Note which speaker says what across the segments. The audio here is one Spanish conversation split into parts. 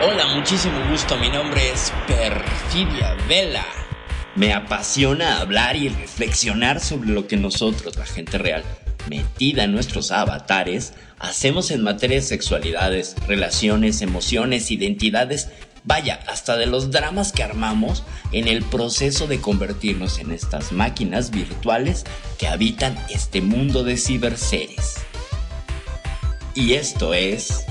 Speaker 1: Hola, muchísimo gusto. Mi nombre es Perfidia Vela. Me apasiona hablar y reflexionar sobre lo que nosotros, la gente real, metida en nuestros avatares, hacemos en materia de sexualidades, relaciones, emociones, identidades, vaya, hasta de los dramas que armamos en el proceso de convertirnos en estas máquinas virtuales que habitan este mundo de ciberseres. Y esto es...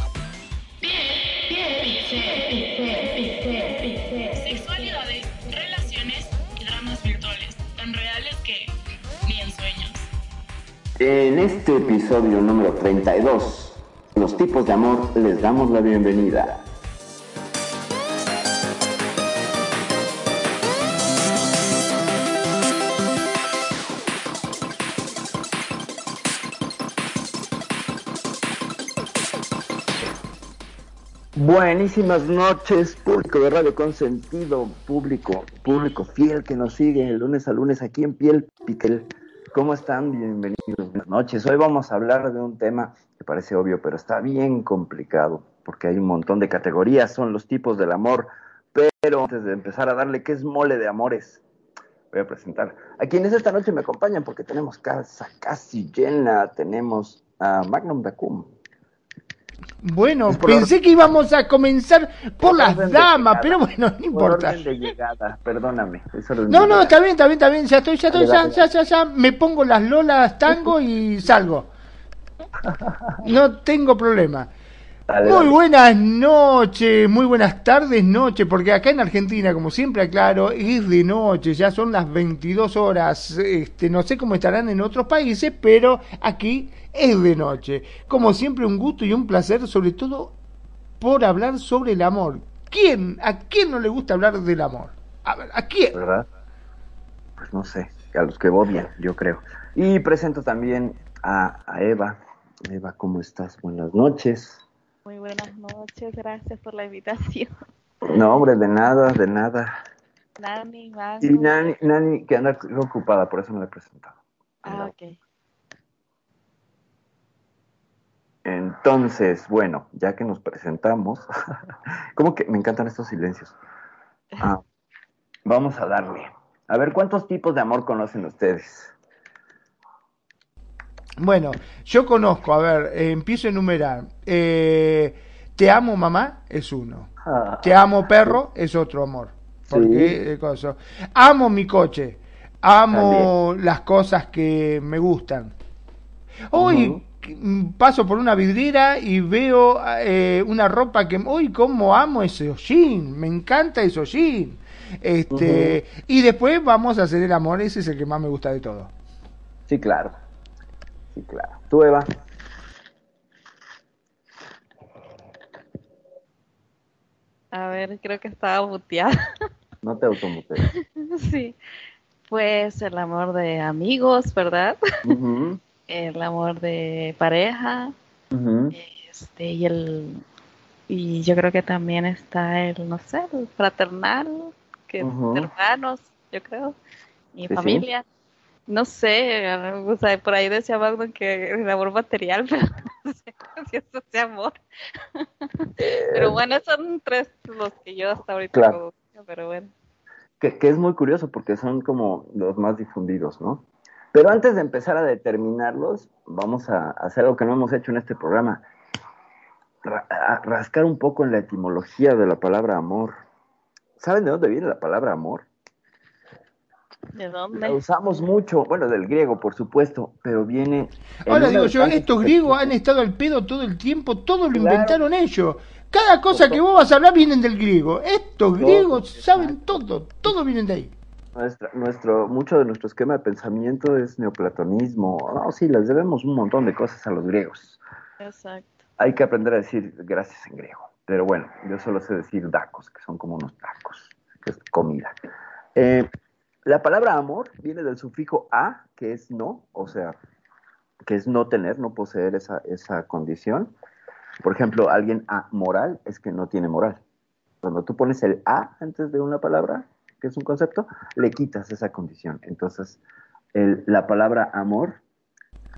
Speaker 2: Sexualidades, relaciones y dramas virtuales, tan reales que ni en sueños.
Speaker 3: En este episodio número 32, los tipos de amor, les damos la bienvenida. Buenísimas noches, público de Radio Consentido, público, público fiel que nos sigue el lunes a lunes aquí en Piel Piquel. ¿Cómo están? Bienvenidos, buenas noches. Hoy vamos a hablar de un tema que parece obvio, pero está bien complicado, porque hay un montón de categorías, son los tipos del amor. Pero antes de empezar a darle qué es mole de amores, voy a presentar a quienes esta noche me acompañan, porque tenemos casa casi llena, tenemos a Magnum Dacum.
Speaker 4: Bueno,
Speaker 3: por
Speaker 4: pensé
Speaker 3: orden-
Speaker 4: que íbamos a comenzar por las damas, pero bueno, no
Speaker 3: Por
Speaker 4: importa.
Speaker 3: orden de llegada, perdóname.
Speaker 4: No, no,
Speaker 3: llegada.
Speaker 4: está bien, está bien, está bien, ya estoy, ya estoy, ya, ya, ya, ya, me pongo las lolas tango y salgo. No tengo problema. Muy buenas noches, muy buenas tardes, noche, porque acá en Argentina, como siempre aclaro, es de noche, ya son las 22 horas, este, no sé cómo estarán en otros países, pero aquí es de noche. Como siempre, un gusto y un placer, sobre todo por hablar sobre el amor. ¿Quién, a quién no le gusta hablar del amor? A ver, ¿a quién?
Speaker 3: ¿verdad? Pues no sé, a los que odian, yo creo. Y presento también a, a Eva. Eva, ¿cómo estás? Buenas noches.
Speaker 5: Muy buenas noches, gracias por la invitación.
Speaker 3: No, hombre, de nada, de nada.
Speaker 5: Nani, Mago.
Speaker 3: Y Nani, Nani que anda ocupada, por eso no la he presentado.
Speaker 5: Ah, ok.
Speaker 3: Entonces, bueno, ya que nos presentamos, como que me encantan estos silencios. Ah, vamos a darle. A ver, ¿cuántos tipos de amor conocen ustedes?
Speaker 4: Bueno, yo conozco, a ver, eh, empiezo a enumerar. Eh, te amo mamá es uno.
Speaker 3: Ah,
Speaker 4: Te amo perro es otro amor. Porque,
Speaker 3: Sí.
Speaker 4: eh. Amo mi coche. Amo las cosas que me gustan. Hoy mm, paso por una vidriera y veo eh, una ropa que hoy cómo amo ese hollín, me encanta ese hollín. Este, y después vamos a hacer el amor, ese es el que más me gusta de todo.
Speaker 3: Sí, claro. Sí, claro. ¿Tú, Eva?
Speaker 5: A ver, creo que estaba muteada.
Speaker 3: No te automutees.
Speaker 5: sí. Pues el amor de amigos, ¿verdad? El amor de pareja. Este, y el. Y yo creo que también está el, no sé, el fraternal, que hermanos, yo creo. Y
Speaker 3: sí.
Speaker 5: familia. No sé, o sea, por ahí decía Magno que el amor material, pero no sé si eso sea amor. Pero bueno, son tres los que yo hasta ahorita
Speaker 3: Claro.
Speaker 5: conozco, pero bueno.
Speaker 3: Que, que es muy curioso porque son como los más difundidos, ¿no? Pero antes de empezar a determinarlos, vamos a hacer algo que no hemos hecho en este programa. Rascar un poco en la etimología de la palabra amor. ¿Saben de dónde viene la palabra amor?
Speaker 5: ¿De
Speaker 3: La
Speaker 5: dónde?
Speaker 3: usamos mucho, bueno, del griego, por supuesto, pero viene... en
Speaker 4: Ahora digo yo, estos griegos han estado al pedo todo el tiempo, todo lo
Speaker 3: Claro.
Speaker 4: inventaron ellos. Cada cosa que vos vas a hablar vienen del griego. Estos
Speaker 3: Todo,
Speaker 4: griegos saben todo, todo vienen de ahí.
Speaker 3: Nuestra, nuestro, mucho de nuestro esquema de pensamiento es neoplatonismo. No, sí, les debemos un montón de cosas a los griegos.
Speaker 5: Exacto.
Speaker 3: Hay que aprender a decir gracias en griego. Pero bueno, yo solo sé decir dacos, que son como unos tacos, que es comida. Eh, la palabra amor viene del sufijo a, que es no, o sea, que es no tener, no poseer esa, esa condición. Por ejemplo, alguien amoral es que no tiene moral. Cuando tú pones el a antes de una palabra, que es un concepto, le quitas esa condición. Entonces, la palabra amor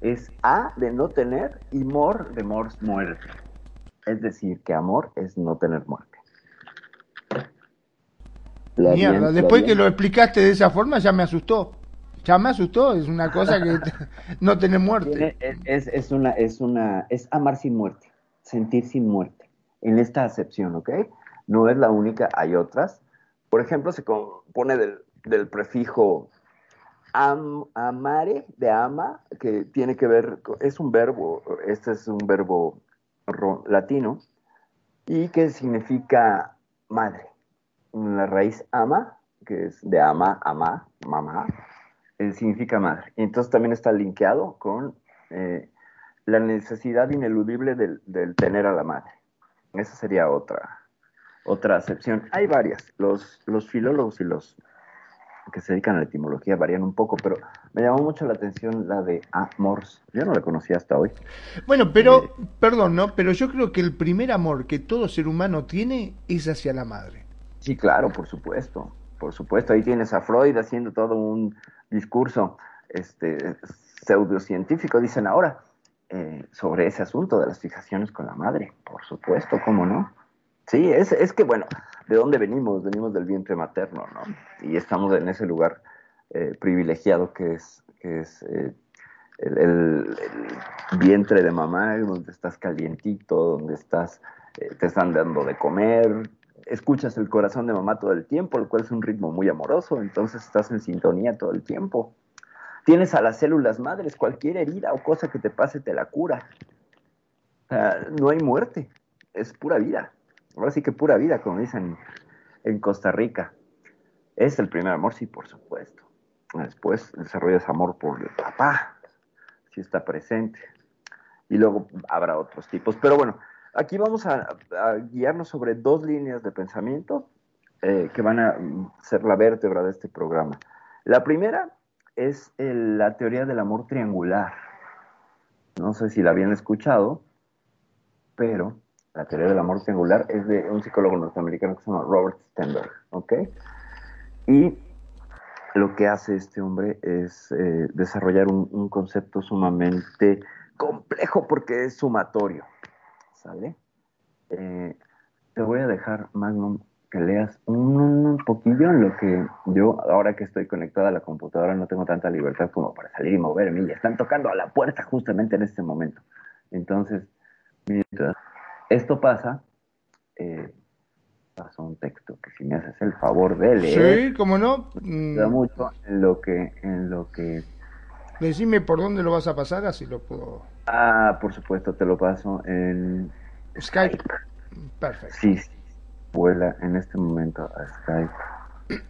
Speaker 3: Es A de no tener y mor de mor muerte. Es decir, que amor es no tener muerte.
Speaker 4: Mierda, bien, después que lo explicaste de esa forma ya me asustó. Ya me asustó, es una cosa que no tener muerte.
Speaker 3: Es, es, una, es una, es amar sin muerte, sentir sin muerte, en esta acepción, ¿ok? No es la única, hay otras. Por ejemplo, se compone del, del prefijo am, amare, de ama, que tiene que ver, es un verbo, este es un verbo latino, y que significa madre. La raíz ama, que es de ama, ama, mamá, eh, significa madre. Y entonces también está linkeado con eh, la necesidad ineludible del, del, tener a la madre. Esa sería otra, otra acepción. Hay varias. Los, los filólogos y los que se dedican a la etimología varían un poco, pero me llamó mucho la atención la de amor. Yo no la conocía hasta hoy.
Speaker 4: Bueno, pero, eh, perdón, ¿no? Pero yo creo que el primer amor que todo ser humano tiene es hacia la madre.
Speaker 3: Sí, claro, por supuesto. Por supuesto, ahí tienes a Freud haciendo todo un discurso este, pseudocientífico, dicen ahora, eh, sobre ese asunto de las fijaciones con la madre. Por supuesto, ¿cómo no? Sí, es, es que, bueno, ¿de dónde venimos? Venimos del vientre materno, ¿no? Y estamos en ese lugar eh, privilegiado que es, que es eh, el, vientre de mamá, donde estás calientito, donde estás, eh, te están dando de comer, escuchas el corazón de mamá todo el tiempo, lo cual es un ritmo muy amoroso, entonces estás en sintonía todo el tiempo. Tienes a las células madres, cualquier herida o cosa que te pase te la cura. no hay muerte, es pura vida. Ahora sí que pura vida, como dicen en Costa Rica. Es el primer amor, sí, por supuesto. Después desarrollas amor por el papá, si está presente. Y luego habrá otros tipos. Pero bueno, aquí vamos a, guiarnos sobre dos líneas de pensamiento eh, que van a ser la vértebra de este programa. La primera es la teoría del amor triangular. No sé si la habían escuchado, pero la teoría del amor triangular es de un psicólogo norteamericano que se llama Robert Stenberg, ¿ok? Y lo que hace este hombre es eh, desarrollar un, concepto sumamente complejo porque es sumatorio, ¿sale? Eh, te voy a dejar, Magnum, que leas un, un, poquillo en lo que yo, ahora que estoy conectada a la computadora, no tengo tanta libertad como para salir y moverme, y están tocando a la puerta justamente en este momento. Entonces, mientras esto pasa, eh, pasó un texto que si me haces el favor de leer.
Speaker 4: Sí, cómo no. Mm.
Speaker 3: Da mucho en lo que, en lo que.
Speaker 4: Decime por dónde lo vas a pasar, así lo puedo.
Speaker 3: Ah, por supuesto, te lo paso en
Speaker 4: Skype. Perfecto.
Speaker 3: Sí, sí. Vuela en este momento a Skype.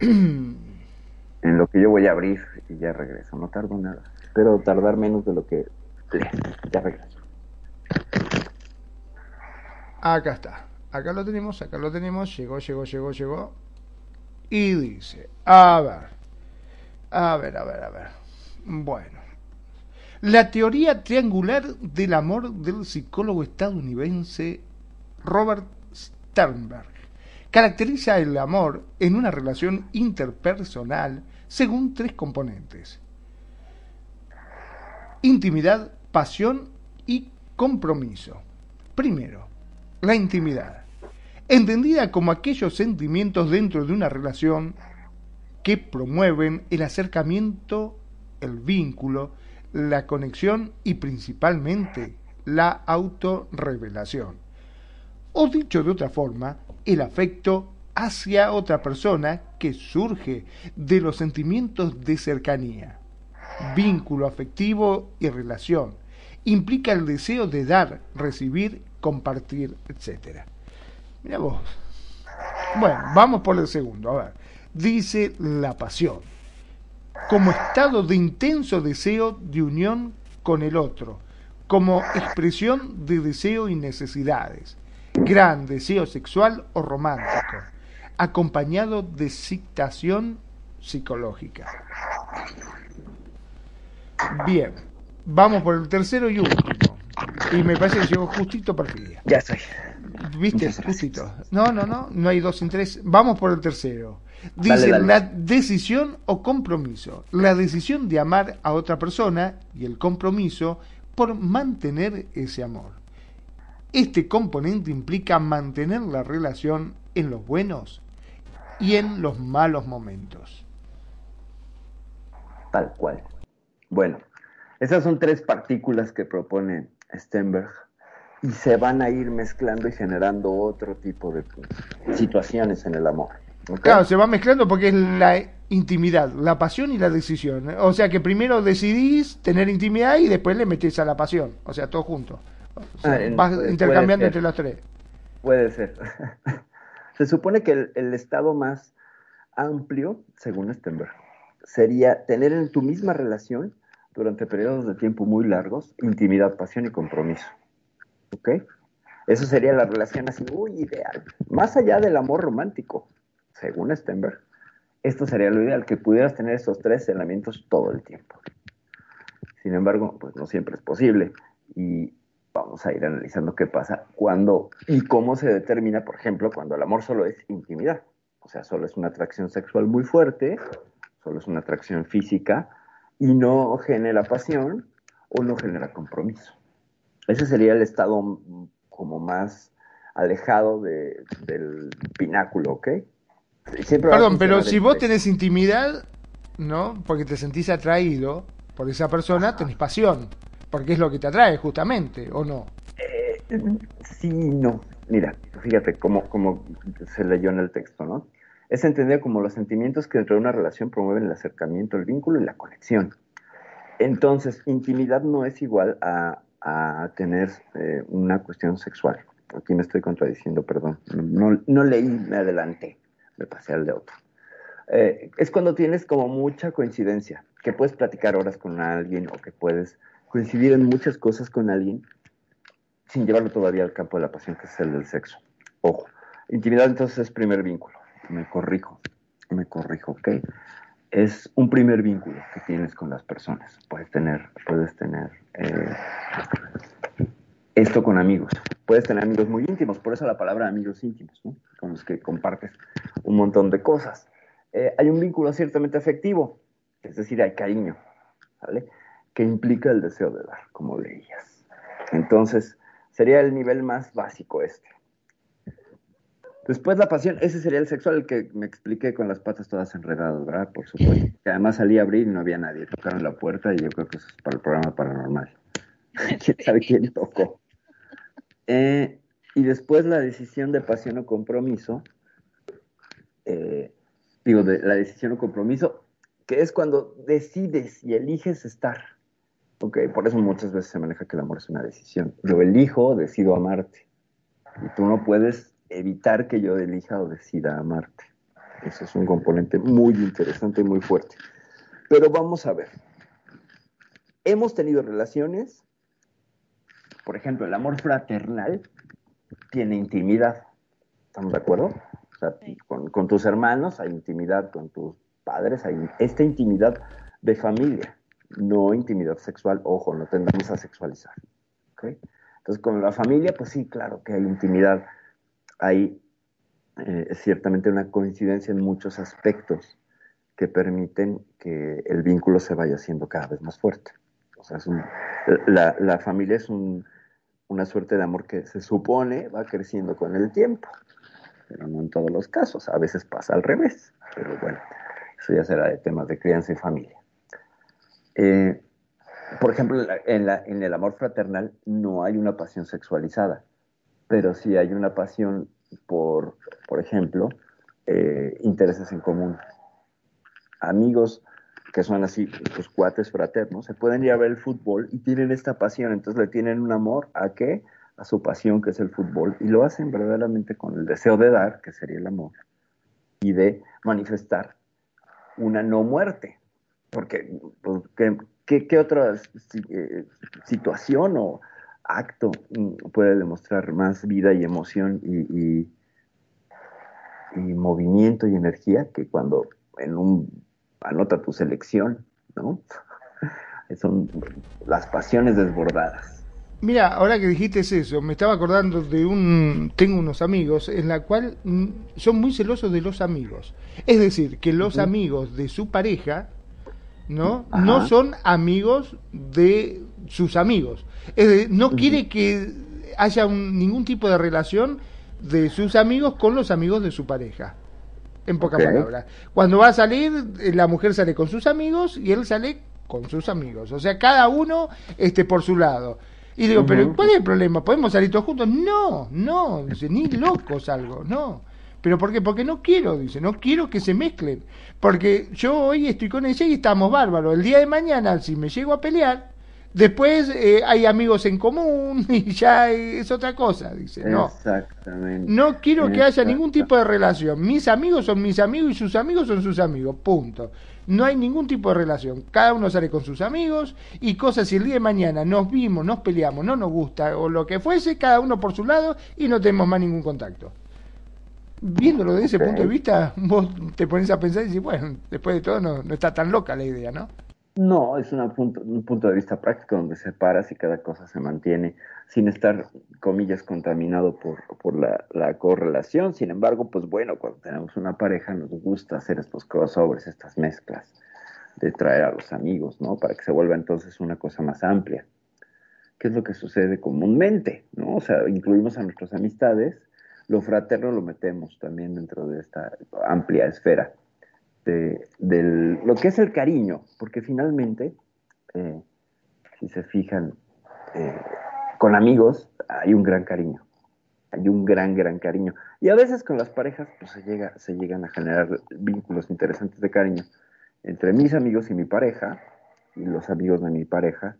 Speaker 3: en lo que yo voy a abrir y ya regreso. No tardo nada. Espero tardar menos de lo que. Ya regreso.
Speaker 4: Acá está. Acá lo tenemos, acá lo tenemos. Llegó, llegó, llegó, llegó. Y dice, a ver, a ver, a ver, a ver. Bueno. La teoría triangular del amor del psicólogo estadounidense Robert Sternberg caracteriza el amor en una relación interpersonal según tres componentes. Intimidad, pasión y compromiso. Primero, la intimidad, entendida como aquellos sentimientos dentro de una relación que promueven el acercamiento, el vínculo, la conexión y principalmente la autorrevelación. O dicho de otra forma, el afecto hacia otra persona que surge de los sentimientos de cercanía. Vínculo afectivo y relación implica el deseo de dar, recibir compartir, etcétera. Mira vos. Bueno, vamos por el segundo. A ver. Dice la pasión. Como estado de intenso deseo de unión con el otro, como expresión de deseo y necesidades, gran deseo sexual o romántico, acompañado de excitación psicológica. Bien, vamos por el tercero y último. Y me parece que llegó justito para el día.
Speaker 3: Ya estoy.
Speaker 4: ¿Viste? Justito. No, no, no, no hay dos sin tres. Vamos por el tercero. Dice
Speaker 3: dale.
Speaker 4: la decisión o compromiso. La decisión de amar a otra persona y el compromiso por mantener ese amor. Este componente implica mantener la relación en los buenos y en los malos momentos.
Speaker 3: Tal cual. Bueno, esas son tres partículas que propone Stenberg y se van a ir mezclando y generando otro tipo de situaciones en el amor.
Speaker 4: Claro, se va mezclando porque es la intimidad, la pasión y la decisión. O sea que primero decidís tener intimidad y después le metés a la pasión. O sea, todo junto. O sea,
Speaker 3: Ah,
Speaker 4: vas
Speaker 3: puede-
Speaker 4: intercambiando
Speaker 3: puede
Speaker 4: entre los tres.
Speaker 3: Puede ser. Se supone que el, el estado más amplio, según Stenberg, sería tener en tu misma relación, durante periodos de tiempo muy largos, intimidad, pasión y compromiso. ¿Ok? Eso sería la relación así, muy ideal. Más allá del amor romántico, según Stenberg, esto sería lo ideal, que pudieras tener esos tres elementos todo el tiempo. Sin embargo, pues no siempre es posible. Y vamos a ir analizando qué pasa cuando y cómo se determina, por ejemplo, cuando el amor solo es intimidad. O sea, solo es una atracción sexual muy fuerte, solo es una atracción física y no genera pasión o no genera compromiso. Ese sería el estado como más alejado de- del pináculo, ¿ok? Siempre
Speaker 4: Perdón, pero si vos tenés intimidad, ¿no? Porque te sentís atraído por esa persona, tenés pasión. Porque es lo que te atrae, justamente, ¿o no?
Speaker 3: Eh, sí, no. Mira, fíjate cómo, cómo se leyó en el texto, ¿no? Es entendido como los sentimientos que dentro de una relación promueven el acercamiento, el vínculo y la conexión. Entonces, intimidad no es igual a, a tener eh, una cuestión sexual. Aquí me estoy contradiciendo, perdón. No, no leí, me adelanté, me pasé al de otro. Eh, es cuando tienes como mucha coincidencia, que puedes platicar horas con alguien o que puedes coincidir en muchas cosas con alguien sin llevarlo todavía al campo de la pasión, que es el del sexo. Ojo, intimidad entonces es primer vínculo. Me corrijo, me corrijo, ¿ok? Es un primer vínculo que tienes con las personas. Puedes tener, puedes tener eh, esto con amigos. Puedes tener amigos muy íntimos, por eso la palabra amigos íntimos, ¿no? Con los que compartes un montón de cosas. Eh, hay un vínculo ciertamente afectivo, es decir, hay cariño, ¿vale? Que implica el deseo de dar, como leías. Entonces, sería el nivel más básico este. Después la pasión, ese sería el sexual, el que me expliqué con las patas todas enredadas, ¿verdad? Por supuesto. Que además salí a abrir y no había nadie. Tocaron la puerta y yo creo que eso es para el programa paranormal. ¿Quién sabe quién tocó? Eh, y después la decisión de pasión o compromiso. eh, digo, de la decisión o compromiso, que es cuando decides y eliges estar. Ok, por eso muchas veces se maneja que el amor es una decisión. Yo elijo, decido amarte. Y tú no puedes evitar que yo elija o decida amarte. Eso es un componente muy interesante y muy fuerte. Pero vamos a ver. Hemos tenido relaciones, por ejemplo, el amor fraternal tiene intimidad. ¿Estamos de acuerdo? O sea,
Speaker 5: Sí.
Speaker 3: con, con tus hermanos hay intimidad, con tus padres hay esta intimidad de familia, no intimidad sexual. Ojo, no tendemos a sexualizar. Entonces, con la familia, pues sí, claro que hay intimidad. Hay eh, ciertamente una coincidencia en muchos aspectos que permiten que el vínculo se vaya haciendo cada vez más fuerte. O sea, es un- la, la familia es un- una suerte de amor que se supone va creciendo con el tiempo, pero no en todos los casos. A veces pasa al revés, pero bueno, eso ya será de temas de crianza y familia. Eh, por ejemplo, en la- en, el amor fraternal no hay una pasión sexualizada, pero sí hay una pasión por, por ejemplo, eh, intereses en común. Amigos que son así, pues cuates fraternos, se pueden ir a ver el fútbol y tienen esta pasión, entonces le tienen un amor a qué? A su pasión que es el fútbol y lo hacen verdaderamente con el deseo de dar, que sería el amor, y de manifestar una no muerte, porque pues, ¿qué, qué, otra eh, situación o acto puede demostrar más vida y emoción y, y- y movimiento y energía que cuando en un anota tu selección, ¿no? Son las pasiones desbordadas.
Speaker 4: Mira, ahora que dijiste eso, me estaba acordando de un... Tengo unos amigos en la cual mm, son muy celosos de los amigos. Es decir, que los amigos de su pareja, ¿no?
Speaker 3: Ajá.
Speaker 4: No son amigos de sus amigos. Es decir, no quiere que haya un- ningún tipo de relación de sus amigos con los amigos de su pareja. En pocas palabras. Cuando va a salir, eh, la mujer sale con sus amigos y él sale con sus amigos. O sea, cada uno este, por su lado. Y digo, pero. ¿cuál es el problema? ¿Podemos salir todos juntos? No, no, dice, ni locos algo, no. ¿Pero por qué? Porque no quiero, dice, no quiero que se mezclen. Porque yo hoy estoy con ella y estamos bárbaros. El día de mañana, si me llego a pelear, después eh, hay amigos en común y ya es otra cosa, dice, no.
Speaker 3: Exactamente.
Speaker 4: No quiero que haya ningún tipo de relación. Mis amigos son mis amigos y sus amigos son sus amigos. Punto. No hay ningún tipo de relación. Cada uno sale con sus amigos y cosas. Si el día de mañana nos vimos, nos peleamos, no nos gusta o lo que fuese, cada uno por su lado y no tenemos más ningún contacto. Viéndolo desde ese punto de vista, vos te pones a pensar y dices, bueno, después de todo no, no está tan loca la idea, ¿no?
Speaker 3: No, es punto- un punto de vista práctico donde separas y cada cosa se mantiene sin estar, comillas, contaminado por, por la, la correlación. Sin embargo, pues bueno, cuando tenemos una pareja nos gusta hacer estos crossovers, estas mezclas, de traer a los amigos, ¿no? Para que se vuelva entonces una cosa más amplia. ¿Qué es lo que sucede comúnmente, ¿no? O sea, incluimos a nuestras amistades, lo fraterno lo metemos también dentro de esta amplia esfera de, del- lo que es el cariño, porque finalmente, eh, si se fijan, eh, con amigos hay un gran cariño, hay un gran, gran cariño. Y a veces con las parejas pues, se, llega, se llegan a generar vínculos interesantes de cariño entre mis amigos y mi pareja, y los amigos de mi pareja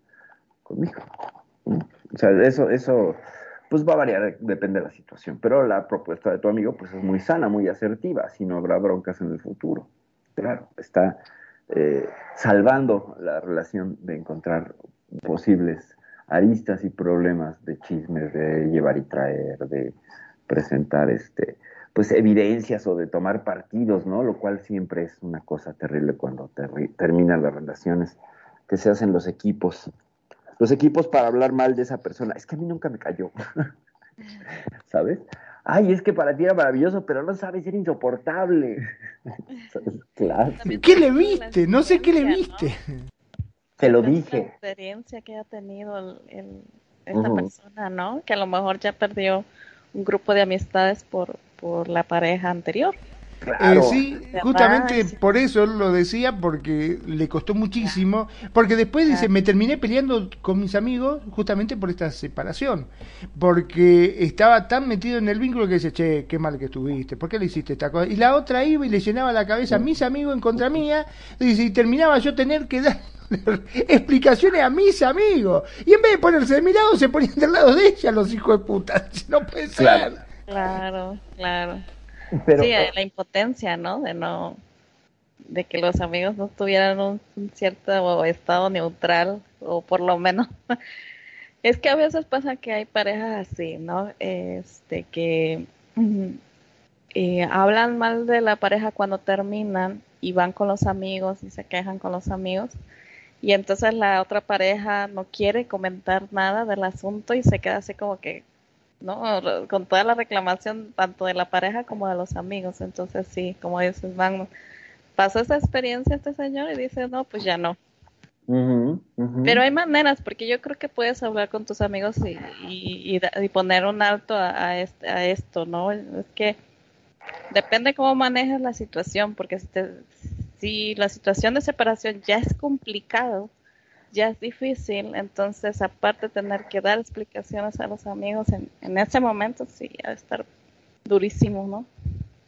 Speaker 3: conmigo. O sea, eso, eso pues va a variar, depende de la situación, pero la propuesta de tu amigo pues es muy sana, muy asertiva, así no habrá broncas en el futuro. Claro, está eh, salvando la relación de encontrar posibles aristas y problemas de chismes, de llevar y traer, de presentar este pues evidencias o de tomar partidos, ¿no? Lo cual siempre es una cosa terrible cuando terminan las relaciones que se hacen los equipos. Los equipos para hablar mal de esa persona. Es que a mí nunca me cayó. ¿Sabes? Ay, es que para ti era maravilloso, pero no sabes, era insoportable. Claro.
Speaker 4: ¿Qué le viste? No sé qué le viste.
Speaker 5: ¿no?
Speaker 3: Te lo dije.
Speaker 5: La experiencia que ha tenido el- el- esta persona, ¿no? Que a lo mejor ya perdió un grupo de amistades por, por la pareja anterior.
Speaker 3: Claro.
Speaker 4: Eh, sí, justamente por eso lo decía, porque le costó muchísimo, porque después dice, me terminé peleando con mis amigos justamente por esta separación, porque estaba tan metido en el vínculo que dice, che, qué mal que estuviste, ¿por qué le hiciste esta cosa? Y la otra iba y le llenaba la cabeza a mis amigos en contra mía, y dice, y terminaba yo tener que dar explicaciones a mis amigos, y en vez de ponerse de mi lado, se ponían del lado de ella los hijos de puta, no puede ser.
Speaker 3: Claro.
Speaker 5: Claro, claro.
Speaker 3: Pero,
Speaker 5: sí, eh, la impotencia, ¿no? De no, de que los amigos no tuvieran un, un cierto estado neutral, o por lo menos. Es que a veces pasa que hay parejas así, ¿no? Este, que eh, hablan mal de la pareja cuando terminan y van con los amigos y se quejan con los amigos. Y entonces la otra pareja no quiere comentar nada del asunto y se queda así como que, ¿no? Con toda la reclamación tanto de la pareja como de los amigos. Entonces sí, como dices, Magno, pasó esa experiencia este señor y dice, no, pues ya no. Pero hay maneras, porque yo creo que puedes hablar con tus amigos y, y, y poner un alto a, a este- a esto, ¿no? Es que depende cómo manejas la situación, porque si, te- si la situación de separación ya es complicado, ya es difícil, entonces aparte tener que dar explicaciones a los amigos en, en ese momento, sí, ha de estar durísimo, ¿no?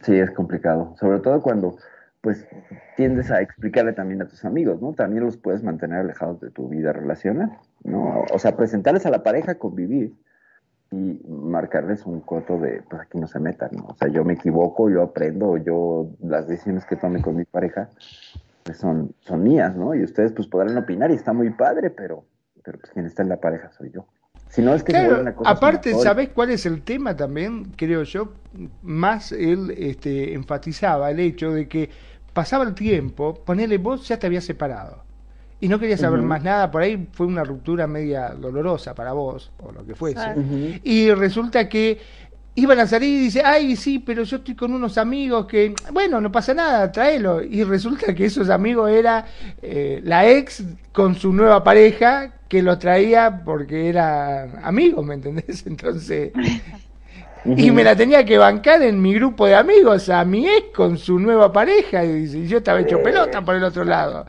Speaker 3: Sí, es complicado, sobre todo cuando pues tiendes a explicarle también a tus amigos, ¿no? También los puedes mantener alejados de tu vida relacional, ¿no? O sea, presentarles a la pareja, convivir y marcarles un coto de, pues aquí no se metan, ¿no? O sea, yo me equivoco, yo aprendo, yo las decisiones que tome con mi pareja pues son, son mías, ¿no? Y ustedes pues podrán opinar y está muy padre, pero, pero pues quien está en la pareja soy yo. Si no es que
Speaker 4: Claro,
Speaker 3: una cosa
Speaker 4: aparte. ¿sabés cuál es el tema también? Creo yo, más él este, enfatizaba el hecho de que pasaba el tiempo, ponele vos ya te habías separado. y no quería saber más nada, por ahí fue una ruptura media dolorosa para vos, o lo que fuese. Y resulta que iban a salir y dice, ay, sí, pero yo estoy con unos amigos que, bueno, no pasa nada, tráelo. Y resulta que esos amigos era eh, la ex con su nueva pareja que lo traía porque era amigo, ¿me entendés? Entonces... Y me la tenía que bancar en mi grupo de amigos, a mi ex con su nueva pareja, y yo estaba hecho pelota por el otro lado.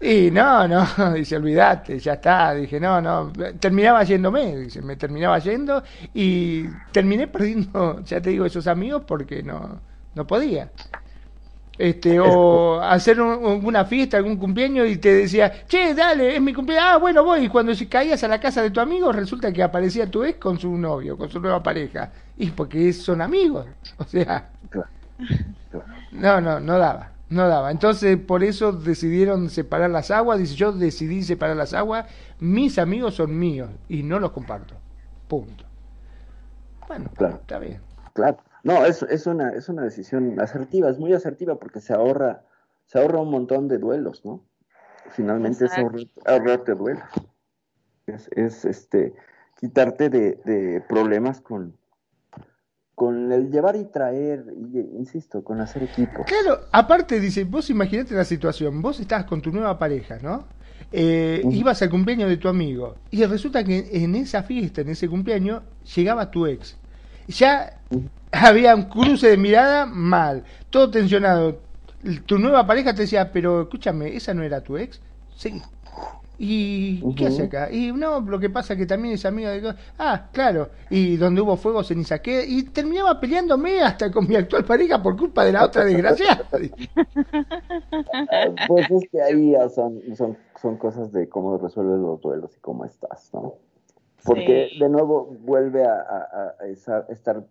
Speaker 4: Y no, no, dice, olvídate, ya está. Dije, no, no, terminaba yéndome, dice, me terminaba yendo y terminé perdiendo, ya te digo, esos amigos porque no, no podía. Este, o hacer una fiesta, algún cumpleaños y te decía, che, dale, es mi cumpleaños, ah, bueno, voy. Y cuando caías a la casa de tu amigo, resulta que aparecía tu ex con su novio, con su nueva pareja. Y porque son amigos, o sea. No, no, no daba. No daba. Entonces, por eso decidieron separar las aguas. Dice, yo decidí separar las aguas. Mis amigos son míos y no los comparto. Punto. Bueno, claro. está bien.
Speaker 3: Claro. No, es, es, una, es una decisión asertiva, es muy asertiva porque se ahorra, se ahorra un montón de duelos, ¿no? Finalmente es ahorrarte duelos. Es, es, este, quitarte de, de problemas con, con el llevar y traer, y, insisto, con hacer equipo.
Speaker 4: Claro, aparte dice, vos imaginate la situación, vos estás con tu nueva pareja, ¿no? Eh, ibas al cumpleaños de tu amigo y resulta que en esa fiesta, en ese cumpleaños, llegaba tu ex. Ya había un cruce de mirada mal, todo tensionado. Tu nueva pareja te decía, pero escúchame, ¿esa no era tu ex? Sí, ¿Y qué hace acá? Y no, lo que pasa es que también es amigo de... Ah, claro, y donde hubo fuego, ceniza queda. Y terminaba peleándome hasta con mi actual pareja por culpa de la otra desgraciada.
Speaker 3: pues es que ahí ya son, son, son cosas de cómo resuelves los duelos y cómo estás, ¿no? Porque de nuevo vuelve a, a, estar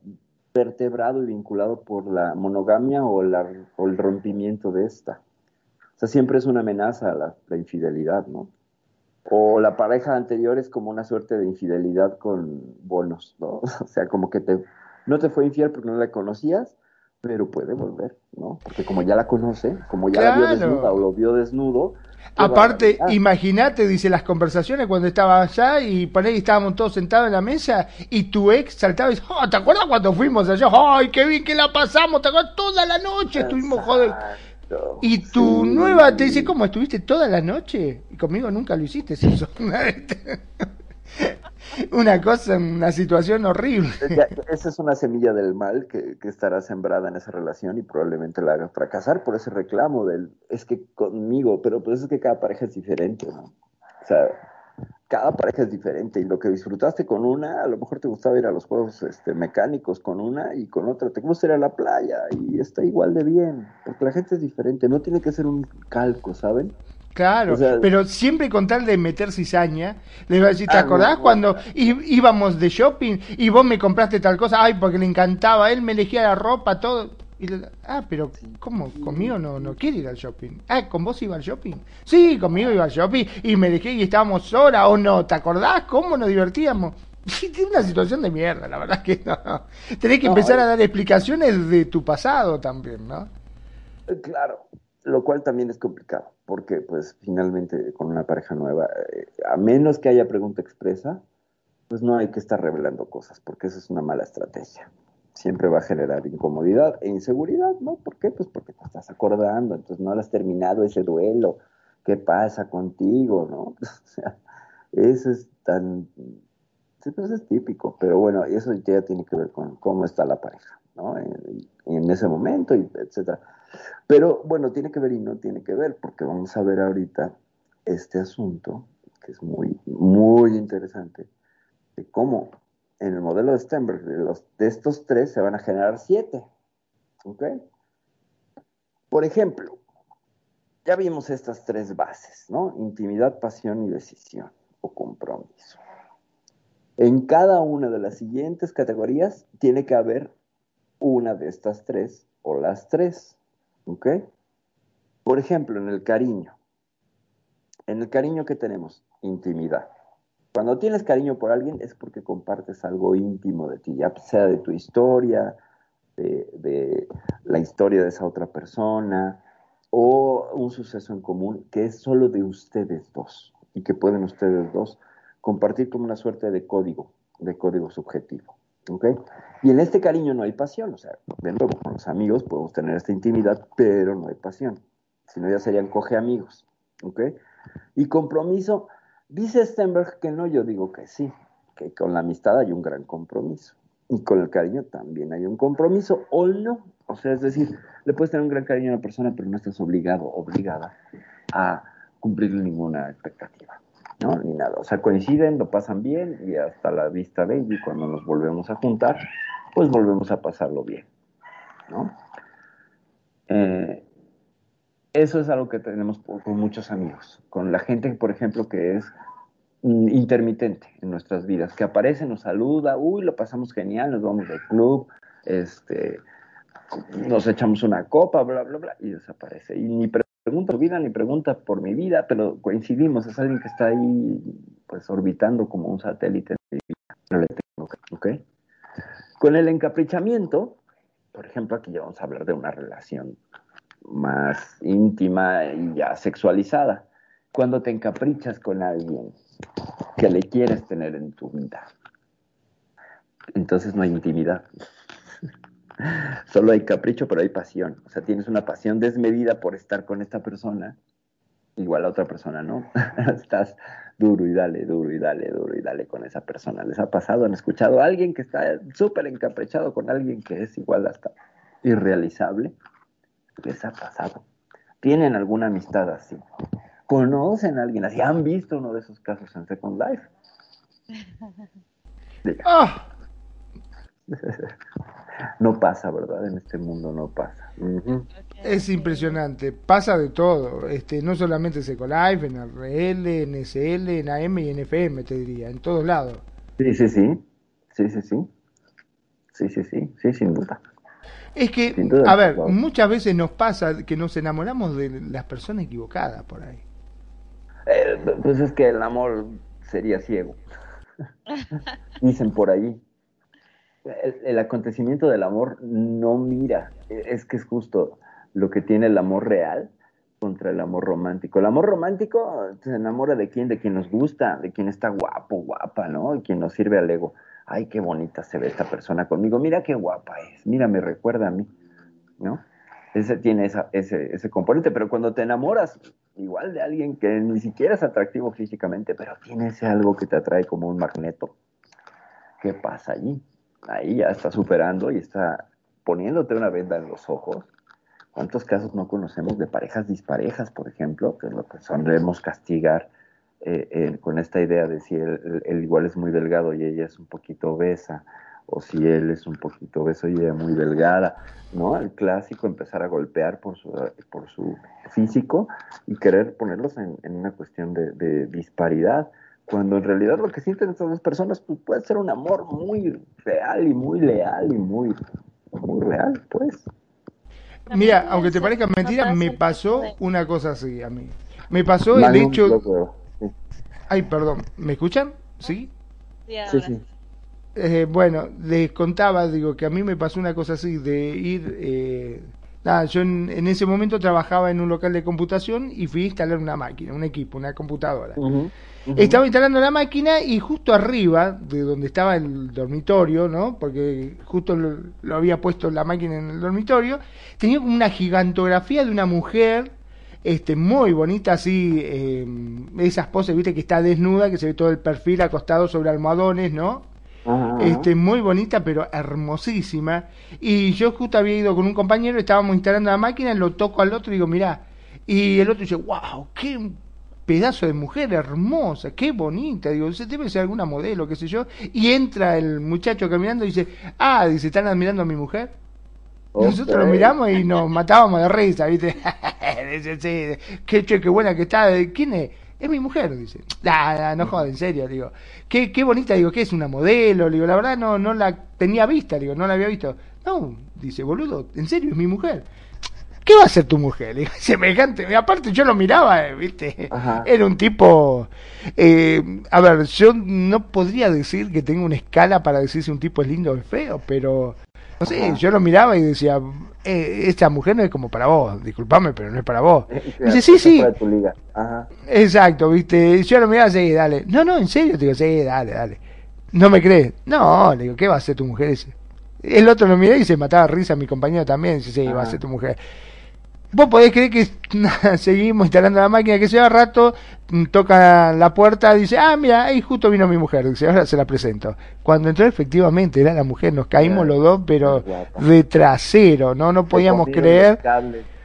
Speaker 3: vertebrado y vinculado por la monogamia o, la, o el rompimiento de esta. O sea, siempre es una amenaza a la, la infidelidad, ¿no? O la pareja anterior es como una suerte de infidelidad con bonos, ¿no? O sea, como que te, no te fue infiel porque no la conocías, pero puede volver, ¿no? Porque como ya la conoce, como ya la vio desnuda o lo vio desnudo.
Speaker 4: Aparte, imagínate, dice las conversaciones cuando estaba allá y por ahí estábamos todos sentados en la mesa y tu ex saltaba y dice, oh, ¿te acuerdas cuando fuimos allá? ¡Ay, qué bien que la pasamos! ¿Te acuerdas? Toda la noche estuvimos joder. Y tu nueva te dice, ¿cómo estuviste toda la noche? Y conmigo nunca lo hiciste eso. una cosa, una situación horrible.
Speaker 3: esa es una semilla del mal que, estará sembrada en esa relación y probablemente la haga fracasar por ese reclamo del, es que conmigo, pero pues es que cada pareja es diferente, ¿no? O sea, cada pareja es diferente y lo que disfrutaste con una, a lo mejor te gustaba ir a los juegos este, mecánicos con una y con otra te gusta ir a la playa y está igual de bien, porque la gente es diferente, no tiene que ser un calco, ¿saben?
Speaker 4: Claro, pero siempre con tal de meter cizaña, le iba a decir, ¿te ah, acordás cuando íbamos de shopping y vos me compraste tal cosa? Ay, porque le encantaba, él me elegía la ropa, todo. Y ah, pero ¿cómo? Conmigo no, no quiere ir al shopping. Ah, ¿con vos iba al shopping? Sí, conmigo iba al shopping y me dejé y estábamos sola o no. ¿Te acordás cómo nos divertíamos? Tiene una situación de mierda, la verdad que no. Tenés que empezar a dar explicaciones de tu pasado también, ¿no?
Speaker 3: Eh, claro, lo cual también es complicado, porque pues finalmente con una pareja nueva, eh, a menos que haya pregunta expresa, pues no hay que estar revelando cosas, porque eso es una mala estrategia siempre va a generar incomodidad e inseguridad, ¿no? ¿Por qué? Pues porque te estás acordando, entonces no has terminado ese duelo, ¿qué pasa contigo, no? O sea, eso es tan, pues es típico, pero bueno, eso ya tiene que ver con cómo está la pareja, ¿no? En, en ese momento, etcétera. Pero bueno, tiene que ver y no tiene que ver, porque vamos a ver ahorita este asunto, que es muy, muy interesante, de cómo en el modelo de Stenberg, de, de estos tres se van a generar siete. ¿Ok? Por ejemplo, ya vimos estas tres bases, ¿no? Intimidad, pasión y decisión o compromiso. En cada una de las siguientes categorías tiene que haber una de estas tres o las tres. ¿Ok? Por ejemplo, en el cariño. En el cariño que tenemos, intimidad. Cuando tienes cariño por alguien es porque compartes algo íntimo de ti, ya sea de tu historia, de, la historia de esa otra persona, o un suceso en común que es solo de ustedes dos y que pueden ustedes dos compartir como una suerte de código, de código subjetivo. ¿ok? Y en este cariño no hay pasión, o sea, de nuevo, con los amigos podemos tener esta intimidad, pero no hay pasión. Si no, ya serían coge amigos. ¿ok? Y compromiso, dice Stenberg que no, yo digo que sí, que con la amistad hay un gran compromiso. Y con el cariño también hay un compromiso, o no. O sea, es decir, le puedes tener un gran cariño a una persona, pero no estás obligado, obligada a cumplir ninguna expectativa, ¿no? Ni nada. O sea, coinciden, lo pasan bien y hasta la vista baby, cuando nos volvemos a juntar, pues volvemos a pasarlo bien, ¿no? Eh, eso es algo que tenemos con muchos amigos, con la gente, por ejemplo, que es intermitente en nuestras vidas, que aparece, nos saluda, uy, lo pasamos genial, nos vamos del club, este, nos echamos una copa, bla, bla, bla, y desaparece. Y ni pregunta por vida, ni pregunta por mi vida, pero coincidimos, es alguien que está ahí, pues, orbitando como un satélite. No le tengo, ¿ok? Con el encaprichamiento, por ejemplo, aquí ya vamos a hablar de una relación más íntima y ya sexualizada. Cuando te encaprichas con alguien que le quieres tener en tu vida, entonces no hay intimidad. Solo hay capricho, pero hay pasión. O sea, tienes una pasión desmedida por estar con esta persona, igual a otra persona, ¿no? Estás duro y dale, duro y dale, duro y dale con esa persona. ¿Les ha pasado? ¿Han escuchado a alguien que está súper encaprichado con alguien que es igual hasta irrealizable? Les ha pasado? ¿Tienen alguna amistad así? ¿Conocen a alguien así? ¿Han visto uno de esos casos en Second Life? Ah. No pasa, ¿verdad? En este mundo no pasa.
Speaker 4: Es impresionante, pasa de todo, este, no solamente en Second Life, en RL, en SL, en AM y en FM, te diría, en todos lados.
Speaker 3: Sí, sí, sí, sí, sí, sí, sí, sí, sí, sí, sin duda.
Speaker 4: Es que, a ver, muchas veces nos pasa que nos enamoramos de las personas equivocadas por ahí.
Speaker 3: Eh, pues es que el amor sería ciego. Dicen por ahí. El, acontecimiento del amor no mira. Es que es justo lo que tiene el amor real contra el amor romántico. El amor romántico se enamora de quien, de quien nos gusta, de quien está guapo, guapa, ¿no? De quien nos sirve al ego ay, qué bonita se ve esta persona conmigo, mira qué guapa es, mira, me recuerda a mí, ¿no? Ese tiene ese, ese componente, pero cuando te enamoras igual de alguien que ni siquiera es atractivo físicamente, pero tiene ese algo que te atrae como un magneto, ¿qué pasa allí? Ahí ya está superando y está poniéndote una venda en los ojos. ¿Cuántos casos no conocemos de parejas disparejas, por ejemplo, que es lo que solemos castigar eh, eh, con esta idea de si él, igual es muy delgado y ella es un poquito obesa, o si él es un poquito obeso y ella muy delgada, ¿no? El clásico, empezar a golpear por su, por su físico y querer ponerlos en, una cuestión de, disparidad, cuando en realidad lo que sienten estas dos personas pues, puede ser un amor muy real y muy leal y muy, muy real, pues.
Speaker 4: Mira, aunque te parezca mentira, me pasó una cosa así a mí. Me pasó el hecho... Ay, perdón, ¿me escuchan? ¿Sí?
Speaker 3: Sí, sí.
Speaker 4: Eh, bueno, les contaba, digo, que a mí me pasó una cosa así, de ir... Eh, nada, yo en, ese momento trabajaba en un local de computación y fui a instalar una máquina, un equipo, una computadora. Estaba instalando la máquina y justo arriba de donde estaba el dormitorio, ¿no? Porque justo lo, lo había puesto la máquina en el dormitorio, tenía como una gigantografía de una mujer este, muy bonita, así, eh, esas poses, viste, que está desnuda, que se ve todo el perfil acostado sobre almohadones, ¿no? Este, muy bonita, pero hermosísima. Y yo justo había ido con un compañero, estábamos instalando la máquina, lo toco al otro y digo, mirá. Y el otro dice, wow, qué pedazo de mujer hermosa, qué bonita. Digo, debe ser alguna modelo, qué sé yo. Y entra el muchacho caminando y dice, ah, dice, ¿están admirando a mi mujer? Nosotros lo miramos y nos matábamos de risa, ¿viste? dice, sí, qué, qué buena que está. ¿Quién es? Es mi mujer, dice. Ah, no jodas, en serio, digo. Qué, qué bonita, digo, ¿qué es una modelo? Digo, la verdad no, no la tenía vista, digo, no la había visto. No, dice, boludo, en serio, es mi mujer. ¿Qué va a hacer tu mujer? Digo, semejante. Aparte, yo lo miraba, eh, ¿viste? Era un tipo. Eh, a ver, yo no podría decir que tenga una escala para decir si un tipo es lindo o es feo, pero No sé, yo lo miraba y decía, eh, esta mujer no es como para vos, disculpame, pero no es para vos. dice, sí, sí. Exacto, viste, yo lo miraba, sí, dale. No, no, en serio, te digo, sí, dale, dale. No me crees. No, le digo, ¿qué va a hacer tu mujer ese? El otro lo miré y se mataba risa, mi compañero también, dice, sí, va a ser tu mujer. Vos podés creer que seguimos instalando la máquina que lleva rato, mm, toca la puerta, dice, ah, mira, ahí justo vino mi mujer, dice, ahora se la presento. Cuando entró efectivamente era la mujer, nos caímos los dos, pero de trasero, ¿no? No podíamos creer.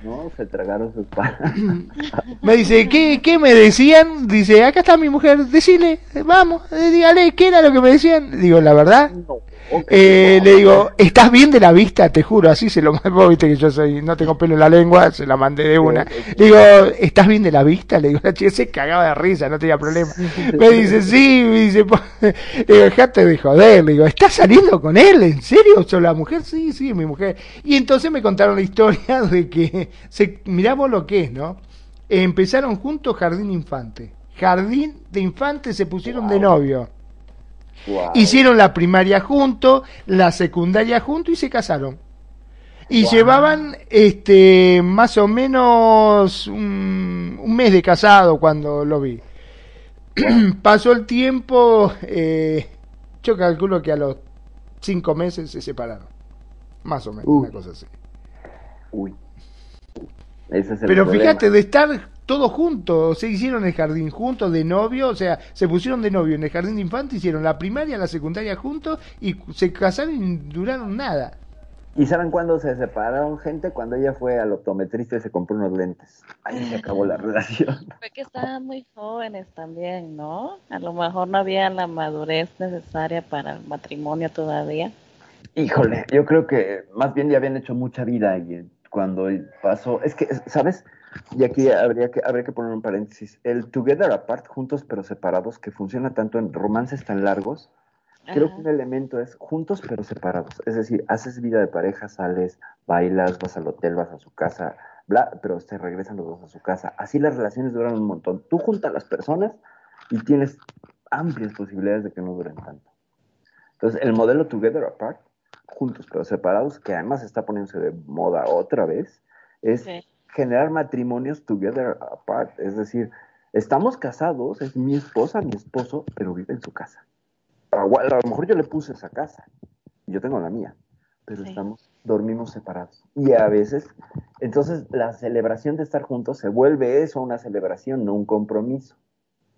Speaker 3: ¿no? Se tragaron sus
Speaker 4: me dice, ¿qué, ¿qué me decían? Dice, acá está mi mujer, decile, vamos, dígale, ¿qué era lo que me decían? Digo, la verdad, eh, le digo, ¿estás bien de la vista? Te juro, así se lo mando, viste que yo soy, no tengo pelo en la lengua, se la mandé de una. Le digo, ¿estás bien de la vista? Le digo, la chica se cagaba de risa, no tenía problema. Me dice, sí, me dice, le digo, dejate de joder, le digo, ¿estás saliendo con él? ¿En serio? ¿Soy la mujer? Sí, sí, mi mujer. Y entonces me contaron la historia de que, se, miramos lo que es, ¿no? Empezaron juntos Jardín Infante. Jardín de Infante se pusieron de novio Hicieron la primaria juntos, la secundaria juntos y se casaron. Y llevaban este más o menos un, mes de casado cuando lo vi. Pasó el tiempo, eh, yo calculo que a los cinco meses se separaron. Más o menos, una cosa así.
Speaker 3: Uy.
Speaker 4: Pero fíjate, de estar todos juntos, se hicieron el jardín juntos de novio, o sea, se pusieron de novio en el jardín de infantes, hicieron la primaria, la secundaria juntos y se casaron y duraron nada.
Speaker 3: ¿Y saben cuándo se separaron, gente? Cuando ella fue al optometrista y se compró unos lentes. Ahí se acabó la relación.
Speaker 5: Fue que estaban muy jóvenes también, ¿no? A lo mejor no había la madurez necesaria para el matrimonio todavía.
Speaker 3: Híjole, yo creo que más bien ya habían hecho mucha vida y cuando pasó, es que, ¿sabes? Y aquí habría que, habría que poner un paréntesis. El together apart, juntos pero separados, que funciona tanto en romances tan largos, creo que un elemento es juntos pero separados. Es decir, haces vida de pareja, sales, bailas, vas al hotel, vas a su casa, bla, pero se regresan los dos a su casa. Así las relaciones duran un montón. Tú juntas a las personas y tienes amplias posibilidades de que no duren tanto. Entonces, el modelo together apart, juntos pero separados, que además está poniéndose de moda otra vez, es generar matrimonios together apart. Es decir, estamos casados, es mi esposa, mi esposo, pero vive en su casa. A lo mejor yo le puse esa casa, yo tengo la mía, pero estamos, dormimos separados. Y a veces, entonces la celebración de estar juntos se vuelve eso una celebración, no un compromiso.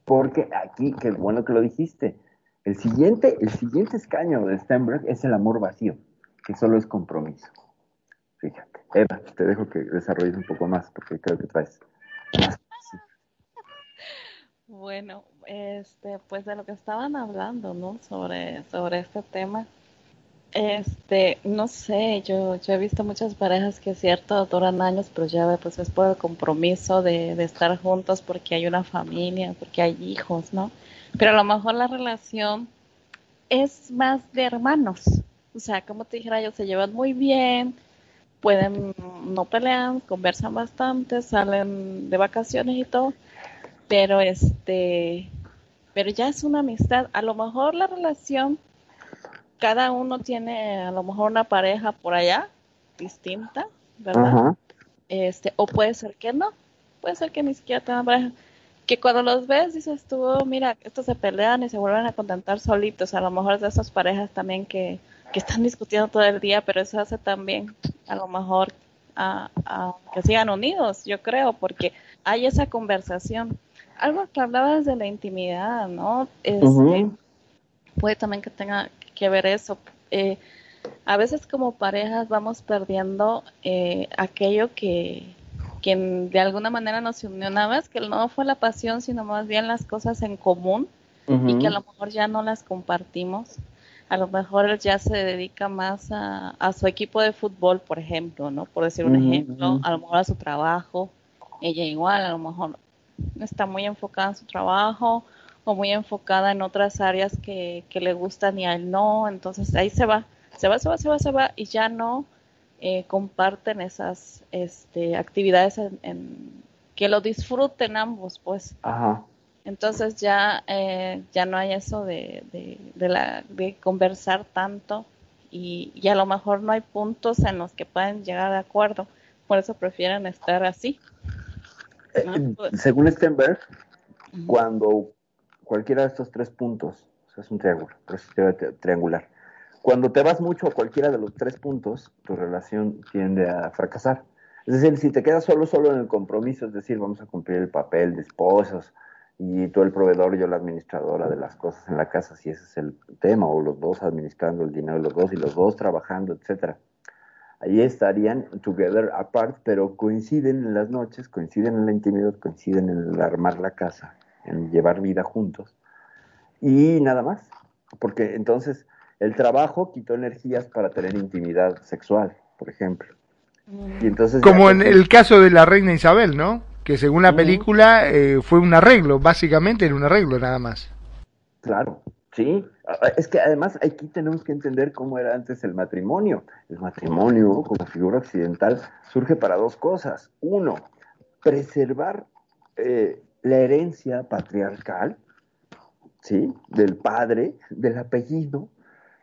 Speaker 3: Porque aquí, qué bueno que lo dijiste, el siguiente, el siguiente escaño de Steinberg es el amor vacío, que solo es compromiso. Fíjate. Eva, te dejo que desarrolles un poco más porque creo que traes
Speaker 5: Bueno, este, pues de lo que estaban hablando, ¿no? Sobre, sobre este tema. Este, no sé, yo, yo he visto muchas parejas que es cierto duran años, pero ya pues es por el compromiso de, de estar juntos porque hay una familia, porque hay hijos, ¿no? Pero a lo mejor la relación es más de hermanos. O sea, como te dijera yo, se llevan muy bien, pueden, no pelean, conversan bastante, salen de vacaciones y todo, pero este, pero ya es una amistad. A lo mejor la relación, cada uno tiene a lo mejor una pareja por allá, distinta, ¿verdad? Este, o puede ser que no, puede ser que ni siquiera tengan pareja. Que cuando los ves dices tú, oh, mira, estos se pelean y se vuelven a contentar solitos. A lo mejor es de esas parejas también que, que están discutiendo todo el día, pero eso hace también a lo mejor a, que sigan unidos, yo creo, porque hay esa conversación. Algo que hablabas de la intimidad, ¿no? Este, Puede también que tenga que ver eso. Eh, a veces como parejas vamos perdiendo eh, aquello que, que de alguna manera nos unió nada más, que no fue la pasión, sino más bien las cosas en común y que a lo mejor ya no las compartimos a lo mejor él ya se dedica más a, su equipo de fútbol, por ejemplo, ¿no? Por decir un ejemplo, a lo mejor a su trabajo, ella igual, a lo mejor está muy enfocada en su trabajo o muy enfocada en otras áreas que, le gustan y a él no, entonces ahí se va, se va, se va, se va, se va y ya no eh, comparten esas este, actividades en, que lo disfruten ambos, pues.
Speaker 3: Ajá.
Speaker 5: Entonces ya, eh, ya no hay eso de, de, la, de conversar tanto y, y a lo mejor no hay puntos en los que puedan llegar de acuerdo, por eso prefieren estar así. ¿no?
Speaker 3: Eh, según Stenberg, cuando cualquiera de estos tres puntos, o sea, es un triángulo, tri- triangular, cuando te vas mucho a cualquiera de los tres puntos, tu relación tiende a fracasar. Es decir, si te quedas solo, solo en el compromiso, es decir, vamos a cumplir el papel de esposos y tú el proveedor y yo la administradora de las cosas en la casa, si ese es el tema, o los dos administrando el dinero los dos y los dos trabajando, etcétera. Ahí estarían together apart, pero coinciden en las noches, coinciden en la intimidad, coinciden en el armar la casa, en llevar vida juntos. Y nada más, porque entonces el trabajo quitó energías para tener intimidad sexual, por ejemplo. Y entonces
Speaker 4: Como en el caso de la reina Isabel, ¿no? Que según la película eh, fue un arreglo, básicamente era un arreglo nada más.
Speaker 3: Claro, sí. Es que además aquí tenemos que entender cómo era antes el matrimonio. El matrimonio, como figura occidental, surge para dos cosas. Uno, preservar eh, la herencia patriarcal, ¿sí? Del padre, del apellido,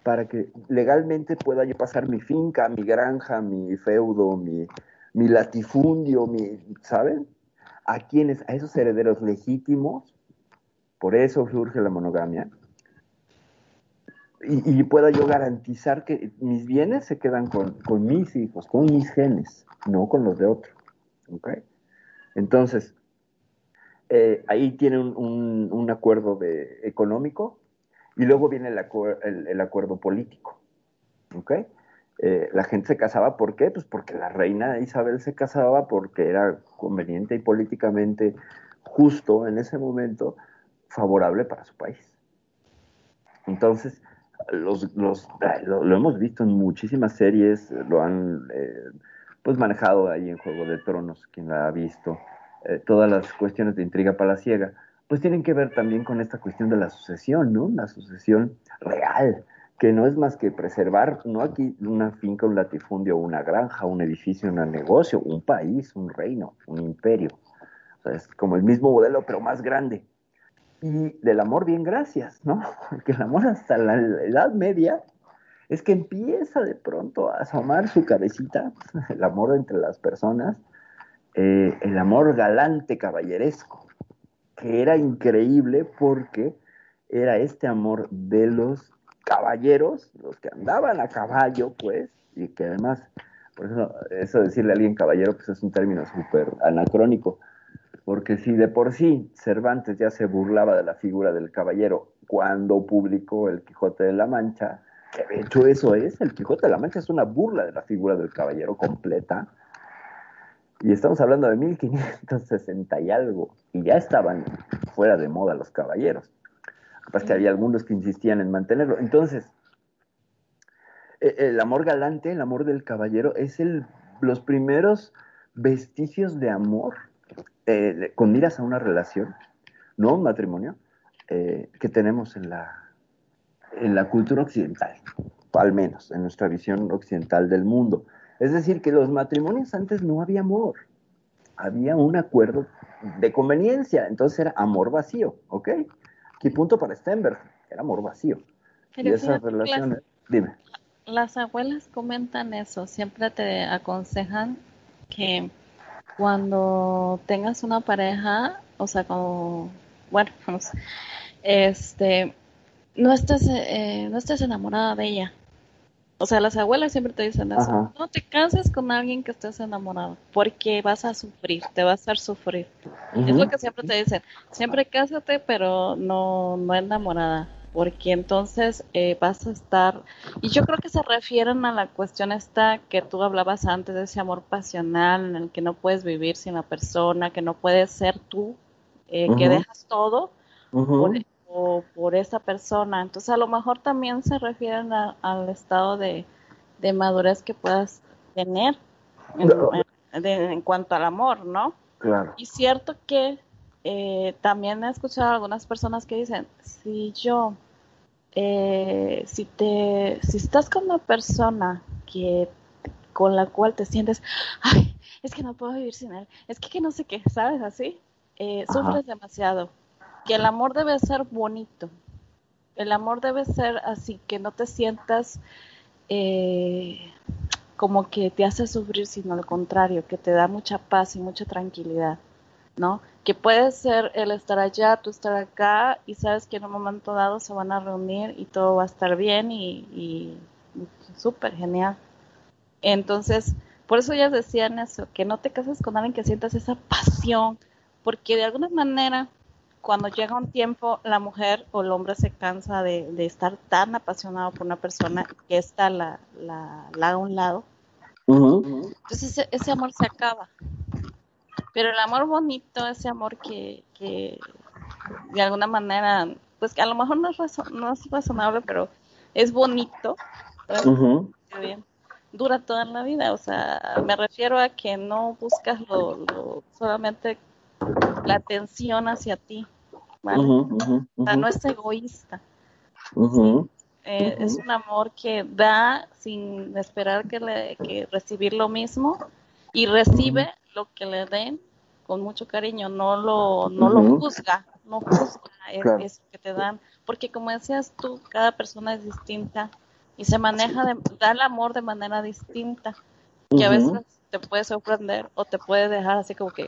Speaker 3: para que legalmente pueda yo pasar mi finca, mi granja, mi feudo, mi, mi latifundio, mi, ¿saben? A quienes, a esos herederos legítimos, por eso surge la monogamia, y, pueda yo garantizar que mis bienes se quedan con, con mis hijos, con mis genes, no con los de otro. ¿ok? Entonces, eh, ahí tiene un, un- acuerdo económico y luego viene el, el- el acuerdo político. ¿ok? Eh, la gente se casaba, ¿por qué? Pues porque la reina Isabel se casaba porque era conveniente y políticamente justo en ese momento, favorable para su país. Entonces, los, los, lo, lo hemos visto en muchísimas series, lo han eh, pues manejado ahí en Juego de Tronos, quien la ha visto, eh, todas las cuestiones de intriga palaciega, pues tienen que ver también con esta cuestión de la sucesión, ¿no? La sucesión real, que no es más que preservar, no aquí una finca, un latifundio, una granja, un edificio, un negocio, un país, un reino, un imperio. O sea, es como el mismo modelo, pero más grande y del amor bien gracias, ¿no? Porque el amor hasta la Edad Media es que empieza de pronto a asomar su cabecita, el amor entre las personas, eh, el amor galante caballeresco, que era increíble porque era este amor de los caballeros, los que andaban a caballo, pues, y que además, por eso, eso decirle a alguien caballero, pues es un término súper anacrónico, porque si de por sí Cervantes ya se burlaba de la figura del caballero cuando publicó El Quijote de la Mancha, que de hecho eso es, El Quijote de la Mancha es una burla de la figura del caballero completa, y estamos hablando de 1560 y algo, y ya estaban fuera de moda los caballeros. Capaz que había algunos que insistían en mantenerlo. Entonces, eh, el amor galante, el amor del caballero, es el, los primeros vestigios de amor eh, con miras a una relación, no un matrimonio, eh, que tenemos en la, en la cultura occidental, al menos en nuestra visión occidental del mundo. Es decir, que los matrimonios antes no había amor, había un acuerdo de conveniencia, entonces era amor vacío, ¿ok? Aquí punto para Stenberg, era amor vacío.
Speaker 5: Pero
Speaker 3: y esas
Speaker 5: que las-
Speaker 3: relaciones, dime.
Speaker 5: Las abuelas comentan eso, siempre te aconsejan que cuando tengas una pareja, o sea, como, bueno, este, no estés, eh, no estés enamorada de ella. O sea, las abuelas siempre te dicen eso.
Speaker 3: Ajá.
Speaker 5: No te cases con alguien que estés enamorado, porque vas a sufrir, te va a hacer sufrir. Es lo que siempre te dicen. Siempre cásate, pero no, no enamorada, porque entonces eh, vas a estar. Y yo creo que se refieren a la cuestión esta que tú hablabas antes, de ese amor pasional en el que no puedes vivir sin la persona, que no puedes ser tú, eh, que dejas todo por, o por esa persona. Entonces a lo mejor también se refieren a- al estado de, de madurez que puedas tener en,
Speaker 3: No.
Speaker 5: en- de- en cuanto al amor, ¿no?
Speaker 3: Claro.
Speaker 5: Y cierto que eh, también he escuchado a algunas personas que dicen, si yo, eh, si te, si estás con una persona que con la cual te sientes, ay, es que no puedo vivir sin él, es que, que no sé qué, ¿sabes? Así, eh, sufres demasiado. Que el amor debe ser bonito. El amor debe ser así, que no te sientas eh, como que te hace sufrir, sino al contrario, que te da mucha paz y mucha tranquilidad, ¿no? Que puede ser el estar allá, tú estar acá y sabes que en un momento dado se van a reunir y todo va a estar bien y, y súper genial. Entonces, por eso ya decían eso, que no te cases con alguien que sientas esa pasión, porque de alguna manera cuando llega un tiempo, la mujer o el hombre se cansa de, estar tan apasionado por una persona que está la, la, la a un lado. Entonces ese, amor se acaba. Pero el amor bonito, ese amor que, que de alguna manera, pues que a lo mejor no es, no es razonable, pero es bonito, dura toda la vida. O sea, me refiero a que no buscas lo, lo solamente la atención hacia ti. o sea, no es egoísta. Eh, es un amor que da sin esperar que, le, que recibir lo mismo y recibe lo que le den con mucho cariño, no lo, no lo juzga, no juzga eso que te dan, porque como decías tú, cada persona es distinta y se maneja, de, da el amor de manera distinta, que a veces te puede sorprender o te puede dejar así como que,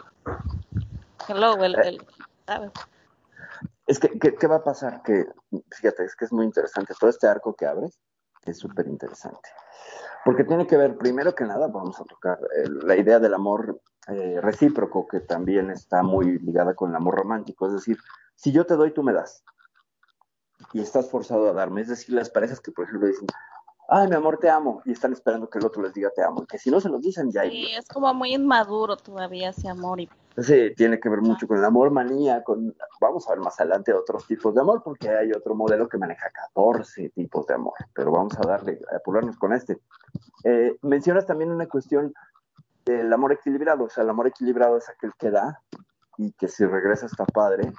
Speaker 3: es que, ¿qué, va a pasar? Que, fíjate, es que es muy interesante. Todo este arco que abres es súper interesante. Porque tiene que ver, primero que nada, vamos a tocar eh, la idea del amor eh, recíproco, que también está muy ligada con el amor romántico. Es decir, si yo te doy, tú me das. Y estás forzado a darme. Es decir, las parejas que, por ejemplo, dicen, ay, mi amor, te amo, y están esperando que el otro les diga te amo, y que si no se los dicen ya.
Speaker 5: Sí, es como muy inmaduro todavía ese amor. Y...
Speaker 3: Sí, tiene que ver mucho con el amor manía, con, vamos a ver más adelante otros tipos de amor, porque hay otro modelo que maneja 14 tipos de amor, pero vamos a darle, a apurarnos con este. Eh, mencionas también una cuestión del amor equilibrado, o sea, el amor equilibrado es aquel que da y que si regresa está padre,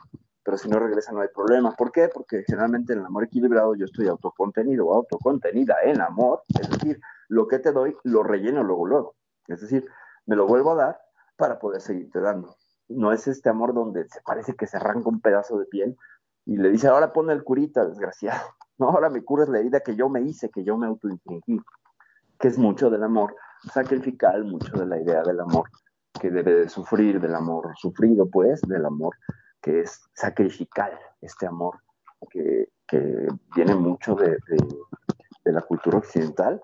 Speaker 3: pero si no regresa no hay problema. ¿Por qué? Porque generalmente en el amor equilibrado yo estoy autocontenido o autocontenida en amor, es decir, lo que te doy lo relleno luego, luego. Es decir, me lo vuelvo a dar para poder seguirte dando. No es este amor donde se parece que se arranca un pedazo de piel y le dice, ahora pone el curita, desgraciado. No, ahora me curas la herida que yo me hice, que yo me autoinfligí, que es mucho del amor sacrificial, mucho de la idea del amor que debe de sufrir, del amor sufrido, pues, del amor que es sacrificar este amor que, viene mucho de, la cultura occidental,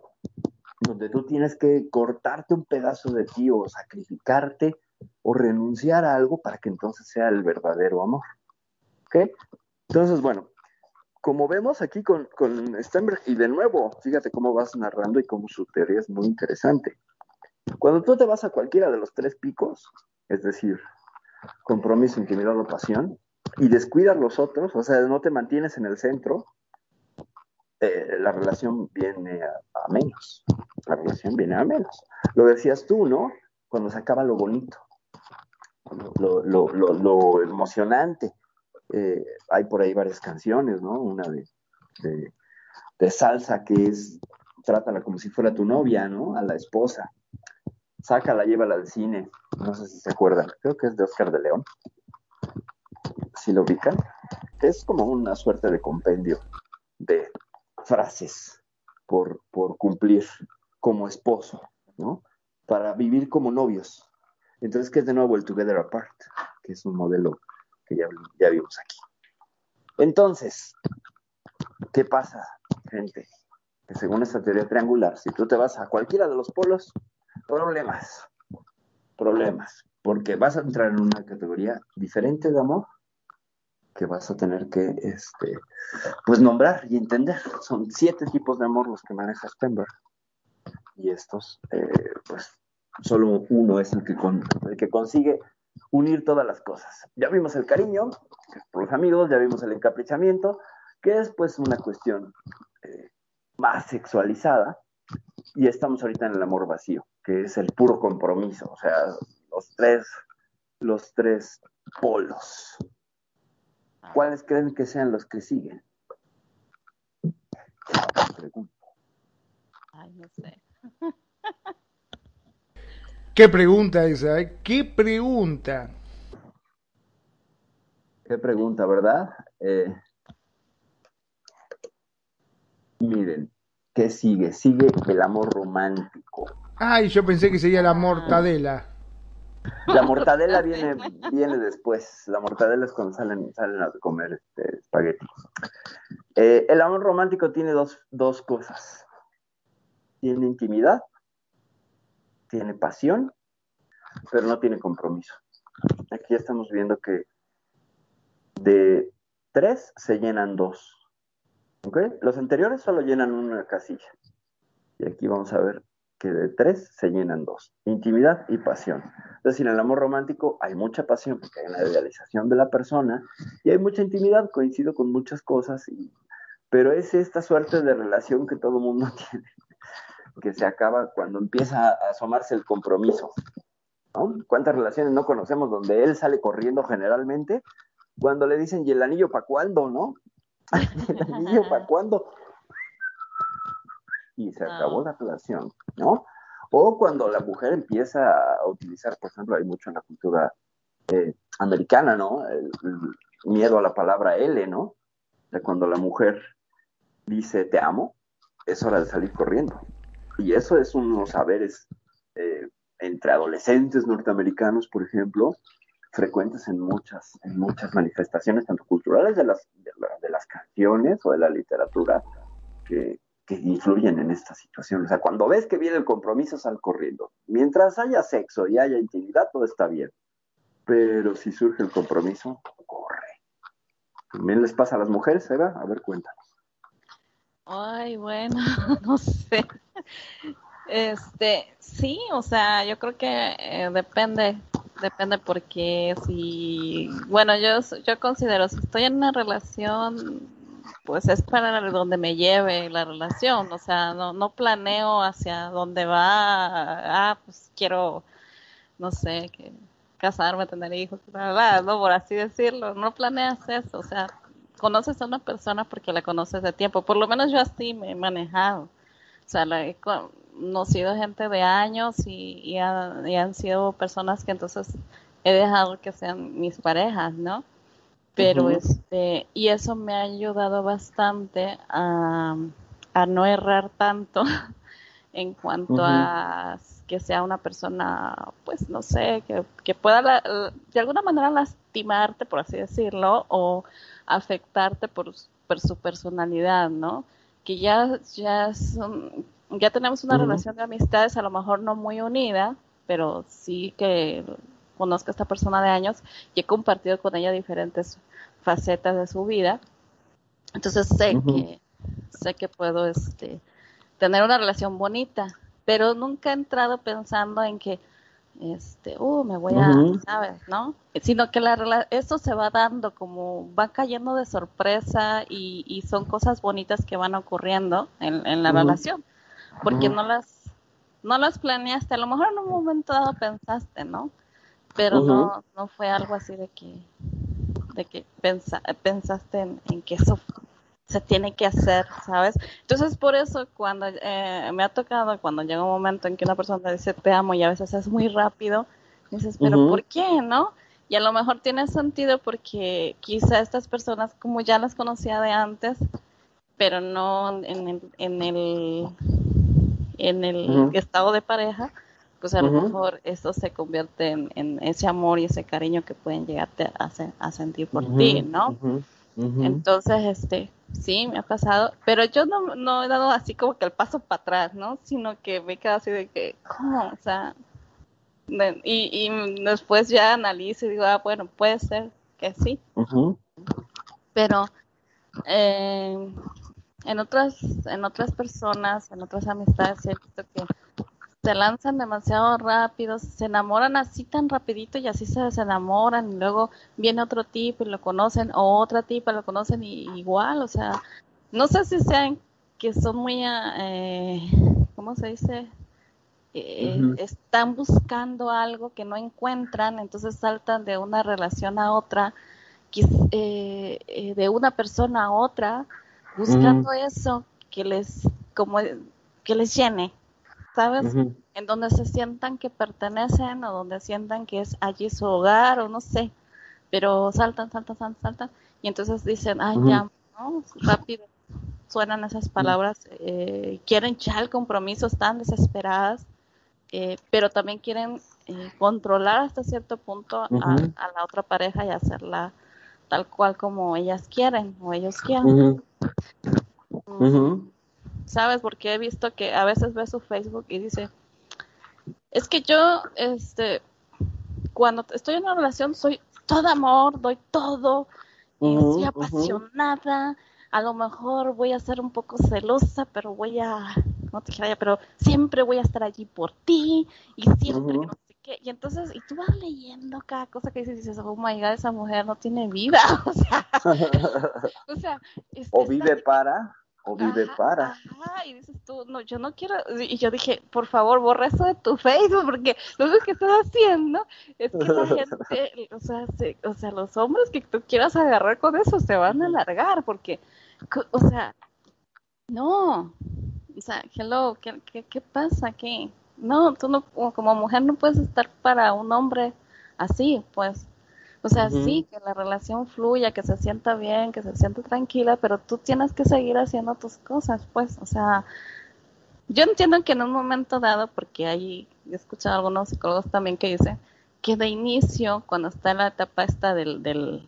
Speaker 3: donde tú tienes que cortarte un pedazo de ti o sacrificarte o renunciar a algo para que entonces sea el verdadero amor. ¿Ok? Entonces, bueno, como vemos aquí con, con y de nuevo, fíjate cómo vas narrando y cómo su teoría es muy interesante. Cuando tú te vas a cualquiera de los tres picos, es decir, compromiso, intimidad o pasión, y descuidas los otros, o sea, no te mantienes en el centro, eh, la relación viene a, menos. La relación viene a menos. Lo decías tú, ¿no? Cuando se acaba lo bonito, lo, emocionante. Eh, hay por ahí varias canciones, ¿no? Una de, de, salsa que es, trátala como si fuera tu novia, ¿no? A la esposa. Sácala, llévala al cine. No sé si se acuerdan. Creo que es de Oscar de León. Si lo ubican. Es como una suerte de compendio de frases por, por cumplir como esposo, ¿no? Para vivir como novios. Entonces, que es de nuevo el Together Apart, que es un modelo que ya, ya vimos aquí. Entonces, ¿qué pasa, gente? Que según esta teoría triangular, si tú te vas a cualquiera de los polos, problemas, problemas, porque vas a entrar en una categoría diferente de amor que vas a tener que, este, pues nombrar y entender. Son siete tipos de amor los que maneja Stenberg. Y estos, eh, pues, solo uno es el que, el que consigue unir todas las cosas. Ya vimos el cariño, que es por los amigos, ya vimos el encaprichamiento, que es pues una cuestión eh, más sexualizada, y estamos ahorita en el amor vacío, que es el puro compromiso, o sea, los tres, los tres polos. ¿Cuáles creen que sean los que siguen?
Speaker 5: Ay, no sé.
Speaker 4: ¿Qué pregunta esa? Eh? ¿Qué pregunta?
Speaker 3: ¿Qué pregunta, verdad? Eh, miren, ¿Qué sigue? Sigue el amor romántico.
Speaker 4: Ay, yo pensé que sería la mortadela.
Speaker 3: La mortadela viene, viene después. La mortadela es cuando salen, salen a comer este, espagueti. Eh, el amor romántico tiene dos, dos cosas. Tiene intimidad, tiene pasión, pero no tiene compromiso. Aquí estamos viendo que de tres se llenan dos. ¿Ok? Los anteriores solo llenan una casilla. Y aquí vamos a ver que de tres se llenan dos, intimidad y pasión. Es decir, en el amor romántico hay mucha pasión porque hay una idealización de la persona y hay mucha intimidad, coincido con muchas cosas, pero es esta suerte de relación que todo mundo tiene, que se acaba cuando empieza a asomarse el compromiso. ¿Cuántas relaciones no conocemos donde él sale corriendo generalmente? Cuando le dicen, ¿y el anillo para cuándo, no? ¿El anillo para cuándo? y se acabó la relación, ¿no? O cuando la mujer empieza a utilizar, por ejemplo, hay mucho en la cultura eh, americana, ¿no? El, miedo a la palabra L, ¿no? De cuando la mujer dice te amo, es hora de salir corriendo. Y eso es unos saberes eh, entre adolescentes norteamericanos, por ejemplo, frecuentes en muchas, en muchas manifestaciones, tanto culturales de las, de las canciones o de la literatura, que, que influyen en esta situación. O sea, cuando ves que viene el compromiso, sal corriendo. Mientras haya sexo y haya intimidad, todo está bien. Pero si surge el compromiso, corre. ¿También les pasa a las mujeres, Eva? A ver, cuéntanos.
Speaker 5: Ay, bueno, no sé. Este, sí, o sea, yo creo que eh, depende, depende porque si, bueno, yo, yo considero, si estoy en una relación pues es para donde me lleve la relación, o sea, no, planeo hacia dónde va, ah, pues quiero, no sé, que casarme, tener hijos, no, por así decirlo, no planeas eso, o sea, conoces a una persona porque la conoces de tiempo, por lo menos yo así me he manejado, o sea, he conocido gente de años y, y han sido personas que entonces he dejado que sean mis parejas, ¿no? Pero este y eso me ha ayudado bastante a, no errar tanto en cuanto a que sea una persona pues no sé que, que pueda de alguna manera lastimarte por así decirlo o afectarte por, su personalidad no que ya ya ya tenemos una relación de amistades a lo mejor no muy unida pero sí que conozco a esta persona de años y he compartido con ella diferentes facetas de su vida. Entonces sé que sé que puedo este tener una relación bonita, pero nunca he entrado pensando en que este, uh, me voy a, ¿sabes? ¿No? Sino que la eso se va dando como va cayendo de sorpresa y, y son cosas bonitas que van ocurriendo en, en la relación, porque no las no las planeaste, a lo mejor en un momento dado pensaste, ¿no? Pero no no fue algo así de que de que pensaste en, que eso se tiene que hacer, ¿sabes? Entonces, por eso cuando eh, me ha tocado, cuando llega un momento en que una persona dice te amo y a veces es muy rápido, dices, pero ¿por qué, no? Y a lo mejor tiene sentido porque quizá estas personas, como ya las conocía de antes, pero no en el, en el, en el estado de pareja, pues a lo mejor eso se convierte en, ese amor y ese cariño que pueden llegarte a, a sentir por ti, ¿no? Entonces, este, sí, me ha pasado, pero yo no, no he dado así como que el paso para atrás, ¿no? Sino que me he quedado así de que, ¿cómo? O sea, y, y después ya analizo y digo, ah, bueno, puede ser que sí. Pero eh, en otras en otras personas, en otras amistades he visto que se lanzan demasiado rápido, se enamoran así tan rapidito y así se desenamoran y luego viene otro tipo y lo conocen o otra tipa lo conocen y, igual, o sea, no sé si sean que son muy, eh, ¿cómo se dice? Eh, están buscando algo que no encuentran, entonces saltan de una relación a otra, eh, eh, de una persona a otra, buscando eso que les, como, que les llene, ¿sabes? En donde se sientan que pertenecen o donde sientan que es allí su hogar o no sé, pero saltan, saltan, saltan, saltan y entonces dicen, ay, ya, ¿no? Rápido. suenan esas palabras, eh, quieren ya el compromiso, están desesperadas, eh, pero también quieren eh, controlar hasta cierto punto a, la otra pareja y hacerla tal cual como ellas quieren o ellos quieren. ¿Sabes? Porque he visto que a veces ve su Facebook y dice, es que yo, este, cuando estoy en una relación soy todo amor, doy todo, y estoy apasionada, a lo mejor voy a ser un poco celosa, pero voy a, no te quiero, pero siempre voy a estar allí por ti, y siempre que no sé qué, y entonces, y tú vas leyendo cada cosa que dices, y dices, oh my god, esa mujer no tiene vida, o sea,
Speaker 3: o sea, o vive para o vive para.
Speaker 5: y dices tú, no, yo no quiero, y yo dije, por favor, borra eso de tu Facebook, porque lo que estás haciendo es que la gente, o sea, o sea, los hombres que tú quieras agarrar con eso se van a alargar, porque, o sea, no, o sea, hello, ¿qué, qué, qué pasa aquí? No, tú no, como mujer no puedes estar para un hombre así, pues, o sea, sí, que la relación fluya, que se sienta bien, que se sienta tranquila, pero tú tienes que seguir haciendo tus cosas, pues, o sea, yo entiendo que en un momento dado, porque hay, he escuchado a algunos psicólogos también que dicen que de inicio, cuando está en la etapa esta del, del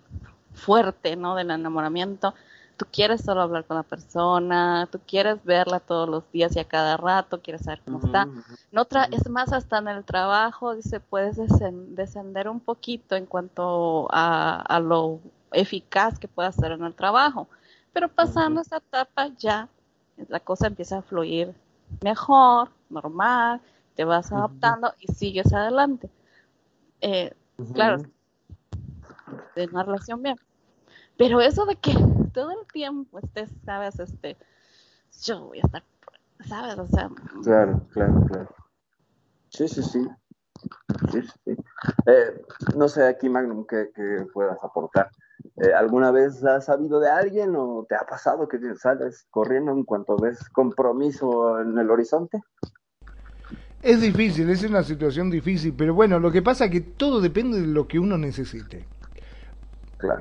Speaker 5: fuerte, ¿no? Del enamoramiento, tú quieres solo hablar con la persona, tú quieres verla todos los días y a cada rato, quieres saber cómo está. No es más, hasta en el trabajo, dice, puedes descender un poquito en cuanto a, lo eficaz que puedas hacer en el trabajo. Pero pasando esa etapa ya la cosa empieza a fluir mejor, normal, te vas adaptando y sigues adelante. Eh, claro, de una relación bien. Pero eso de que todo el tiempo estés, sabes, este, yo voy a estar, sabes, o sea.
Speaker 3: Claro, claro, claro. Sí, sí, sí. sí, sí. Eh, no sé aquí, Magnum, qué, puedas aportar. Eh, ¿Alguna vez has sabido de alguien o te ha pasado que sales corriendo en cuanto ves compromiso en el horizonte?
Speaker 4: Es difícil, es una situación difícil, pero bueno, lo que pasa es que todo depende de lo que uno necesite.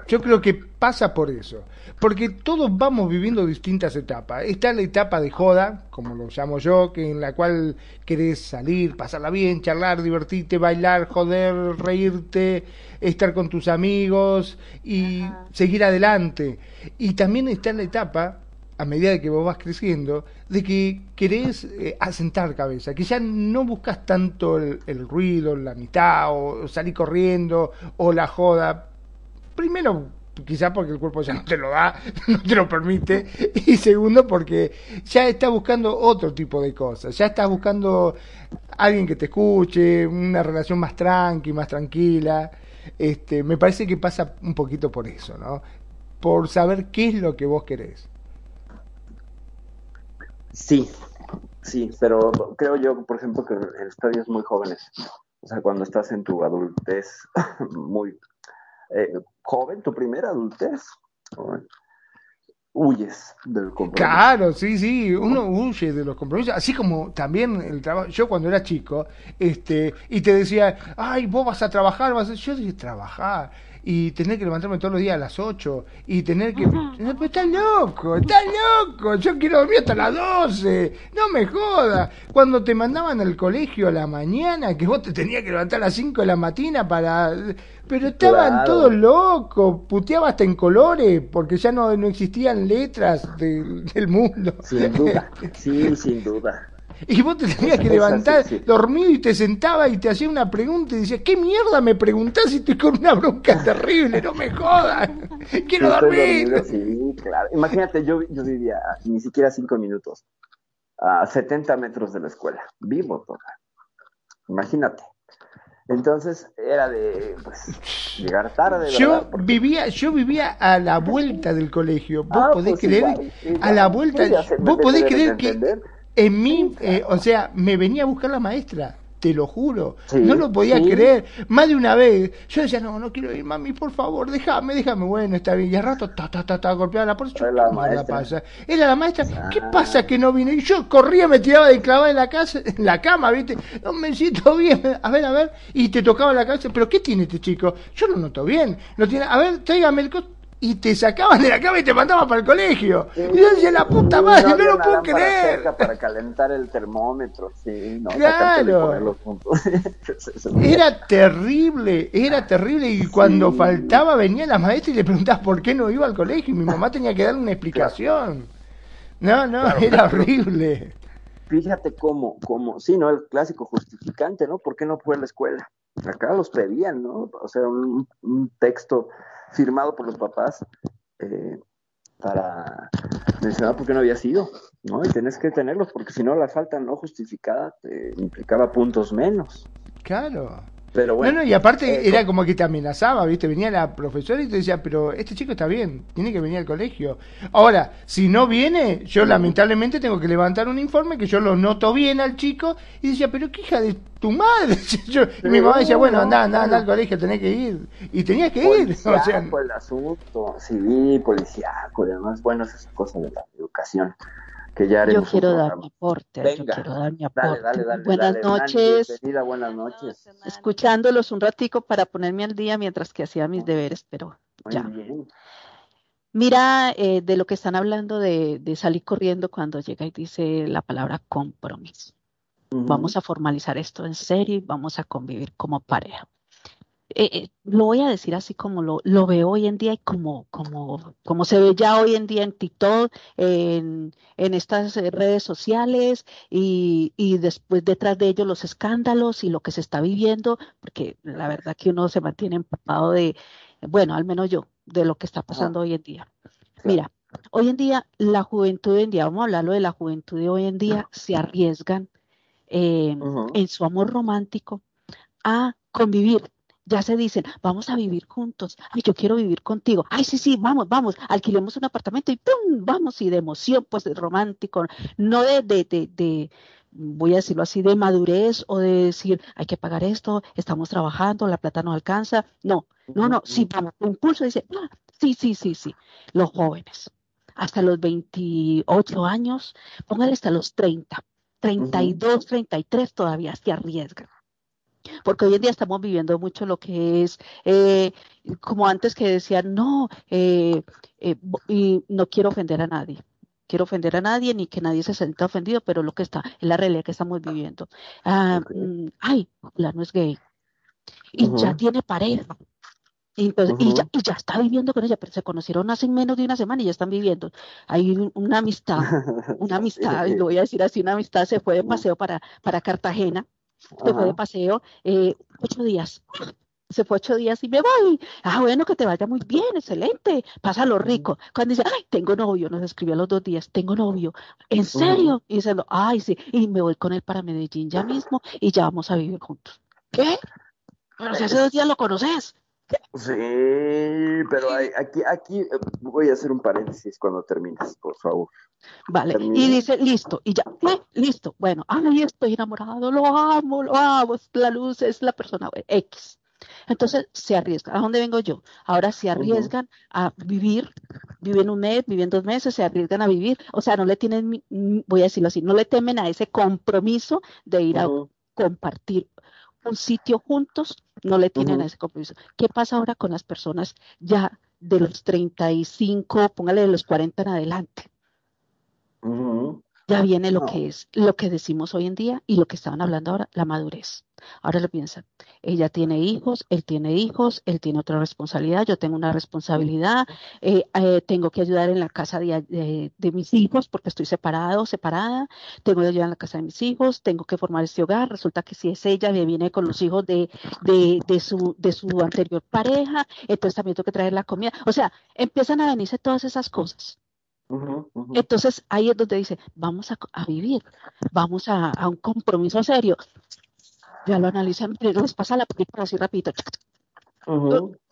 Speaker 4: Yo creo que pasa por eso, porque todos vamos viviendo distintas etapas. Está la etapa de joda, como lo llamo yo, que en la cual querés salir, pasarla bien, charlar, divertirte, bailar, joder, reírte, estar con tus amigos y seguir adelante. Y también está la etapa a medida de que vos vas creciendo, de que querés eh, asentar cabeza, que ya no buscas tanto el, el ruido, la mitad, o salir corriendo, o la joda, primero quizás porque el cuerpo ya no te lo da, no te lo permite, y segundo porque ya está buscando otro tipo de cosas, ya estás buscando alguien que te escuche, una relación más tranqui, más tranquila, este, me parece que pasa un poquito por eso, ¿no? Por saber qué es lo que vos querés.
Speaker 3: Sí, sí, pero creo yo, por ejemplo, que en estadios muy jóvenes, o sea, cuando estás en tu adultez muy eh, joven, tu primera adultez, huyes del compromiso.
Speaker 4: Claro, sí, sí, uno huye de los compromisos, así como también el trabajo, yo cuando era chico, este, y te decía, ay, vos vas a trabajar, vas a... yo dije, trabajar, y tener que levantarme todos los días a las 8 y tener que... Pero estás loco, estás loco, yo quiero dormir hasta las 12, no me jodas. Cuando te mandaban al colegio a la mañana, que vos te tenías que levantar a las 5 de la mañana para... Pero estaban todos locos, puteaba hasta en colores, porque ya no, no existían letras del mundo.
Speaker 3: Sin duda, sí, sin duda.
Speaker 4: Y vos te tenías que levantar dormido y te sentabas y te hacía una pregunta y decías, ¿qué mierda me preguntás si estoy con una bronca terrible? No me jodas. Quiero dormir.
Speaker 3: sí, claro. Imagínate, yo, yo vivía ni siquiera cinco minutos a 70 metros de la escuela. Vivo toda. Imagínate. Entonces era de pues, llegar tarde.
Speaker 4: Yo vivía, yo vivía a la vuelta del colegio. Vos ah, podés pues creer, a la vuelta, vos podés creer que en mí, eh, o sea, me venía a buscar la maestra, te lo juro. no lo podía creer. Más de una vez, yo decía, no, no quiero ir, mami, por favor, déjame, déjame. Bueno, está bien. Y al rato, ta, ta, ta, ta, golpeaba la puerta. Yo, la maestra. pasa? Era la maestra. ¿Qué ah. pasa que no vino? Y yo corría, me tiraba de clavada en la casa, en la cama, ¿viste? No me siento bien. A ver, a ver. Y te tocaba la cabeza. ¿Pero qué tiene este chico? Yo lo noto bien. Lo tiene. A ver, tráigame el costo y te sacaban de la cama y te mandaban para el colegio. y yo decía, la puta madre, no, lo puedo creer.
Speaker 3: Para calentar el termómetro, sí, no,
Speaker 4: claro. era terrible, era terrible. Y cuando faltaba venía la maestra y le preguntabas por qué no iba al colegio. Y mi mamá tenía que darle una explicación. No, no, era horrible.
Speaker 3: Fíjate cómo, cómo, sí, ¿no? El clásico justificante, ¿no? ¿Por qué no fue a la escuela? Acá los pedían, ¿no? O sea, un, un texto firmado por los papás eh, para mencionar por qué no había sido, ¿no? Y tenés que tenerlos, porque si no, la falta no justificada te implicaba puntos menos.
Speaker 4: Claro. Pero bueno. No, no, y aparte eh, era como que te amenazaba, ¿viste? Venía la profesora y te decía, pero este chico está bien, tiene que venir al colegio. Ahora, si no viene, yo lamentablemente tengo que levantar un informe que yo lo noto bien al chico y decía, pero qué hija de tu madre. y mi mamá decía, bueno, anda, anda, anda al colegio, tenés que ir. Y tenías que ir.
Speaker 3: O sea, el asunto, sí, policíaco, además, bueno, esas cosas de la educación
Speaker 6: yo quiero dar mi aporte, yo quiero dar mi aporte. buenas noches.
Speaker 3: buenas noches.
Speaker 6: Escuchándolos un ratico para ponerme al día mientras que hacía mis deberes, pero ya. Mira, eh, de lo que están hablando de, salir corriendo cuando llega y dice la palabra compromiso. Vamos a formalizar esto en serio y vamos a convivir como pareja. Eh, eh, lo voy a decir así como lo, lo, veo hoy en día y como, como, como se ve ya hoy en día en TikTok, en, en estas eh, redes sociales y, y, después detrás de ello los escándalos y lo que se está viviendo, porque la verdad que uno se mantiene empapado de, bueno, al menos yo, de lo que está pasando hoy en día. Mira, hoy en día la juventud hoy en día, vamos a hablarlo de la juventud de hoy en día, se arriesgan en su amor romántico a convivir ya se dicen, vamos a vivir juntos, ay, yo quiero vivir contigo, ay, sí, sí, vamos, vamos, alquilemos un apartamento y ¡pum! vamos, y de emoción, pues romántico, no de, de, de, voy a decirlo así, de madurez o de decir, hay que pagar esto, estamos trabajando, la plata no alcanza, no, no, no, sí, vamos, impulso, dice, ah, sí, sí, sí, sí, los jóvenes, hasta los 28 años, póngale hasta los 30, 32, 33 todavía se arriesgan porque hoy en día estamos viviendo mucho lo que es, eh, como antes que decían, no, eh, eh, y no quiero ofender a nadie, quiero ofender a nadie ni que nadie se sienta ofendido, pero lo que está, es la realidad que estamos viviendo. Ah, mm, ay, la no es gay, y ya tiene pareja. Y, entonces, y, ya, y, ya, está viviendo con ella, pero se conocieron hace menos de una semana y ya están viviendo. Hay una amistad, una amistad, y lo voy a decir así, una amistad se fue de paseo para, para Cartagena se fue de paseo eh, ocho días. Se fue ocho días y me voy. Ah, bueno, que te vaya muy bien, excelente. Pásalo rico. Cuando dice, ay, tengo novio, nos escribió a los dos días, tengo novio. ¿En serio? Y diciendo, ay, sí. Y me voy con él para Medellín ya mismo y ya vamos a vivir juntos. ¿Qué? Pero si hace dos días lo conoces.
Speaker 3: Sí, pero aquí, aquí eh, voy a hacer un paréntesis cuando termines, por favor.
Speaker 6: Vale, y dice, listo, y ya, listo, bueno, ay, estoy enamorado, lo amo, lo amo, la luz es la persona X. Entonces se arriesgan. ¿A dónde vengo yo? Ahora se arriesgan a vivir, viven un mes, viven dos meses, se arriesgan a vivir, o sea, no le tienen, voy a decirlo así, no le temen a ese compromiso de ir a compartir un sitio juntos, no le tienen ese compromiso. ¿Qué pasa ahora con las personas ya de los 35, póngale de los 40 en adelante? Ya viene lo que es, lo que decimos hoy en día y lo que estaban hablando ahora, la madurez. Ahora lo piensan, ella tiene hijos, él tiene hijos, él tiene otra responsabilidad, yo tengo una responsabilidad, eh, eh, tengo que ayudar en la casa de, mis hijos porque estoy separado, separada, tengo que ayudar en la casa de mis hijos, tengo que formar este hogar, resulta que si es ella, me viene con los hijos de, de, su, de su anterior pareja, entonces también tengo que traer la comida, o sea, empiezan a venirse todas esas cosas. Entonces ahí es donde dice, vamos a, vivir, vamos a, a, un compromiso serio ya lo analizan, pero les pasa la película así rapidito.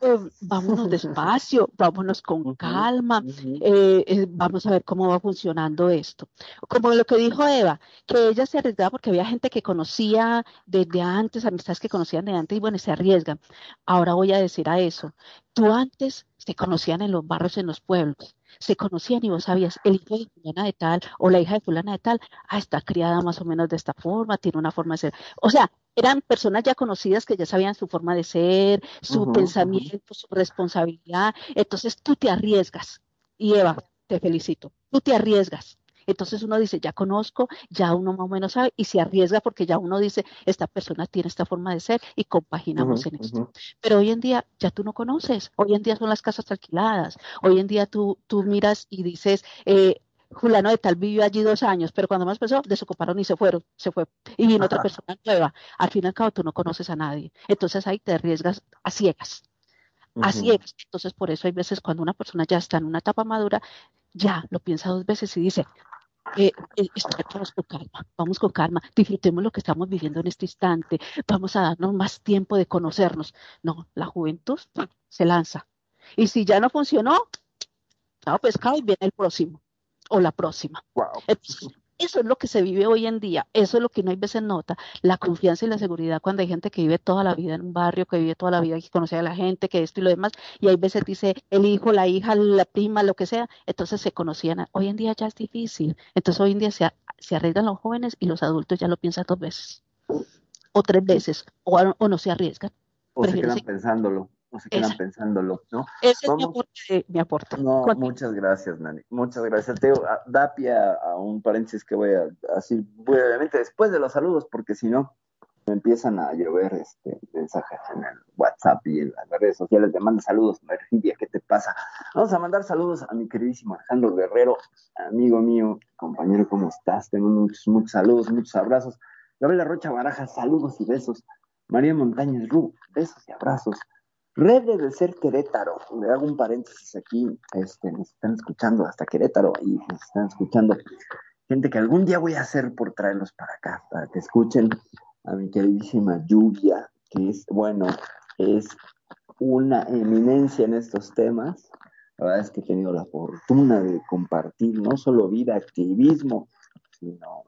Speaker 6: Eh, vámonos despacio, vámonos con calma, eh, eh, vamos a ver cómo va funcionando esto. Como lo que dijo Eva, que ella se arriesgaba porque había gente que conocía desde antes, amistades que conocían de antes y bueno, se arriesgan. Ahora voy a decir a eso, Tú antes se conocían en los barrios, en los pueblos, se conocían y vos sabías, el hijo de fulana de tal o la hija de fulana de tal, ah, está criada más o menos de esta forma, tiene una forma de ser. O sea, eran personas ya conocidas que ya sabían su forma de ser, su pensamiento, su responsabilidad. Entonces tú te arriesgas. Y Eva, te felicito, tú te arriesgas. Entonces uno dice, ya conozco, ya uno más o menos sabe y se arriesga porque ya uno dice, esta persona tiene esta forma de ser y compaginamos en esto. Pero hoy en día ya tú no conoces, hoy en día son las casas alquiladas, hoy en día tú, tú miras y dices, eh, Julano de tal vivió allí dos años, pero cuando más pasó, desocuparon y se fueron, se fue, y vino otra persona nueva. Al fin y al cabo, tú no conoces a nadie. Entonces ahí te arriesgas a ciegas. A ciegas. Entonces, por eso hay veces cuando una persona ya está en una etapa madura, ya lo piensa dos veces y dice, eh, eh vamos con calma, vamos con calma, disfrutemos lo que estamos viviendo en este instante, vamos a darnos más tiempo de conocernos. No, la juventud se lanza. Y si ya no funcionó, chao pescado y viene el próximo o la próxima. Eso es lo que se vive hoy en día, eso es lo que no hay veces nota, la confianza y la seguridad cuando hay gente que vive toda la vida en un barrio, que vive toda la vida, que conoce a la gente, que esto y lo demás, y hay veces dice el hijo, la hija, la prima, lo que sea, entonces se conocían. Hoy en día ya es difícil, entonces hoy en día se, se arriesgan los jóvenes y los adultos ya lo piensan dos veces, o tres veces, o, no se arriesgan.
Speaker 3: O se quedan pensándolo o se quedan pensándolo, ¿no?
Speaker 6: Ese es mi aporte,
Speaker 3: No, muchas gracias, Nani. Muchas gracias. Te ah, da pie a, un paréntesis que voy a así brevemente después de los saludos, porque si no, me empiezan a llover este, mensajes en el WhatsApp y en las redes sociales. Te mando saludos, Virginia, ¿qué te pasa? Vamos a mandar saludos a mi queridísimo Alejandro Guerrero, amigo mío, compañero, ¿cómo estás? Tengo muchos, muchos saludos, muchos abrazos. Gabriela Rocha Baraja, saludos y besos. María Montañez Ru, besos y abrazos. Red de ser Querétaro. Le hago un paréntesis aquí. Este, nos están escuchando hasta Querétaro y nos están escuchando gente que algún día voy a hacer por traerlos para acá, para que escuchen a mi queridísima Lluvia, que es, bueno, es una eminencia en estos temas. La verdad es que he tenido la fortuna de compartir no solo vida, activismo, sino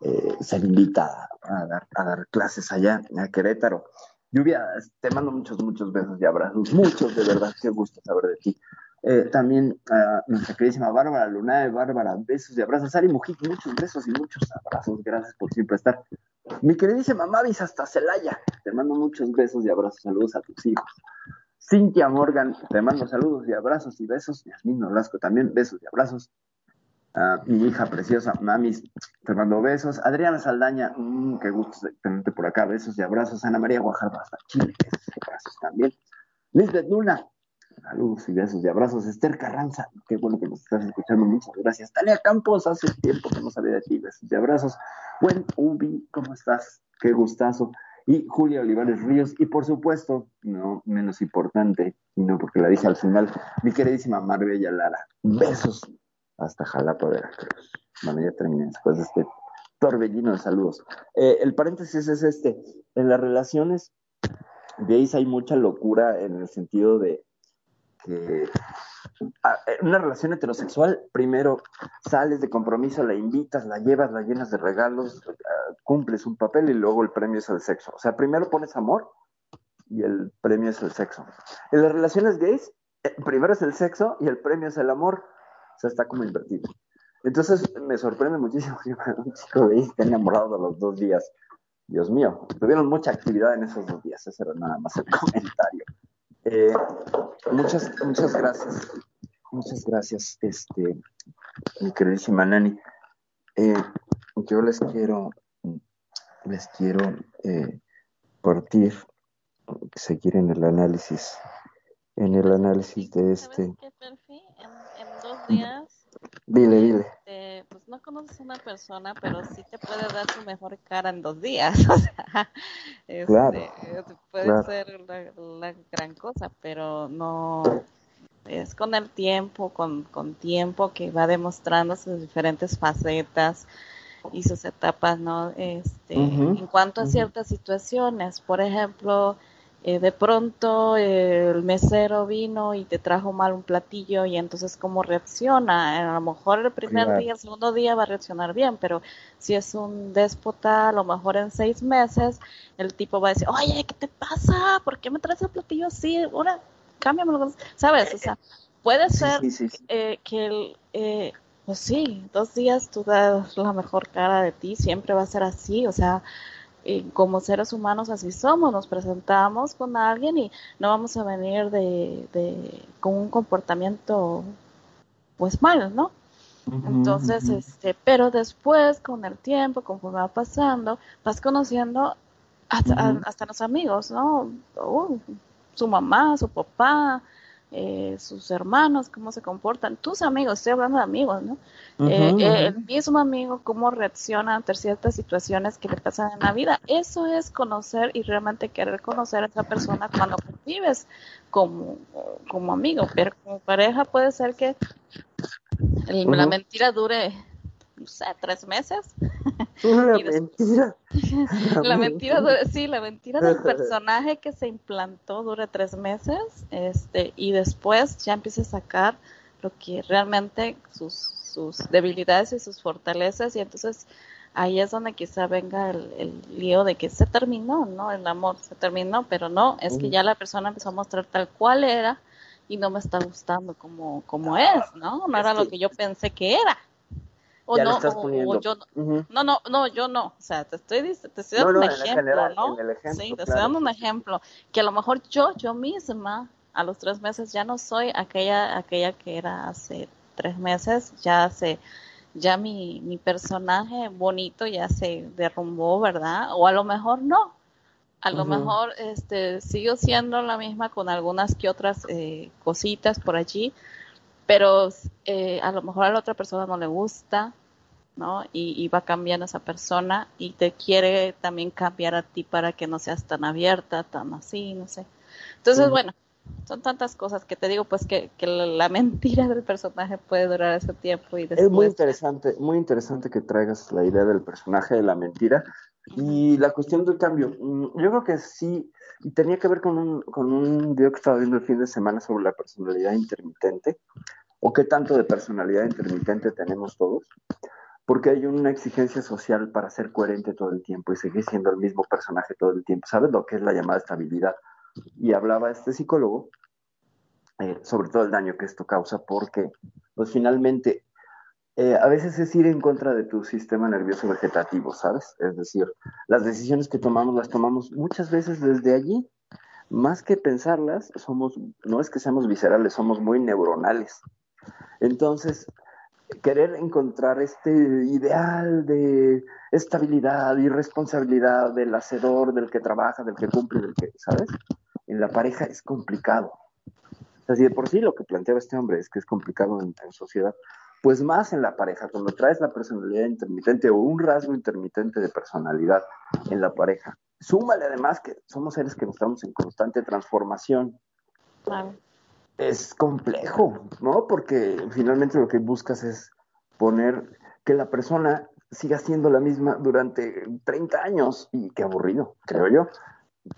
Speaker 3: eh, ser invitada a dar, a dar clases allá a Querétaro. Lluvia, te mando muchos, muchos besos y abrazos, muchos de verdad, qué gusto saber de ti. Eh, también a nuestra queridísima Bárbara Lunae, Bárbara, besos y abrazos. Ari Mujica, muchos besos y muchos abrazos, gracias por siempre estar. Mi queridísima Mavis hasta Celaya, te mando muchos besos y abrazos, saludos a tus hijos. Cintia Morgan, te mando saludos y abrazos y besos. Yasmín Nolasco también, besos y abrazos mi hija preciosa, mamis, te mando besos. Adriana Saldaña, mm, qué gusto tenerte por acá, besos y abrazos. Ana María Guajardo, hasta Chile, besos y abrazos también. Lisbeth Luna, saludos y besos y abrazos. Esther Carranza, qué bueno que nos estás escuchando, muchas gracias. Talia Campos, hace tiempo que no sabía de ti, besos y abrazos. Buen Ubi, ¿cómo estás? Qué gustazo. Y Julia Olivares Ríos, y por supuesto, no menos importante, no porque la dije al final, mi queridísima Marbella Lara, besos hasta Jalapa, Veracruz. Bueno, ya terminé después de este torbellino de saludos. Eh, el paréntesis es este, en las relaciones gays hay mucha locura en el sentido de que ah, una relación heterosexual, primero sales de compromiso, la invitas, la llevas, la llenas de regalos, ah, cumples un papel y luego el premio es el sexo. O sea, primero pones amor y el premio es el sexo. En las relaciones gays, eh, primero es el sexo y el premio es el amor. O sea, está como invertido. Entonces me sorprende muchísimo que un chico de ahí esté enamorado de los dos días. Dios mío, tuvieron mucha actividad en esos dos días. Ese era nada más el comentario. Eh, muchas, muchas gracias. Muchas gracias, este, mi queridísima Nani. Eh, yo les quiero, les quiero eh, partir, seguir en el análisis, en el análisis de este
Speaker 5: días.
Speaker 3: Dile, dile.
Speaker 5: Este, pues no conoces a una persona, pero sí te puede dar tu mejor cara en dos días. O sea, este, puede ser la, gran cosa, pero no es con el tiempo, con, con tiempo que va demostrando sus diferentes facetas y sus etapas, ¿no? Este, En cuanto a ciertas situaciones, por ejemplo, eh, de pronto el mesero vino y te trajo mal un platillo y entonces cómo reacciona. A lo mejor el primer día, el segundo día va a reaccionar bien, pero si es un déspota, a lo mejor en seis meses el tipo va a decir, oye, ¿qué te pasa? ¿Por qué me traes el platillo así? Ahora cámbiame los ¿sabes? O sea, puede ser eh, que el, eh, pues sí, dos días tú das la mejor cara de ti, siempre va a ser así, o sea, como seres humanos así somos, nos presentamos con alguien y no vamos a venir de, de con un comportamiento pues mal, ¿no? Entonces, este, pero después, con el tiempo, conforme va pasando, vas conociendo hasta, hasta los amigos, ¿no? Uh, su mamá, su papá, eh, sus hermanos, cómo se comportan, tus amigos, estoy hablando de amigos, ¿no? Eh, eh, el mismo amigo, cómo reacciona ante ciertas situaciones que le pasan en la vida. Eso es conocer y realmente querer conocer a esa persona cuando vives como, como amigo, pero como pareja puede ser que la mentira dure, no sé, tres meses.
Speaker 3: La mentira.
Speaker 5: la mentira sí, la mentira del personaje que se implantó dure tres meses, este, y después ya empieza a sacar lo que realmente sus, sus debilidades y sus fortalezas, y entonces ahí es donde quizá venga el, el, lío de que se terminó, ¿no? El amor se terminó, pero no, es que ya la persona empezó a mostrar tal cual era y no me está gustando como, como es, ¿no? No era lo que yo pensé que era. O no, o, yo no, no, no, no, yo no, o sea, te estoy, te estoy dando un ejemplo, ¿no? sí, te estoy dando un ejemplo, que a lo mejor yo, yo misma, a los tres meses ya no soy aquella, aquella que era hace tres meses, ya se, ya mi, mi personaje bonito ya se derrumbó, ¿verdad? O a lo mejor no, a lo mejor este, sigo siendo la misma con algunas que otras eh, cositas por allí, pero eh, a lo mejor a la otra persona no le gusta, ¿no? Y, va cambiando esa persona y te quiere también cambiar a ti para que no seas tan abierta, tan así, no sé. Entonces, bueno, son tantas cosas que te digo, pues que, que la, mentira del personaje puede durar ese tiempo y después...
Speaker 3: Es muy interesante, muy interesante que traigas la idea del personaje de la mentira, y la cuestión del cambio, mm, yo creo que sí, y tenía que ver con un, con un video que estaba viendo el fin de semana sobre la personalidad intermitente, o qué tanto de personalidad intermitente tenemos todos, porque hay una exigencia social para ser coherente todo el tiempo y seguir siendo el mismo personaje todo el tiempo. ¿Sabes lo que es la llamada estabilidad? Y hablaba este psicólogo eh, sobre todo el daño que esto causa, porque pues finalmente eh, a veces es ir en contra de tu sistema nervioso vegetativo, ¿sabes? Es decir, las decisiones que tomamos las tomamos muchas veces desde allí. Más que pensarlas, somos, no es que seamos viscerales, somos muy neuronales. Entonces, querer encontrar este ideal de estabilidad y responsabilidad del hacedor, del que trabaja, del que cumple, del que, ¿sabes? En la pareja es complicado. O sea, de por sí lo que planteaba este hombre es que es complicado en sociedad, pues más en la pareja, cuando traes la personalidad intermitente o un rasgo intermitente de personalidad en la pareja. Súmale además que somos seres que estamos en constante transformación. Es complejo, ¿no? Porque finalmente lo que buscas es poner que la persona siga siendo la misma durante 30 años y qué aburrido, creo yo.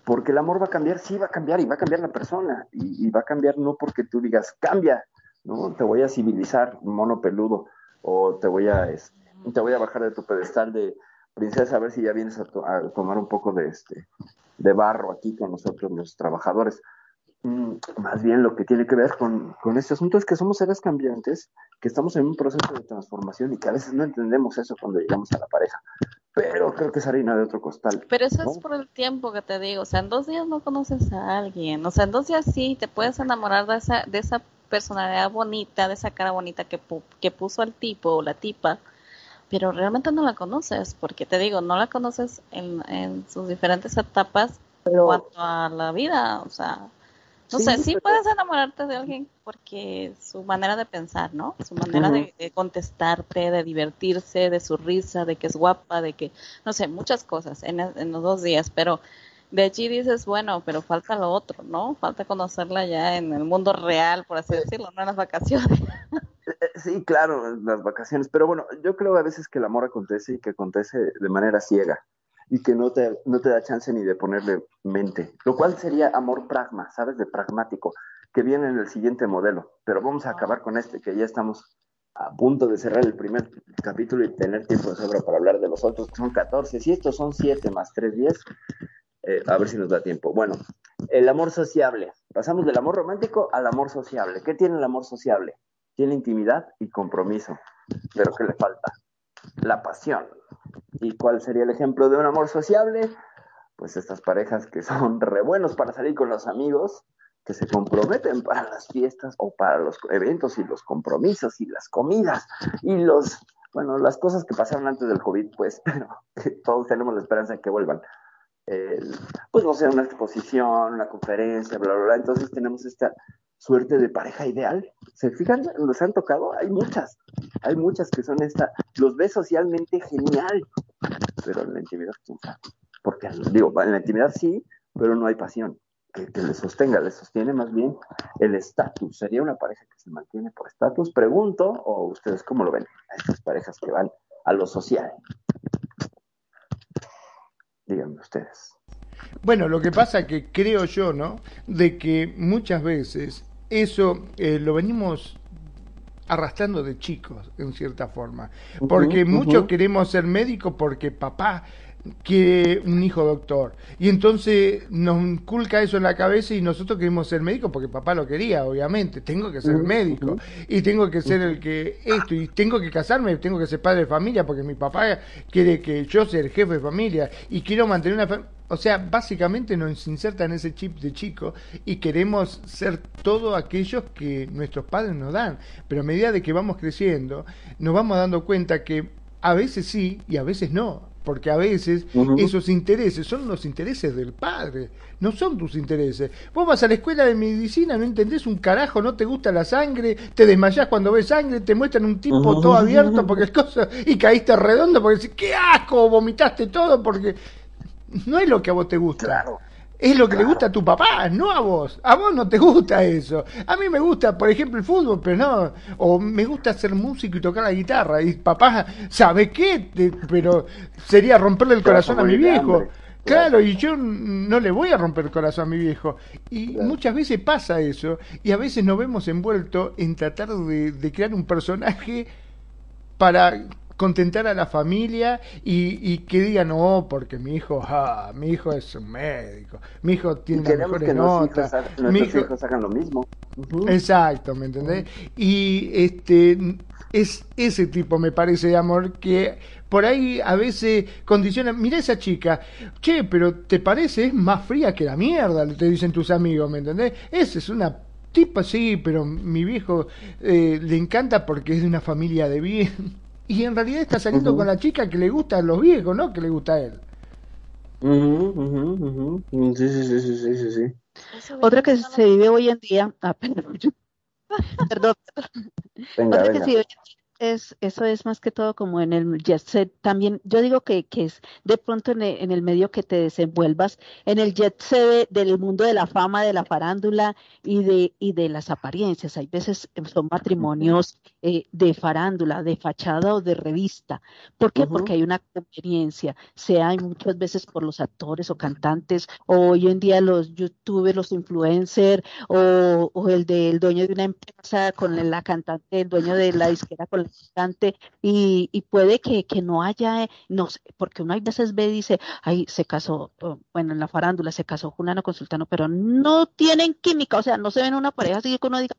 Speaker 3: Porque el amor va a cambiar, sí va a cambiar y va a cambiar la persona y, y va a cambiar no porque tú digas cambia, ¿no? Te voy a civilizar, mono peludo, o te voy a, este, te voy a bajar de tu pedestal de princesa a ver si ya vienes a, tomar un poco de, este, de barro aquí con nosotros los trabajadores. Mm, más bien lo que tiene que ver con, con este asunto es que somos seres cambiantes, que estamos en un proceso de transformación y que a veces no entendemos eso cuando llegamos a la pareja. Pero creo que es harina de otro costal.
Speaker 5: Pero eso es por el tiempo que te digo. O sea, en dos días no conoces a alguien. O sea, en dos días sí te puedes enamorar de esa, de esa personalidad bonita, de esa cara bonita que, que puso el tipo o la tipa, pero realmente no la conoces, porque te digo, no la conoces en, en sus diferentes etapas en cuanto a la vida, o sea, no sé, sí puedes enamorarte de alguien porque su manera de pensar, ¿no? Su manera de, contestarte, de divertirse, de su risa, de que es guapa, de que, no sé, muchas cosas en, en los dos días, pero de allí dices, bueno, pero falta lo otro, ¿no? Falta conocerla ya en el mundo real, por así decirlo, no en las vacaciones.
Speaker 3: Eh, eh, sí, claro, las vacaciones, pero bueno, yo creo a veces que el amor acontece y que acontece de manera ciega y que no te, no te da chance ni de ponerle mente, lo cual sería amor pragma, ¿sabes? De pragmático, que viene en el siguiente modelo, pero vamos a acabar con este, que ya estamos a punto de cerrar el primer capítulo y tener tiempo de sobra para hablar de los otros, que son 14, si estos son 7 más 3, 10, eh, a ver si nos da tiempo. Bueno, el amor sociable. Pasamos del amor romántico al amor sociable. ¿Qué tiene el amor sociable? Tiene intimidad y compromiso. Pero ¿qué le falta? La pasión. ¿Y cuál sería el ejemplo de un amor sociable? Pues estas parejas que son re buenos para salir con los amigos, que se comprometen para las fiestas o para los eventos y los compromisos y las comidas y los, bueno, las cosas que pasaron antes del COVID, pues, pero todos tenemos la esperanza de que vuelvan. Pues no sé, una exposición, una conferencia, bla, bla, bla. Entonces tenemos esta suerte de pareja ideal. ¿Se fijan? ¿Nos han tocado? Hay muchas. Hay muchas que son esta. Los ve socialmente genial, pero en la intimidad, Porque, digo, en la intimidad sí, pero no hay pasión que, le sostenga, le sostiene más bien el estatus. ¿Sería una pareja que se mantiene por estatus? Pregunto, o ustedes cómo lo ven, a estas parejas que van a lo social. Díganme ustedes.
Speaker 4: Bueno, lo que pasa que creo yo, ¿no? De que muchas veces eso eh, lo venimos arrastrando de chicos, en cierta forma. Porque muchos queremos ser médicos porque papá que un hijo doctor. Y entonces nos inculca eso en la cabeza y nosotros queremos ser médicos porque papá lo quería, obviamente. Tengo que ser médico y tengo que ser el que esto y tengo que casarme, tengo que ser padre de familia porque mi papá quiere que yo sea el jefe de familia y quiero mantener una familia. O sea, básicamente nos insertan ese chip de chico y queremos ser todo aquellos que nuestros padres nos dan. Pero a medida de que vamos creciendo, nos vamos dando cuenta que a veces sí y a veces no porque a veces esos intereses son los intereses del padre, no son tus intereses. Vos vas a la escuela de medicina, no entendés un carajo, no te gusta la sangre, te desmayás cuando ves sangre, te muestran un tipo todo abierto porque es cosa y caíste redondo porque decís, qué asco, vomitaste todo porque no es lo que a vos te gusta. Es lo que le gusta a tu papá, no a vos. A vos no te gusta eso. A mí me gusta, por ejemplo, el fútbol, pero no. O me gusta hacer música y tocar la guitarra. Y papá, ¿sabe qué? pero sería romperle el corazón a mi viejo. Claro, y yo no le voy a romper el corazón a mi viejo. Y muchas veces pasa eso. Y a veces nos vemos envueltos en tratar de, de crear un personaje para contentar a la familia y, y que digan, no, porque mi hijo, ah, mi hijo es un médico, mi hijo tiene las mejores notas.
Speaker 3: mi hijo... hijos hagan lo mismo.
Speaker 4: Exacto, ¿me entendés? Y este es ese tipo, me parece, de amor que por ahí a veces condiciona. Mira esa chica, che, pero ¿te parece? Es más fría que la mierda, te dicen tus amigos, ¿me entendés? Esa es una tipa, sí, pero mi viejo eh, le encanta porque es de una familia de bien y en realidad está saliendo con la chica que le gusta a los viejos, ¿no? Que le gusta a él.
Speaker 3: Sí, sí, sí, sí, sí,
Speaker 6: sí. Otra que se vive hoy en día, ah, perdón, perdón, Venga, Otra que se vive es, eso es más que todo como en el jet set. También yo digo que, que es de pronto en el, en el, medio que te desenvuelvas, en el jet set del mundo de la fama, de la farándula y de, y de las apariencias. Hay veces son matrimonios eh, de farándula, de fachada o de revista. ¿Por qué? Porque hay una conveniencia, sea muchas veces por los actores o cantantes, o hoy en día los youtubers, los influencers, o, o el del dueño de una empresa con la cantante, el dueño de la disquera con y, y puede que, que, no haya, eh, no sé, porque uno a veces ve y dice, ay, se casó, bueno, en la farándula se casó Juliano con Sultano, pero no tienen química, o sea, no se ven una pareja así que uno diga,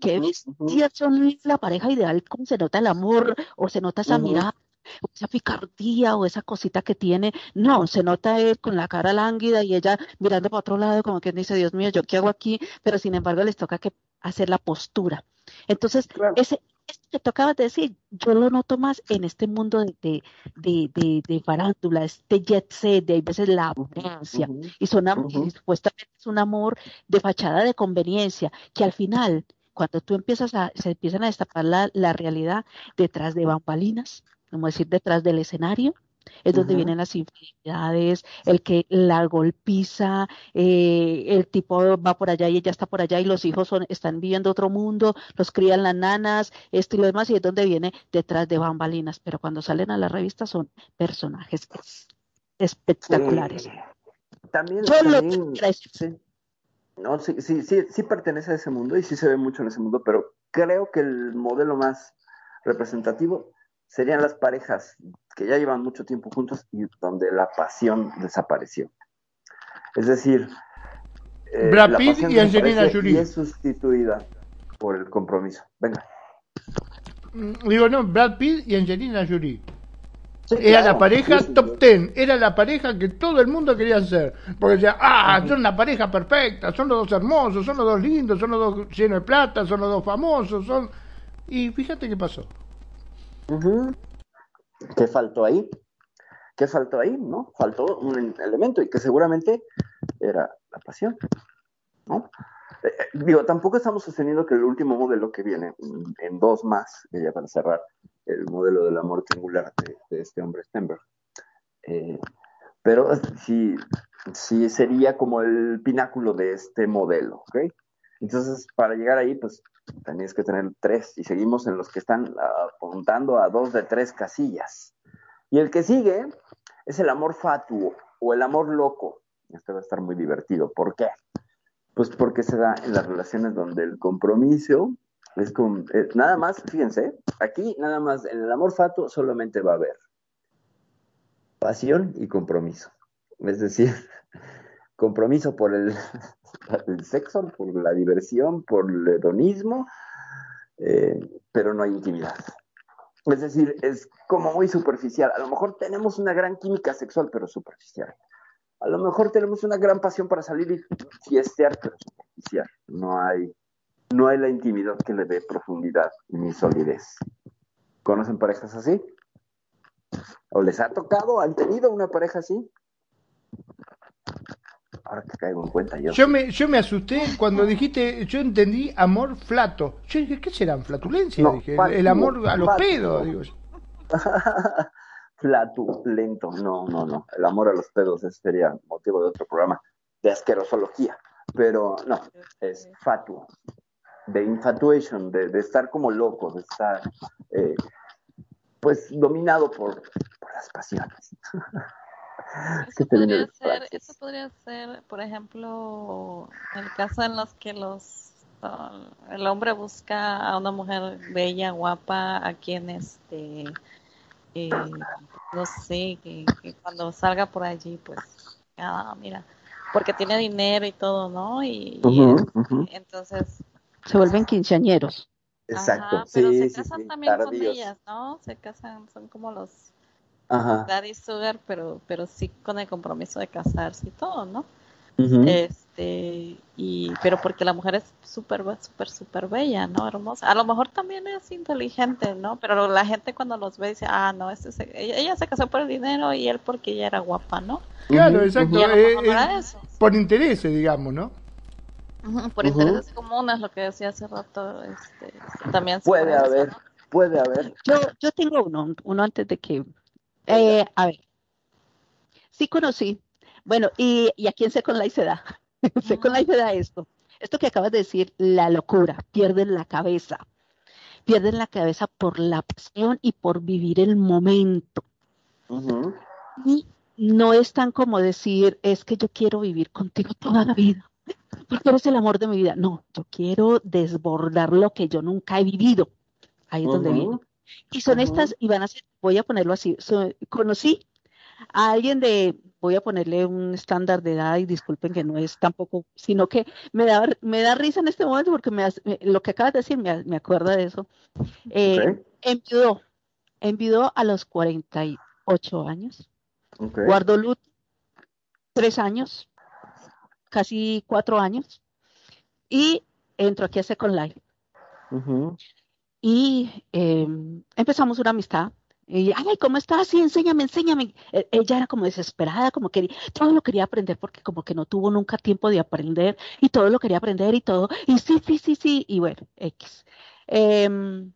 Speaker 6: qué bestia son la pareja ideal, cómo se nota el amor, o se nota esa mirada o esa picardía o esa cosita que tiene. No, se nota él con la cara lánguida y ella mirando para otro lado, como que dice, Dios mío, ¿yo qué hago aquí? Pero sin embargo les toca que hacer la postura. Entonces, ese, esto que tú acabas de decir, yo lo noto más en este mundo de, de, de, de, farándula, este jet set, de a veces la abundancia, y, son, supuestamente es un amor de fachada de conveniencia, que al final, cuando tú empiezas a, se empiezan a destapar la, la realidad detrás de bambalinas, como decir, detrás del escenario, es donde vienen las infidelidades, el que la golpiza, eh, el tipo va por allá y ella está por allá y los hijos son, están viviendo otro mundo, los crían las nanas, esto y lo demás, y es donde viene detrás de bambalinas, pero cuando salen a la revista son personajes espectaculares.
Speaker 3: También, también sí. No, sí, sí, sí, sí pertenece a ese mundo y sí se ve mucho en ese mundo, pero creo que el modelo más representativo serían las parejas que ya llevan mucho tiempo juntos y donde la pasión desapareció. Es decir, Eh,
Speaker 4: Brad Pitt y Angelina Jolie.
Speaker 3: Y es sustituida por el compromiso. Venga.
Speaker 4: Mm, Digo, no, Brad Pitt y Angelina Jolie.
Speaker 3: Sí,
Speaker 4: Era
Speaker 3: claro,
Speaker 4: la pareja
Speaker 3: sí, sí,
Speaker 4: top ten, era la pareja que todo el mundo quería ser. Porque decía, ah, son la pareja perfecta, son los dos hermosos, son los dos lindos, son los dos llenos de plata, son los dos famosos, son... Y fíjate qué pasó.
Speaker 3: ¿Qué faltó ahí? ¿Qué faltó ahí? ¿No? Faltó un elemento y que seguramente era la pasión. ¿no? Eh, eh, digo, tampoco estamos sosteniendo que el último modelo que viene, mm, en dos más, ya para cerrar, el modelo del amor triangular de, de este hombre Stenberg. Eh, pero sí, sí sería como el pináculo de este modelo, ¿ok? Entonces, para llegar ahí, pues tenías que tener tres, y seguimos en los que están apuntando a dos de tres casillas. Y el que sigue es el amor fatuo o el amor loco. Este va a estar muy divertido. ¿Por qué? Pues porque se da en las relaciones donde el compromiso es con, eh, nada más, fíjense, aquí nada más, en el amor fatuo solamente va a haber pasión y compromiso. Es decir, compromiso por el, sexo, por la diversión, por el hedonismo, eh, pero no hay intimidad. Es decir, es como muy superficial. A lo mejor tenemos una gran química sexual, pero superficial. A lo mejor tenemos una gran pasión para salir y fiestear, pero superficial. No hay, no hay la intimidad que le dé profundidad ni solidez. ¿Conocen parejas así? ¿O les ha tocado? ¿Han tenido una pareja así? Ahora que caigo en cuenta yo.
Speaker 4: Yo me, yo me asusté cuando dijiste, yo entendí amor flato. Yo dije, ¿qué serán? ¿Flatulencia?
Speaker 3: No,
Speaker 4: dije, el, amor a los pedos. Digo. yo.
Speaker 3: Flatulento. No, no, no. El amor a los pedos ese sería motivo de otro programa de asquerosología. Pero no, es fatuo. De infatuation, de, de estar como loco, de estar eh, pues dominado por, por las pasiones.
Speaker 5: Eso podría ser, eso podría ser, por ejemplo, el caso en los que los ah, el hombre busca a una mujer bella, guapa, a quien este eh, no sé, que, que cuando salga por allí, pues, ah, mira, porque tiene dinero y todo, ¿no? Y, entonces,
Speaker 6: Se vuelven quinceañeros.
Speaker 3: Exacto.
Speaker 5: ajá, pero
Speaker 3: sí,
Speaker 5: se
Speaker 3: sí,
Speaker 5: casan
Speaker 3: sí,
Speaker 5: también con ellas, ¿no? Se casan, son como los
Speaker 3: Ajá.
Speaker 5: daddy sugar, pero, pero sí con el compromiso de casarse y todo, ¿no? Este, y, pero porque la mujer es súper, súper, súper bella, ¿no? Hermosa. A lo mejor también es inteligente, ¿no? Pero la gente cuando los ve dice, ah, no, este se- ella, ella se casó por el dinero y él porque ella era guapa, ¿no?
Speaker 4: Claro, exacto. Eh, eh, por intereses, digamos, ¿no?
Speaker 5: Por
Speaker 3: Ujú.
Speaker 5: intereses comunes, lo que decía hace rato, este, también se
Speaker 3: Puede haber,
Speaker 5: ¿no?
Speaker 3: puede haber.
Speaker 6: Yo, yo tengo uno, uno antes de que... eh, a ver, sí conocí. Bueno, y, y a quién sé con la se da. sé con la se da esto. Esto que acabas de decir, la locura, pierden la cabeza. Pierden la cabeza por la pasión y por vivir el momento. Y no es tan como decir, es que yo quiero vivir contigo toda la vida, porque eres el amor de mi vida. No, yo quiero desbordar lo que yo nunca he vivido. Ahí es donde viene. Y son estas, y van a ser, voy a ponerlo así, so- conocí a alguien de, voy a ponerle un estándar de edad y disculpen que no es tampoco, sino que me da, me da risa en este momento porque me, me- lo que acabas de decir me, me acuerda de eso. Eh,
Speaker 3: Ok,
Speaker 6: enviudó, enviudó a los 48 años,
Speaker 3: ok.
Speaker 6: guardó luto tres años, casi cuatro años, y entró aquí a Second Life.
Speaker 3: Ujú.
Speaker 6: Y eh, empezamos una amistad. Y, ay, ¿cómo estás? Sí, enséñame, enséñame. E- Ella era como desesperada, como que todo lo quería aprender porque como que no tuvo nunca tiempo de aprender y todo lo quería aprender y todo. Y sí, sí, sí, sí. Y bueno, X. Em,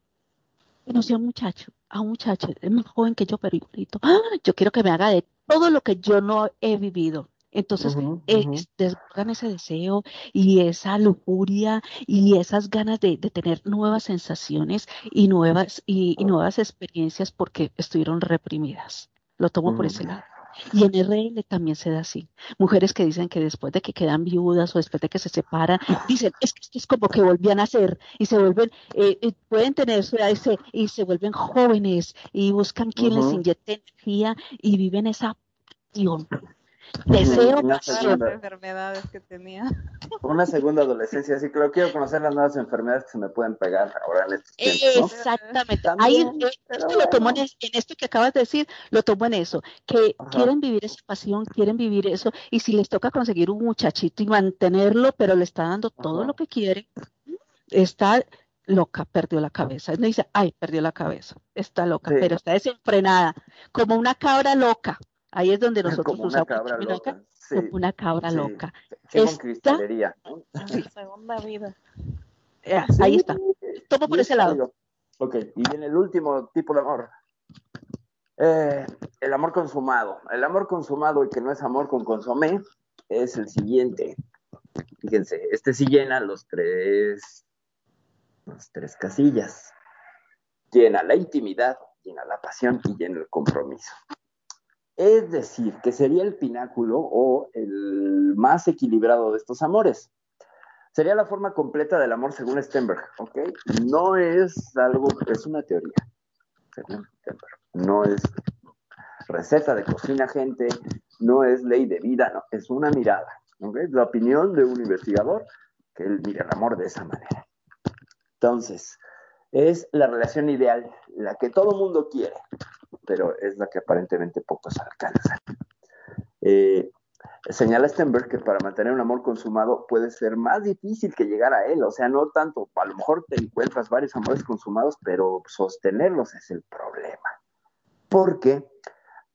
Speaker 6: conocí a un muchacho, a un muchacho, es más joven que yo, pero igualito. ¡Ah! Yo quiero que me haga de todo lo que yo no he vivido. Entonces, eh,
Speaker 3: ujú.
Speaker 6: desbordan ese deseo y esa lujuria y esas ganas de, de tener nuevas sensaciones y nuevas, y, y nuevas experiencias porque estuvieron reprimidas. Lo tomo por ese
Speaker 3: Ujú.
Speaker 6: lado. Y en RL también se da así. Mujeres que dicen que después de que quedan viudas o después de que se separan, dicen, es que esto es como que volvían a ser y se vuelven, eh, eh, pueden tener su edad y se, y se vuelven jóvenes y buscan quien les inyecte energía y viven esa pasión. Deseo
Speaker 5: las enfermedades que tenía.
Speaker 3: Una segunda adolescencia, que lo quiero conocer las nuevas enfermedades que se me pueden pegar ahora en estos
Speaker 6: tiempos. Exactamente. Ahí, esto lo tomo en, esto que acabas de decir, lo tomo en eso, que quieren vivir esa pasión, quieren vivir eso, y si les toca conseguir un muchachito y mantenerlo, pero le está dando todo lo que quiere, está loca, perdió la cabeza. No dice, ay, perdió la cabeza, está loca, pero está desenfrenada, como una cabra loca. Ahí es donde nosotros
Speaker 3: como usamos una cabra loca.
Speaker 6: como una cabra loca.
Speaker 3: Está...
Speaker 5: Segunda vida.
Speaker 6: Eh, ahí está. Tomo por ese lado.
Speaker 3: Ok, y viene el último tipo de amor. Eh, el amor consumado. El amor consumado y que no es amor con consomé es el siguiente. Fíjense, este sí llena los tres, las tres casillas. Llena la intimidad, llena la pasión y llena el compromiso. Es decir, que sería el pináculo o el más equilibrado de estos amores. Sería la forma completa del amor según Stenberg, ¿ok? No es algo, es una teoría, según Stenberg. No es receta de cocina, gente, no es ley de vida, no, es una mirada, ¿ok? La opinión de un investigador que él mira el amor de esa manera. Entonces, es la relación ideal, la que todo mundo quiere, pero es la que aparentemente pocos alcanzan. Eh, señala Stenberg que para mantener un amor consumado puede ser más difícil que llegar a él, o sea, no tanto, a lo mejor te encuentras varios amores consumados, pero sostenerlos es el problema, porque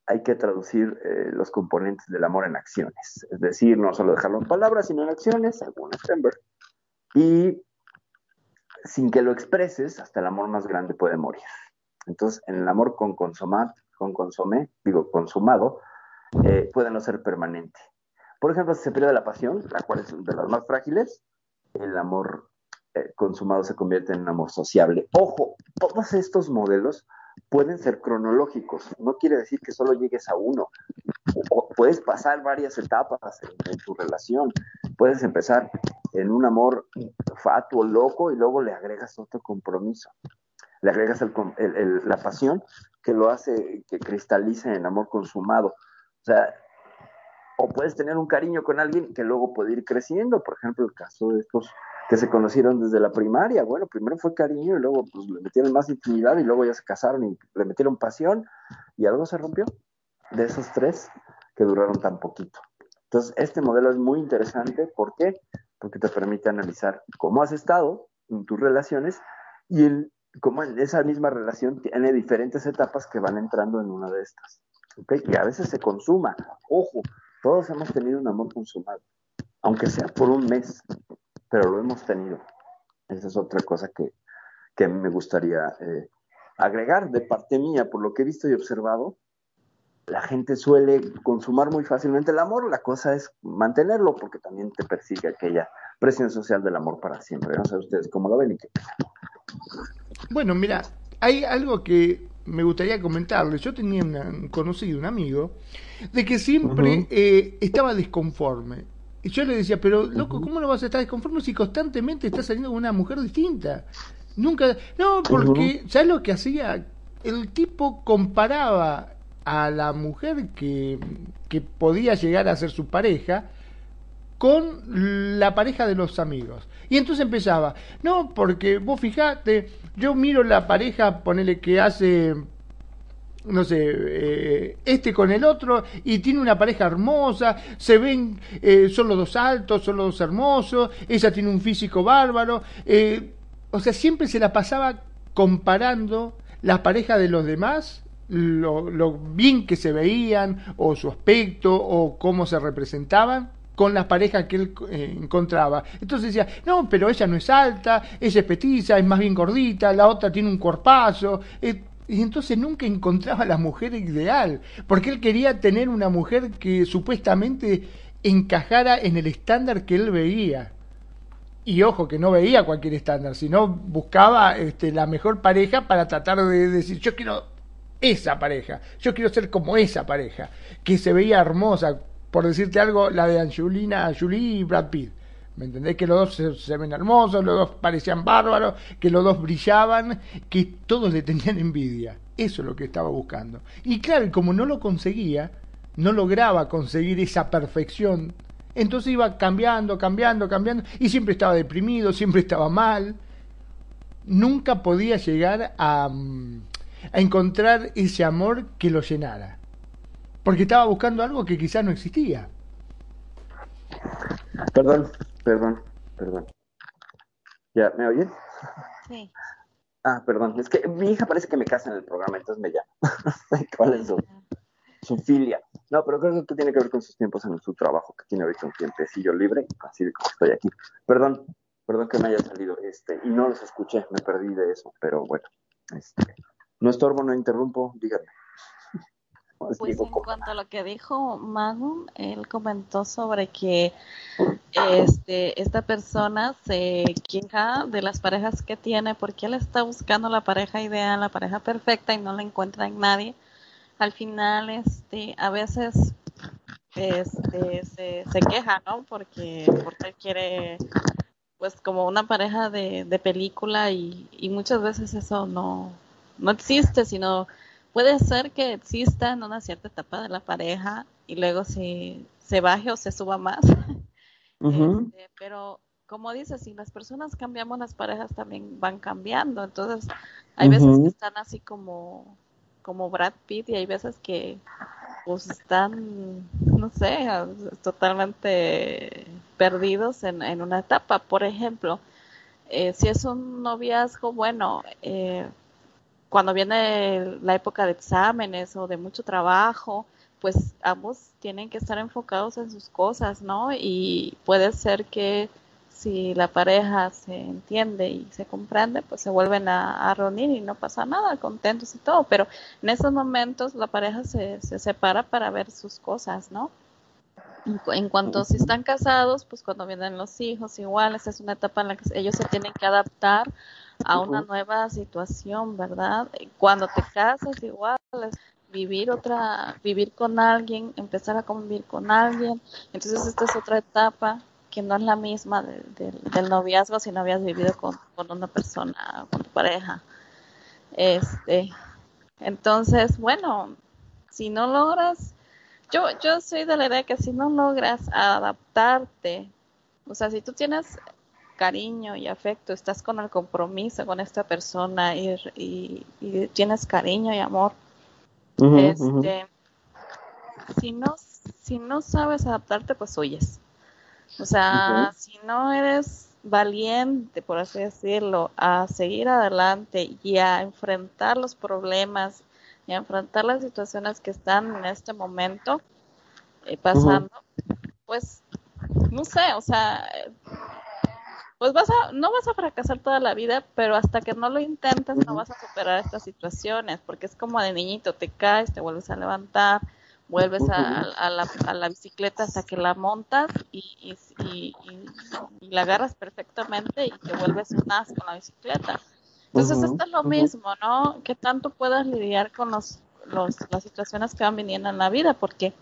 Speaker 3: hay que traducir eh, los componentes del amor en acciones, es decir, no solo dejarlo en palabras, sino en acciones, según Stenberg, y sin que lo expreses, hasta el amor más grande puede morir. Entonces, en el amor con consomar, con consomé, digo, consumado, eh, puede no ser permanente. Por ejemplo, si se pierde la pasión, la cual es de las más frágiles, el amor eh, consumado se convierte en un amor sociable. Ojo, todos estos modelos pueden ser cronológicos, no quiere decir que solo llegues a uno. Puedes pasar varias etapas en, tu relación. Puedes empezar en un amor fatuo, loco, y luego le agregas otro compromiso le agregas la pasión que lo hace que cristalice en amor consumado. O sea, o puedes tener un cariño con alguien que luego puede ir creciendo. Por ejemplo, el caso de estos que se conocieron desde la primaria. Bueno, primero fue cariño y luego pues, le metieron más intimidad y luego ya se casaron y le metieron pasión y algo se rompió de esos tres que duraron tan poquito. Entonces, este modelo es muy interesante. ¿Por qué? Porque te permite analizar cómo has estado en tus relaciones y el como en esa misma relación tiene diferentes etapas que van entrando en una de estas. ¿okay? Y a veces se consuma. Ojo, todos hemos tenido un amor consumado, aunque sea por un mes, pero lo hemos tenido. Esa es otra cosa que, que me gustaría eh, agregar de parte mía, por lo que he visto y observado. La gente suele consumar muy fácilmente el amor, la cosa es mantenerlo porque también te persigue aquella presión social del amor para siempre. No sé ustedes cómo lo ven y qué
Speaker 4: bueno, mira, hay algo que me gustaría comentarles. Yo tenía un conocido, un amigo, de que siempre eh, estaba desconforme. Y yo le decía, pero loco, ¿cómo no vas a estar desconforme si constantemente estás saliendo con una mujer distinta? Nunca. No, porque, ya ¿sabes lo que hacía? El tipo comparaba a la mujer que, que podía llegar a ser su pareja con la pareja de los amigos. Y entonces empezaba, no, porque vos fijate, yo miro la pareja, ponele que hace, no sé, eh, este con el otro, y tiene una pareja hermosa, se ven, eh, son los dos altos, son los dos hermosos, ella tiene un físico bárbaro, eh, o sea, siempre se la pasaba comparando la pareja de los demás lo, bien que se veían, o su aspecto, o cómo se representaban, con las parejas que él eh, encontraba. Entonces decía, no, pero ella no es alta, ella es petiza, es más bien gordita, la otra tiene un cuerpazo. Eh, y entonces nunca encontraba la mujer ideal, porque él quería tener una mujer que supuestamente encajara en el estándar que él veía. Y ojo, que no veía cualquier estándar, sino buscaba este, la mejor pareja para tratar de decir, yo quiero esa pareja, yo quiero ser como esa pareja, que se veía hermosa, por decirte algo, la de Angelina Jolie y Brad Pitt. ¿Me entendés? Que los dos se, ven hermosos, los dos parecían bárbaros, que los dos brillaban, que todos le tenían envidia. Eso es lo que estaba buscando. Y claro, como no lo conseguía, no lograba conseguir esa perfección. Entonces iba cambiando, cambiando, cambiando, y siempre estaba deprimido, siempre estaba mal. Nunca podía llegar a, mm, a encontrar ese amor que lo llenara. Porque estaba buscando algo que quizás no existía.
Speaker 3: Perdón, perdón, perdón. ¿Ya me oyen?
Speaker 5: Sí.
Speaker 3: Ah, perdón, es que mi hija parece que me casa en el programa, entonces me llama. ¿Cuál es su, su, filia? No, pero creo que tiene que ver con sus tiempos en su trabajo, que tiene ahorita un tiempecillo libre, así de como estoy aquí. Perdón, perdón que me haya salido, este, y no los escuché, me perdí de eso, pero bueno, este, no estorbo, no interrumpo, díganme.
Speaker 5: Pues en cuanto a lo que dijo Magnum, él comentó sobre que este, esta persona se queja de las parejas que tiene porque él está buscando la pareja ideal, la pareja perfecta y no la encuentra en nadie. Al final, este, a veces este, se, se queja, ¿no? Porque, porque él quiere, pues, como una pareja de, de película y, y muchas veces eso no, no existe, sino puede ser que exista en una cierta etapa de la pareja y luego se, se baje o se suba más. este, pero como dices, si las personas cambiamos, las parejas también van cambiando. Entonces, hay veces que están así como, como Brad Pitt y hay veces que pues están, no sé, totalmente perdidos en, en una etapa. Por ejemplo, eh, si es un noviazgo, bueno, eh, cuando viene la época de exámenes o de mucho trabajo, pues ambos tienen que estar enfocados en sus cosas, ¿no? Y puede ser que si la pareja se entiende y se comprende, pues se vuelven a, reunir y no pasa nada, contentos y todo, pero en esos momentos la pareja se, se separa para ver sus cosas, ¿no? En cuanto si están casados, pues cuando vienen los hijos, igual, esa es una etapa en la que ellos se tienen que adaptar a una nueva situación, ¿verdad? Cuando te casas, igual, vivir otra, vivir con alguien, empezar a convivir con alguien. Entonces esta es otra etapa que no es la misma del noviazgo si no habías vivido con, con una persona, con tu pareja. Este, entonces, bueno, si no logras yo, yo soy de la idea que si no logras adaptarte, o sea, si tú tienes cariño y afecto, estás con el compromiso con esta persona y, tienes cariño y amor, este, si no si no sabes adaptarte, pues huyes. O sea, si no eres valiente, por así decirlo, a seguir adelante y a enfrentar los problemas y enfrentar las situaciones que están en este momento eh, pasando, pues no sé, o sea, pues vas a, no vas a fracasar toda la vida, pero hasta que no lo intentes no vas a superar estas situaciones, porque es como de niñito, te caes, te vuelves a levantar, vuelves a, la, a la, bicicleta hasta que la montas y, y, y, la agarras perfectamente y te vuelves un as con la bicicleta. Entonces, esto es lo mismo, ¿no? Que tanto puedas lidiar con los, los, las situaciones que van viniendo en la vida, porque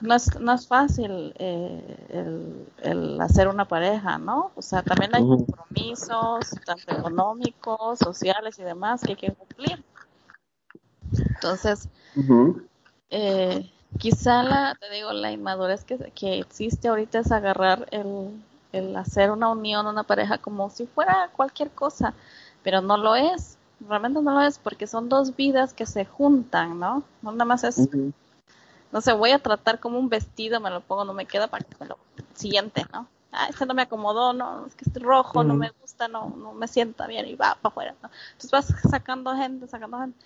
Speaker 5: no es, no es fácil eh, el, el, hacer una pareja, ¿no? O sea, también hay compromisos, tanto económicos, sociales y demás, que hay que cumplir. Entonces, eh, quizá la, te digo, la inmadurez que, que existe ahorita es agarrar el, el hacer una unión, una pareja, como si fuera cualquier cosa pero no lo es, realmente no lo es porque son dos vidas que se juntan, ¿no? No nada más es, no sé, voy a tratar como un vestido, me lo pongo, no me queda para que me lo siguiente, ¿no? Ah, este no me acomodó, no, es que este rojo no me gusta, no, no me sienta bien y va para afuera, ¿no? Entonces vas sacando gente, sacando gente.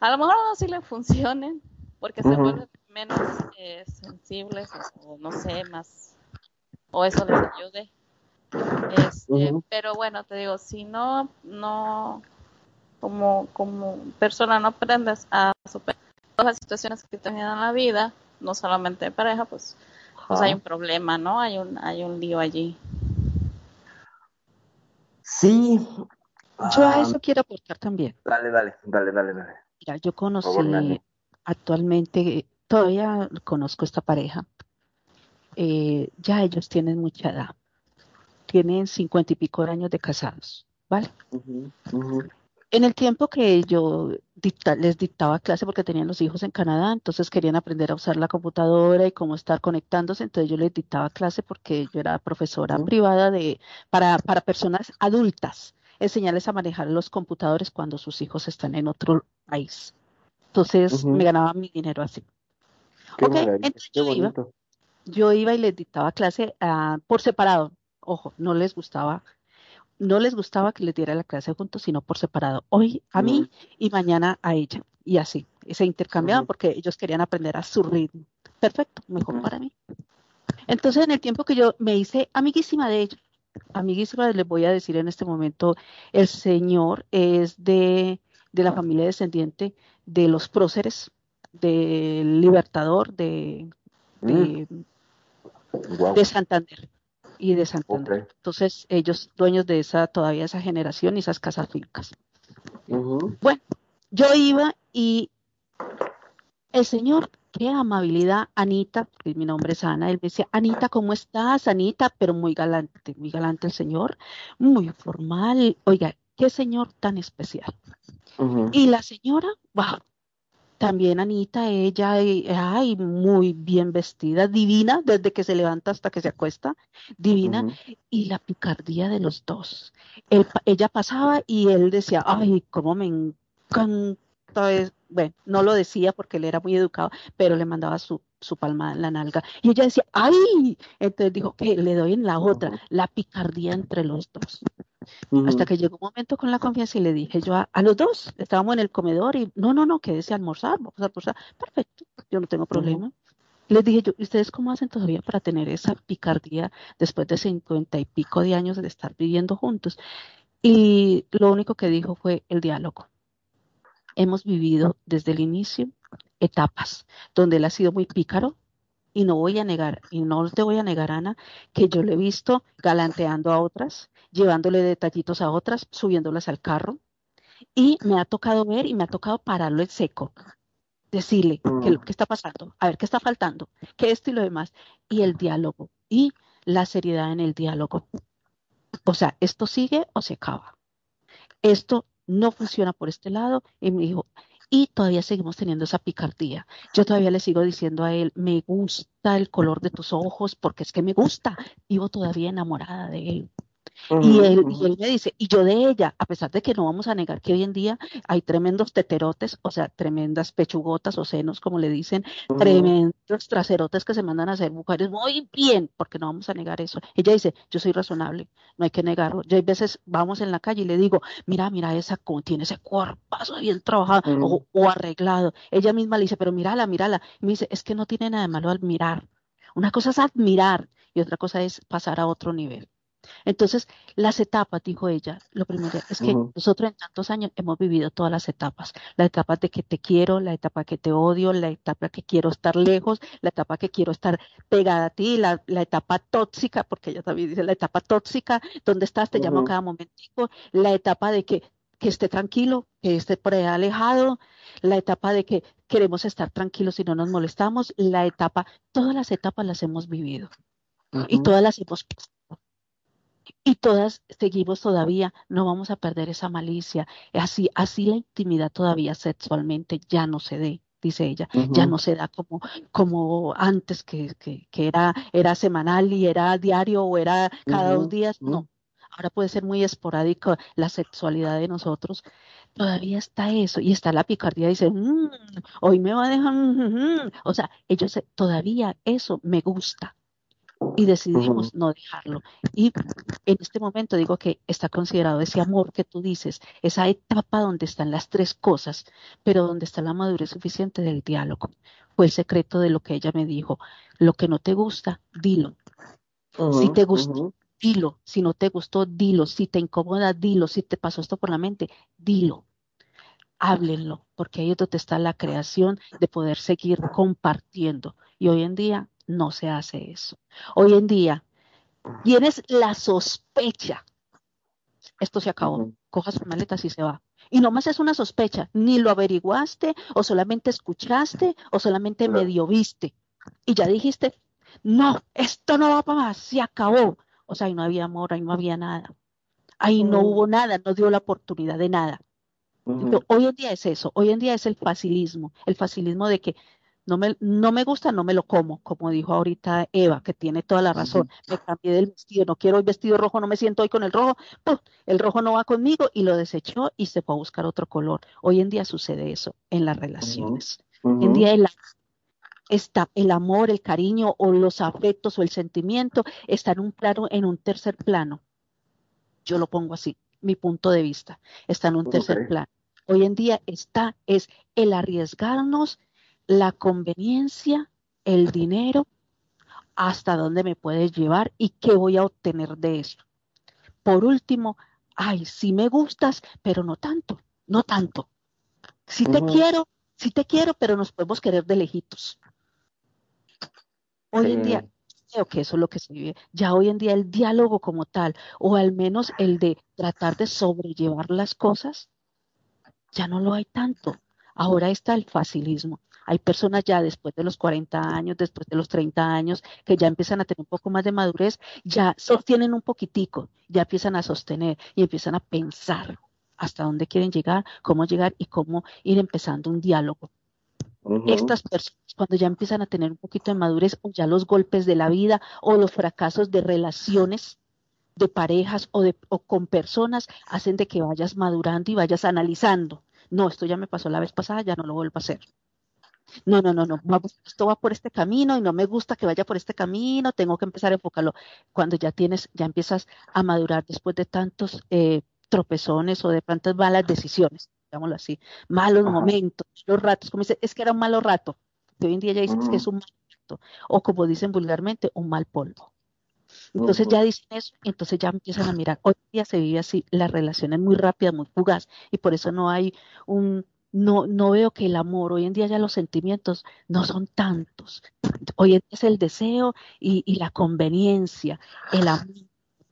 Speaker 5: A lo mejor no sí le funcionen porque se vuelven menos eh, sensibles o no sé, más, o eso les ayude este, Pero bueno, te digo, si no, no, como, como persona no aprendes a superar todas las situaciones que te vienen en la vida, no solamente de pareja, pues, pues hay un problema, ¿no? Hay un, hay un lío allí.
Speaker 3: Sí.
Speaker 6: Yo a eso quiero aportar también.
Speaker 3: Dale, dale, dale, dale, dale.
Speaker 6: Mira, yo conocí actualmente, todavía conozco esta pareja. Eh, ya ellos tienen mucha edad tienen cincuenta y pico de años de casados, ¿vale? En el tiempo que yo les dictaba clase porque tenían los hijos en Canadá, entonces querían aprender a usar la computadora y cómo estar conectándose, entonces yo les dictaba clase porque yo era profesora privada de para, para personas adultas, enseñarles a manejar los computadores cuando sus hijos están en otro país. Entonces me ganaba mi dinero así. entonces yo iba, yo iba y les dictaba clase uh, por separado. Ojo, no les gustaba no les gustaba que les diera la clase juntos, sino por separado. Hoy a mí y mañana a ella. Y así, se intercambiaban porque ellos querían aprender a su ritmo. Perfecto, mejor para mí. Entonces, en el tiempo que yo me hice amiguísima de ellos, amiguísima, les voy a decir en este momento, el Señor es de, la familia descendiente de los próceres, del Libertador, de, de, mm. de Santander y de Santander. Entonces, ellos dueños de esa, todavía esa generación y esas casas fincas. Bueno, yo iba y el señor, qué amabilidad, Anita, porque mi nombre es Ana, él me decía, Anita, ¿cómo estás? Anita, pero muy galante, muy galante el señor, muy formal. Oiga, qué señor tan especial. Y la señora, wow, también Anita, ella, ay, muy bien vestida, divina, desde que se levanta hasta que se acuesta, divina, y la picardía de los dos. ella pasaba y él decía, ay, cómo me encanta. Bueno, no lo decía porque él era muy educado, pero le mandaba su, su palma en la nalga. Y ella decía, ay, entonces dijo que le doy en la otra, la picardía entre los dos. Hasta que llegó un momento con la confianza y le dije yo a, los dos, estábamos en el comedor y no, no, no, quédese a almorzar, vamos a almorzar. Perfecto, yo no tengo problema. Les dije yo, ¿y ustedes cómo hacen todavía para tener esa picardía después de cincuenta y pico de años de estar viviendo juntos? Y lo único que dijo fue el diálogo. Hemos vivido desde el inicio etapas donde él ha sido muy pícaro, y no voy a negar, y no te voy a negar, Ana, que yo le he visto galanteando a otras, llevándole detallitos a otras, subiéndolas al carro, y me ha tocado ver y me ha tocado pararlo en seco, decirle qué, mm. qué está pasando, a ver qué está faltando, qué esto y lo demás, y el diálogo, y la seriedad en el diálogo. O sea, esto sigue o se acaba. Esto no funciona por este lado. Y me dijo, y todavía seguimos teniendo esa picardía. Yo todavía le sigo diciendo a él, me gusta el color de tus ojos porque es que me gusta, vivo todavía enamorada de él y, él, y él me dice, y yo de ella, a pesar de que no vamos a negar que hoy en día hay tremendos teterotes, o sea, tremendas pechugotas o senos, como le dicen, tremendos traserotes que se mandan a hacer mujeres muy bien, porque no vamos a negar eso. Ella dice, yo soy razonable, no hay que negarlo. Yo hay veces vamos en la calle y le digo, mira, mira esa, tiene ese cuerpazo bien trabajado o, o, arreglado. Ella misma le dice, pero mírala, mírala. Y me dice, es que no tiene nada de malo admirar. Una cosa es admirar y otra cosa es pasar a otro nivel. Entonces, las etapas, dijo ella, lo primero es que nosotros en tantos años hemos vivido todas las etapas. La etapa de que te quiero, la etapa que te odio, la etapa que quiero estar lejos, la etapa que quiero estar pegada a ti, la, etapa tóxica, porque ella también dice la etapa tóxica, donde estás, te llamo cada momentico, la etapa de que, que esté tranquilo, que esté por ahí alejado, la etapa de que queremos estar tranquilos y no nos molestamos, la etapa, todas las etapas las hemos vivido. Y todas las hemos y todas seguimos todavía, no vamos a perder esa malicia. Así, así la intimidad todavía sexualmente ya no se dé, dice ella, ya no se da como, como antes que, que, que, era, era semanal y era diario o era cada dos días, no. Ahora puede ser muy esporádico la sexualidad de nosotros. Todavía está eso y está la picardía. Dice, mm, hoy me va a dejar. Mm, mm, o sea, ellos todavía eso me gusta y decidimos no dejarlo. Y en este momento digo que está considerado ese amor que tú dices, esa etapa donde están las tres cosas, pero donde está la madurez suficiente del diálogo. Fue el secreto de lo que ella me dijo. Lo que no te gusta, dilo. si te gustó, dilo. Si no te gustó, dilo. Si te incomoda, dilo. Si te pasó esto por la mente, dilo. Háblenlo, porque ahí es donde está la creación de poder seguir compartiendo. Y hoy en día no se hace eso. Hoy en día tienes la sospecha, esto se acabó, coja sus maletas y se va. Y nomás es una sospecha, ni lo averiguaste o solamente escuchaste o solamente medio viste. Y ya dijiste, no, esto no va para más, se acabó. O sea, ahí no había amor, ahí no había nada. Ahí no hubo nada, no dio la oportunidad de nada. hoy en día es eso, hoy en día es el facilismo, el facilismo de que no me, no me gusta, no me lo como, como dijo ahorita Eva, que tiene toda la razón. Me cambié del vestido, no quiero el vestido rojo, no me siento hoy con el rojo, el rojo no va conmigo y lo desechó y se fue a buscar otro color. Hoy en día sucede eso en las relaciones. Hoy en día el, está el amor, el cariño o los afectos o el sentimiento está en un plano, en un tercer plano. Yo lo pongo así, mi punto de vista, está en un tercer plano. Hoy en día está, es el arriesgarnos, la conveniencia, el dinero, hasta dónde me puedes llevar y qué voy a obtener de eso. Por último, ay, sí me gustas, pero no tanto, no tanto. Sí te quiero, sí te quiero, pero nos podemos querer de lejitos. Hoy en día, creo que eso es lo que se vive. Ya hoy en día el diálogo como tal, o al menos el de tratar de sobrellevar las cosas, ya no lo hay tanto. Ahora está el facilismo. Hay personas ya después de los 40 años, después de los 30 años, que ya empiezan a tener un poco más de madurez, ya sostienen un poquitico, ya empiezan a sostener y empiezan a pensar hasta dónde quieren llegar, cómo llegar y cómo ir empezando un diálogo. Estas personas cuando ya empiezan a tener un poquito de madurez o ya los golpes de la vida o los fracasos de relaciones de parejas o, de, o con personas hacen de que vayas madurando y vayas analizando. No, esto ya me pasó la vez pasada, ya no lo vuelvo a hacer. No, no, no, no, esto va por este camino y no me gusta que vaya por este camino, tengo que empezar a enfocarlo. Cuando ya tienes, ya empiezas a madurar después de tantos eh, tropezones o de tantas malas decisiones, digámoslo así, malos momentos, los ratos, como dice, es que era un malo rato, que hoy en día ya dicen que es un mal rato, o como dicen vulgarmente, un mal polvo. Entonces ya dicen eso, entonces ya empiezan a mirar. Hoy día se vive así, las relaciones muy rápidas, muy fugaz, y por eso no hay un, no, no veo que el amor, hoy en día ya los sentimientos no son tantos. Hoy en día es el deseo y, y la conveniencia, el amor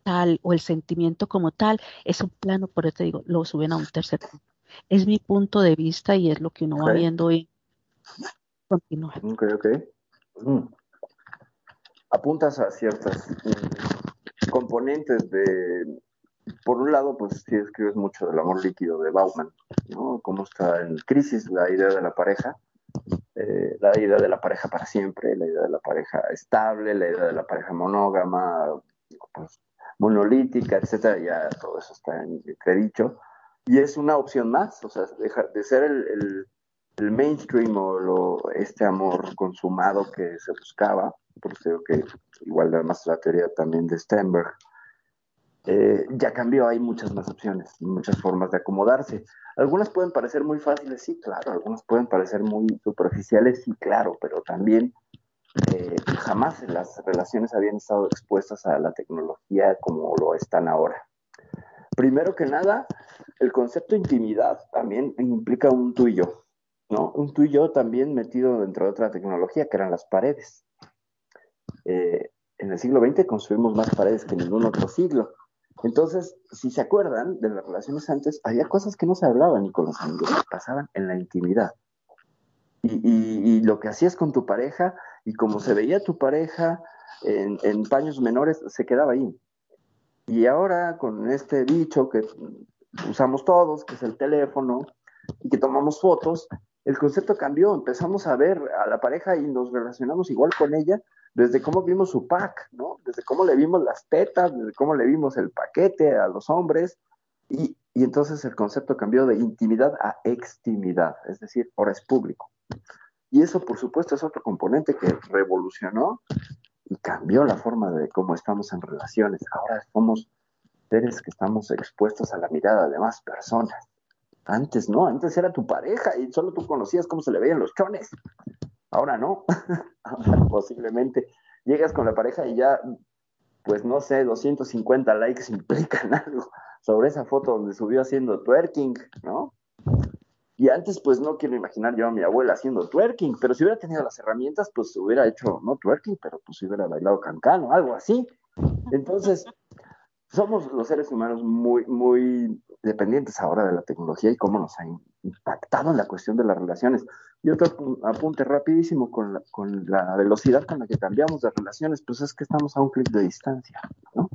Speaker 6: tal o el sentimiento como tal, es un plano, por eso te digo, lo suben a un tercer punto. Es mi punto de vista y es lo que uno va viendo hoy.
Speaker 3: Continúa. Ok, ok. Mm. Apuntas a ciertas mm, componentes de, por un lado, pues sí escribes mucho del amor líquido de Bauman, ¿no? Cómo está en crisis la idea de la pareja, eh, la idea de la pareja para siempre, la idea de la pareja estable, la idea de la pareja monógama, pues, monolítica, etcétera, ya todo eso está en dicho Y es una opción más, o sea, dejar de ser el, mainstream o lo, este amor consumado que se buscaba, por eso que igual además la teoría también de Stenberg, eh, ya cambió, hay muchas más opciones, muchas formas de acomodarse. Algunas pueden parecer muy fáciles, sí, claro, algunas pueden parecer muy superficiales, sí, claro, pero también eh, jamás las relaciones habían estado expuestas a la tecnología como lo están ahora. Primero que nada, el concepto de intimidad también implica un tú y yo, ¿no? Un tú y yo también metido dentro de otra tecnología que eran las paredes. Eh, en el siglo XX construimos más paredes que en ningún otro siglo. Entonces, si se acuerdan de las relaciones antes, había cosas que no se hablaban ni con los amigos, pasaban en la intimidad. Y, lo que hacías con tu pareja y como se veía tu pareja en, en, paños menores, se quedaba ahí. Y ahora con este bicho que usamos todos, que es el teléfono, y que tomamos fotos, el concepto cambió, empezamos a ver a la pareja y nos relacionamos igual con ella desde cómo vimos su pack, ¿no? Desde cómo le vimos las tetas, desde cómo le vimos el paquete a los hombres, y, entonces el concepto cambió de intimidad a extimidad, es decir, ahora es público. Y eso, por supuesto, es otro componente que revolucionó y cambió la forma de cómo estamos en relaciones. Ahora somos seres que estamos expuestos a la mirada de más personas. Antes no, antes era tu pareja y solo tú conocías cómo se le veían los chones. Ahora no. Ahora posiblemente llegas con la pareja y ya, pues no sé, 250 likes implican algo sobre esa foto donde subió haciendo twerking, ¿no? Y antes, pues no quiero imaginar yo a mi abuela haciendo twerking, pero si hubiera tenido las herramientas, pues hubiera hecho, no twerking, pero pues hubiera bailado cancano, algo así. Entonces, somos los seres humanos muy, muy dependientes ahora de la tecnología y cómo nos ha impactado en la cuestión de las relaciones. Y otro apunte rapidísimo con la, con la velocidad con la que cambiamos de relaciones, pues es que estamos a un clic de distancia, ¿no?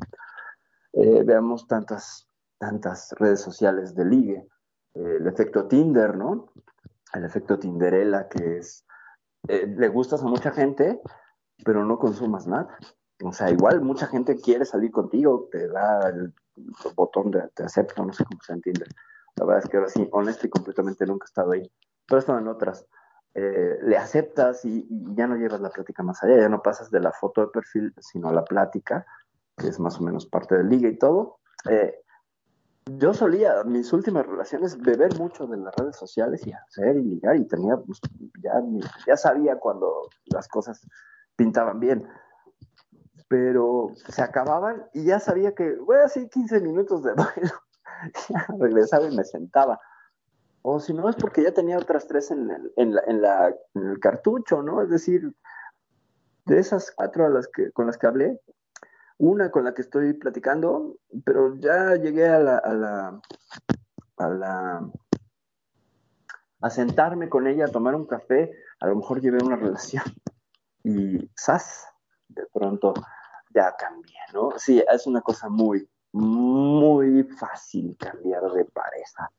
Speaker 3: Eh, veamos tantas, tantas redes sociales de ligue, el efecto Tinder, ¿no? El efecto Tinderella, que es, eh, le gustas a mucha gente, pero no consumas nada. O sea, igual mucha gente quiere salir contigo, te da el, botón de te acepto, no sé cómo se entiende. La verdad es que ahora sí, honesto y completamente nunca he estado ahí. Pero esto en otras. Eh, le aceptas y, ya no llevas la plática más allá, ya no pasas de la foto de perfil, sino a la plática, que es más o menos parte del liga y todo. Eh, yo solía, mis últimas relaciones, beber mucho de las redes sociales y hacer y ligar, y tenía, pues, ya, ya sabía cuando las cosas pintaban bien pero se acababan y ya sabía que, bueno, así 15 minutos de duelo, ya regresaba y me sentaba. O si no, es porque ya tenía otras tres en el, en, la, en, la, en el cartucho, ¿no? Es decir, de esas cuatro a las que, con las que hablé, una con la que estoy platicando, pero ya llegué a la, a la, a la, a sentarme con ella, a tomar un café, a lo mejor llevé una relación y ¡zas! De pronto ya cambié, ¿no? Sí, es una cosa muy, muy fácil cambiar de pareja.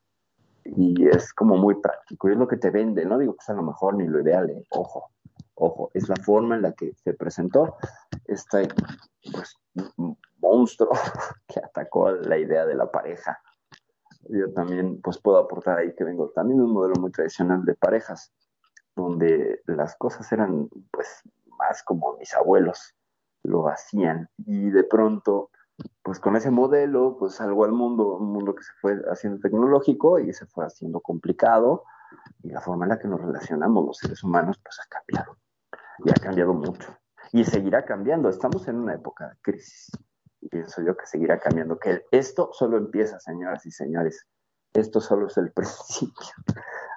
Speaker 3: Y es como muy práctico, y es lo que te vende, no digo que sea lo mejor ni lo ideal, ¿eh? ojo, ojo, es la forma en la que se presentó este pues, monstruo que atacó la idea de la pareja. Yo también pues puedo aportar ahí que vengo también de un modelo muy tradicional de parejas, donde las cosas eran pues más como mis abuelos, lo hacían. Y de pronto, pues con ese modelo, pues salgo al mundo, un mundo que se fue haciendo tecnológico y se fue haciendo complicado. Y la forma en la que nos relacionamos los seres humanos, pues ha cambiado. Y ha cambiado mucho. Y seguirá cambiando. Estamos en una época de crisis. Y pienso yo que seguirá cambiando. Que esto solo empieza, señoras y señores. Esto solo es el principio.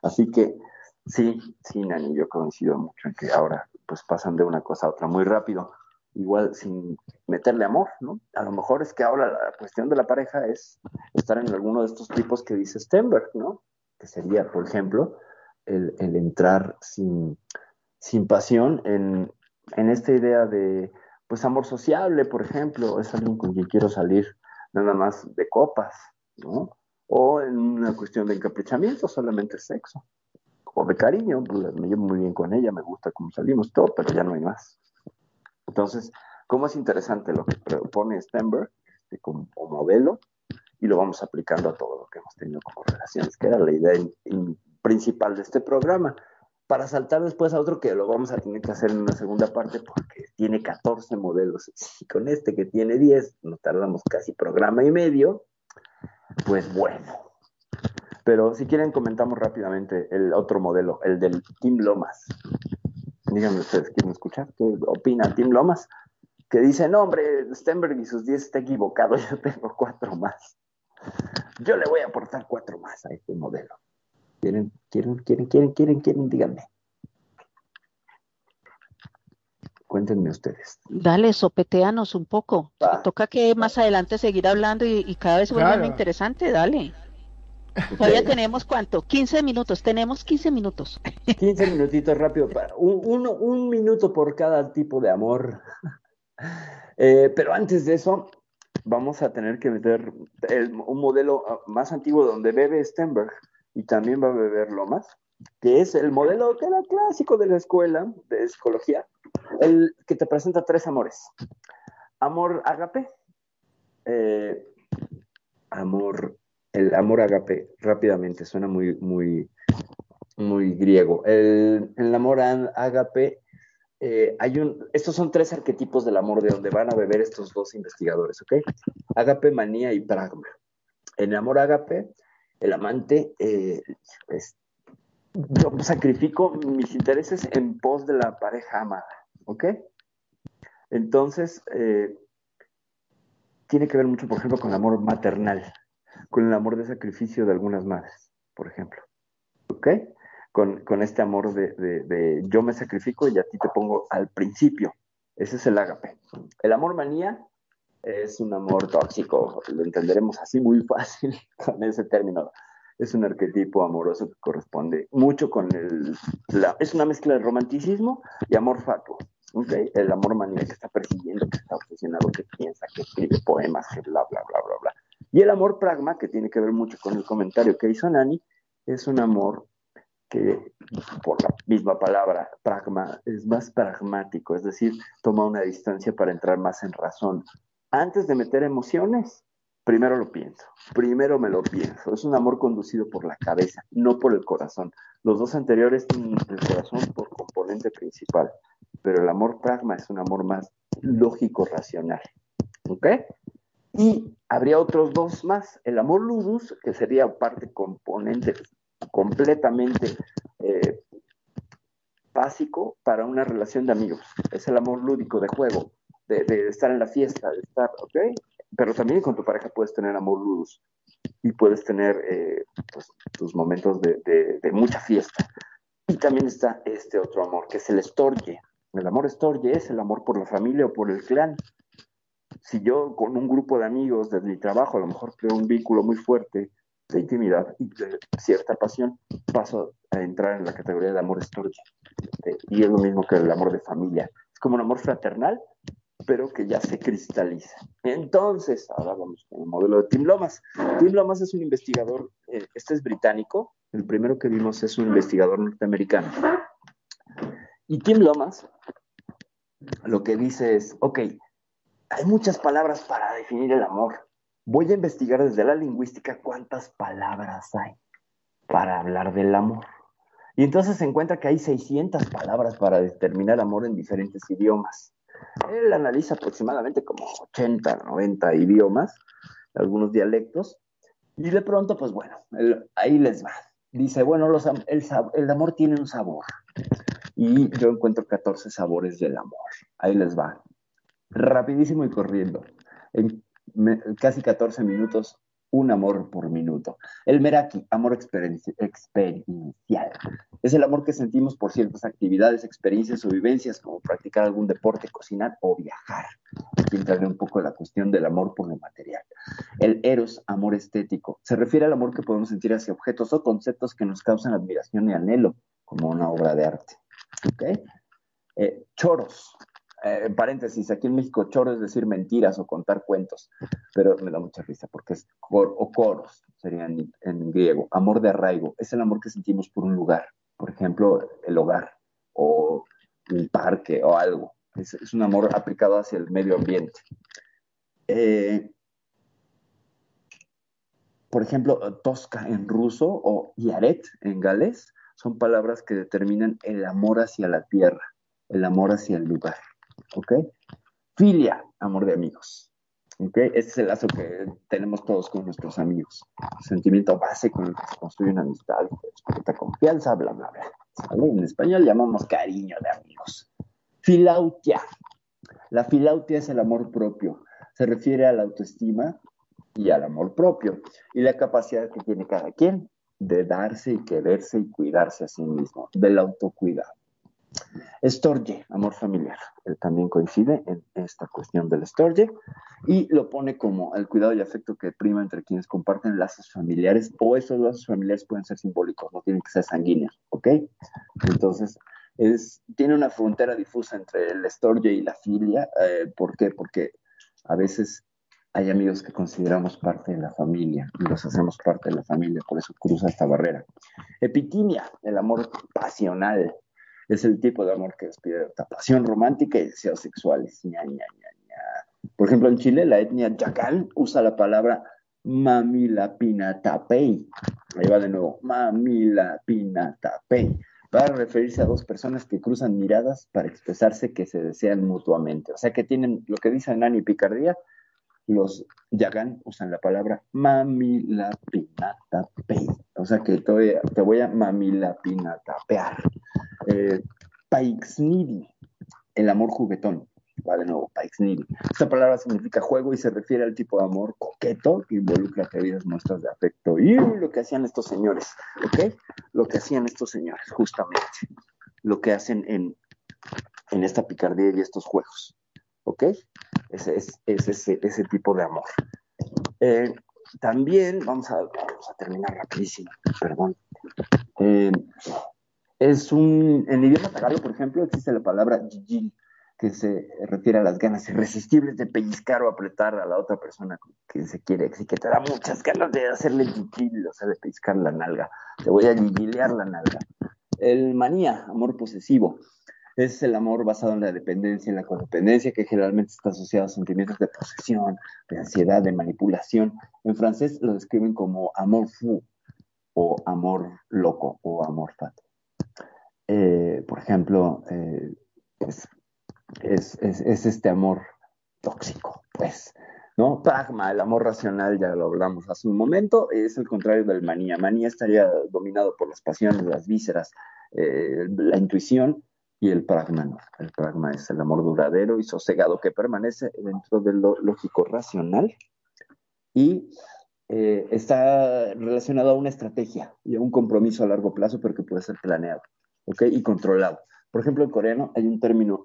Speaker 3: Así que sí, sí, Nani, yo coincido mucho en que ahora pues pasan de una cosa a otra muy rápido igual sin meterle amor, ¿no? A lo mejor es que ahora la cuestión de la pareja es estar en alguno de estos tipos que dice Stenberg, ¿no? Que sería, por ejemplo, el, entrar sin, pasión en, en, esta idea de, pues, amor sociable, por ejemplo, es alguien con quien quiero salir nada más de copas, ¿no? O en una cuestión de encaprichamiento, solamente sexo. O de cariño, pues, me llevo muy bien con ella, me gusta cómo salimos, todo, pero ya no hay más. Entonces, ¿cómo es interesante lo que propone Stenberg este, como, modelo? Y lo vamos aplicando a todo lo que hemos tenido como relaciones, que era la idea principal de este programa. Para saltar después a otro que lo vamos a tener que hacer en una segunda parte porque tiene 14 modelos. Y con este que tiene 10, nos tardamos casi programa y medio. Pues bueno. Pero si quieren comentamos rápidamente el otro modelo, el del Team Lomas. Díganme ustedes, ¿quieren escuchar? ¿Qué opina Tim Lomas? Que dice, no, hombre, Stenberg y sus 10 está equivocado, yo tengo cuatro más. Yo le voy a aportar cuatro más a este modelo. ¿Quieren, quieren, quieren, quieren, quieren, quieren? Díganme. Cuéntenme ustedes.
Speaker 6: Dale, sopeteanos un poco. Toca que más adelante seguir hablando y, cada vez vuelve más interesante, dale. Todavía tenemos cuánto? 15 minutos, tenemos 15 minutos.
Speaker 3: 15 minutitos rápido, para un, un, minuto por cada tipo de amor. Eh, pero antes de eso, vamos a tener que meter un modelo ah, más antiguo donde bebe Stenberg y también va a beber Lomas, que es el modelo que era clásico de la escuela de psicología, el que te presenta tres amores. Amor agape, eh, amor el amor agape, rápidamente, suena muy, muy, muy griego. El, amor agape, eh, hay un, estos son tres arquetipos del amor de donde van a beber estos dos investigadores, ¿ok? Agape, manía y pragma. En el amor agape, el amante, eh, yo sacrifico mis intereses en pos de la pareja amada, ¿ok? Entonces, eh, tiene que ver mucho, por ejemplo, con el amor maternal con el amor de sacrificio de algunas madres, por ejemplo. ¿Ok? Con, este amor de, yo me sacrifico y a ti te pongo al principio. Ese es el ágape. El amor manía es un amor tóxico, lo entenderemos así muy fácil con ese término. Es un arquetipo amoroso que corresponde mucho con el... es una mezcla de romanticismo y amor fatuo. ¿okay? El amor manía que está persiguiendo, que está obsesionado, que piensa, que escribe poemas, que bla, bla, bla, bla, bla Y el amor pragma, que tiene que ver mucho con el comentario que hizo Nani, es un amor que, por la misma palabra, pragma, es más pragmático, es decir, toma una distancia para entrar más en razón. Antes de meter emociones, primero lo pienso, primero me lo pienso. Es un amor conducido por la cabeza, no por el corazón. Los dos anteriores tienen el corazón por componente principal, pero el amor pragma es un amor más lógico, racional. ¿Ok? Y habría otros dos más. El amor ludus, que sería parte componente completamente eh, básico para una relación de amigos. Es el amor lúdico de juego, de, estar en la fiesta, de estar, ¿ok? Pero también con tu pareja puedes tener amor ludus y puedes tener eh, pues, tus momentos de, de, mucha fiesta. Y también está este otro amor, que es el estorge. El amor estorge es el amor por la familia o por el clan si yo con un grupo de amigos de mi trabajo a lo mejor creo un vínculo muy fuerte de intimidad y de cierta pasión, paso a entrar en la categoría de amor estorge. y es lo mismo que el amor de familia. Es como un amor fraternal, pero que ya se cristaliza. Entonces, ahora vamos con el modelo de Tim Lomas. Tim Lomas es un investigador, eh, este es británico, el primero que vimos es un investigador norteamericano. Y Tim Lomas lo que dice es, ok, hay muchas palabras para definir el amor. Voy a investigar desde la lingüística cuántas palabras hay para hablar del amor. Y entonces se encuentra que hay 600 palabras para determinar amor en diferentes idiomas. Él analiza aproximadamente como 80, 90 idiomas, algunos dialectos, y de pronto, pues bueno, ahí les va. Dice, bueno, los, el, el amor tiene un sabor. Y yo encuentro 14 sabores del amor. Ahí les va rapidísimo y corriendo. En casi 14 minutos, un amor por minuto. El Meraki, amor experiencial. Es el amor que sentimos por ciertas actividades, experiencias o vivencias, como practicar algún deporte, cocinar o viajar. Aquí entraré un poco la cuestión del amor por lo material. El Eros, amor estético. Se refiere al amor que podemos sentir hacia objetos o conceptos que nos causan admiración y anhelo, como una obra de arte. ¿Okay? Eh, choros, eh, en paréntesis, aquí en México choro es decir mentiras o contar cuentos, pero me da mucha risa porque es cor, o coros, serían en, griego. Amor de arraigo, es el amor que sentimos por un lugar, por ejemplo, el hogar o un parque o algo. Es, un amor aplicado hacia el medio ambiente. Eh, por ejemplo, tosca en ruso o yaret en galés son palabras que determinan el amor hacia la tierra, el amor hacia el lugar. ¿Ok? Filia, amor de amigos. ¿ok? Este es el lazo que tenemos todos con nuestros amigos. Sentimiento base con el que se construye una amistad, respeto, confianza, bla, bla, bla. En español llamamos cariño de amigos. Filautia. La filautia es el amor propio. Se refiere a la autoestima y al amor propio y la capacidad que tiene cada quien de darse y quererse y cuidarse a sí mismo, del autocuidado. Storge, amor familiar, él también coincide en esta cuestión del Storge y lo pone como el cuidado y afecto que prima entre quienes comparten lazos familiares o esos lazos familiares pueden ser simbólicos, no tienen que ser sanguíneos, ¿ok? Entonces, es, tiene una frontera difusa entre el Storge y la filia, eh, ¿por qué? Porque a veces hay amigos que consideramos parte de la familia y los hacemos parte de la familia, por eso cruza esta barrera. Epitimia, el amor pasional, es el tipo de amor que despierta pasión romántica y deseos sexuales. Por ejemplo, en Chile, la etnia Yacán usa la palabra mamilapinatapei. Ahí va de nuevo, mamilapinatapei, para referirse a dos personas que cruzan miradas para expresarse que se desean mutuamente. O sea que tienen lo que dice Nani Picardía, los Yagán usan la palabra mamilapinatapei. O sea que te voy a, te voy a mamilapinatapear. Eh, Paixnidi, el amor juguetón. Va de nuevo, Paixnidi. Esta palabra significa juego y se refiere al tipo de amor coqueto que involucra queridas muestras de afecto. Y lo que hacían estos señores, ¿ok? Lo que hacían estos señores, justamente. Lo que hacen en, en esta picardía y estos juegos, ¿ok? Ese es, ese, ese tipo de amor. Eh, también, vamos a, vamos a terminar rapidísimo, perdón. Eh, es un, en el idioma tagalo, por ejemplo, existe la palabra jijil. que se refiere a las ganas irresistibles de pellizcar o apretar a la otra persona que se quiere, y que te da muchas ganas de hacerle gigil, o sea, de pellizcar la nalga. Te voy a gigilear la nalga. El manía, amor posesivo, es el amor basado en la dependencia, en la codependencia, que generalmente está asociado a sentimientos de posesión, de ansiedad, de manipulación. En francés lo describen como amor fou, o amor loco, o amor fat. Eh, por ejemplo, eh, pues, es, este amor tóxico, pues, ¿no? Pragma, el amor racional, ya lo hablamos hace un momento, es el contrario del manía. Manía estaría dominado por las pasiones, las vísceras, eh, la intuición, y el pragma no. El pragma es el amor duradero y sosegado que permanece dentro de lo lógico racional y está relacionado a una estrategia y a un compromiso a largo plazo, pero que puede ser planeado ¿ok? y controlado. Por ejemplo, en coreano hay un término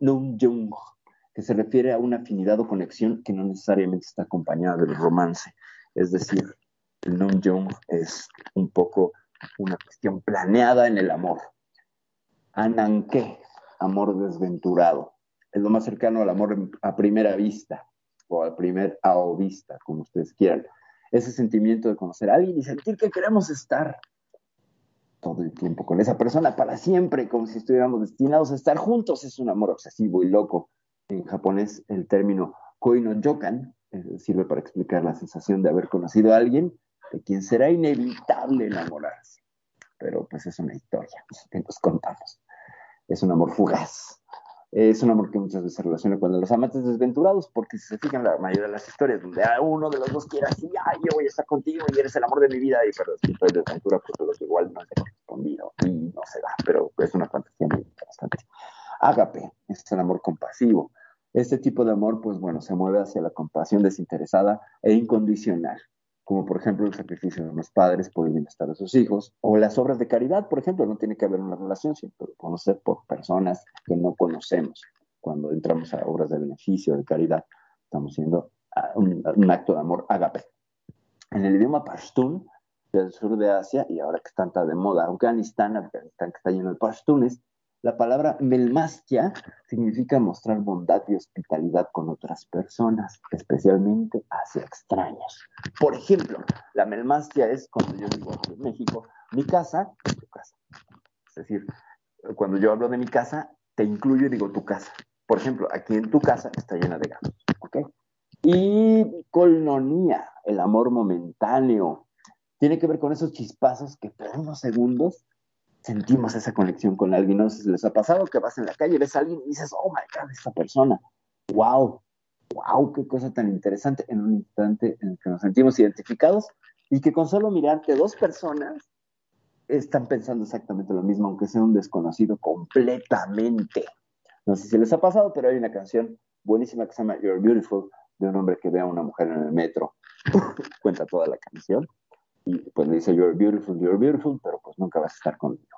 Speaker 3: que se refiere a una afinidad o conexión que no necesariamente está acompañada del romance. Es decir, el jung es un poco una cuestión planeada en el amor. Ananke amor desventurado. Es lo más cercano al amor a primera vista o al primer a o vista, como ustedes quieran. Ese sentimiento de conocer a alguien y sentir que queremos estar todo el tiempo con esa persona para siempre, como si estuviéramos destinados a estar juntos, es un amor obsesivo y loco. En japonés el término koi no yokan eh, sirve para explicar la sensación de haber conocido a alguien de quien será inevitable enamorarse. Pero pues es una historia que nos contamos es un amor fugaz. Es un amor que muchas veces se relaciona con los amantes desventurados, porque si se fijan la mayoría de las historias donde uno de los dos quiere así, ay, yo voy a estar contigo y eres el amor de mi vida, y pero si de desventura, pues los igual no se ha correspondido y no se da, pero es una fantasía muy interesante. Ágape es el amor compasivo. Este tipo de amor, pues bueno, se mueve hacia la compasión desinteresada e incondicional como por ejemplo el sacrificio de los padres por el bienestar de sus hijos, o las obras de caridad, por ejemplo, no tiene que haber una relación, sino conocer por personas que no conocemos. Cuando entramos a obras de beneficio, de caridad, estamos haciendo ah, un, un acto de amor agape. En el idioma pashtun del sur de Asia, y ahora que está tan de moda Afganistán, Afganistán que está lleno de pashtunes, la palabra melmastia significa mostrar bondad y hospitalidad con otras personas, especialmente hacia extraños. Por ejemplo, la melmastia es cuando yo digo en México, mi casa es tu casa. Es decir, cuando yo hablo de mi casa, te incluyo y digo tu casa. Por ejemplo, aquí en tu casa está llena de gatos. ¿ok? Y colonía, el amor momentáneo, tiene que ver con esos chispazos que por unos segundos sentimos esa conexión con alguien. No sé si les ha pasado que vas en la calle, ves a alguien y dices, oh my God, esa persona. Wow, wow, qué cosa tan interesante en un instante en el que nos sentimos identificados y que con solo mirarte dos personas están pensando exactamente lo mismo, aunque sea un desconocido completamente. No sé si les ha pasado, pero hay una canción buenísima que se llama You're Beautiful, de un hombre que ve a una mujer en el metro. Cuenta toda la canción y pues le dice, you're beautiful, you're beautiful, pero pues nunca vas a estar conmigo.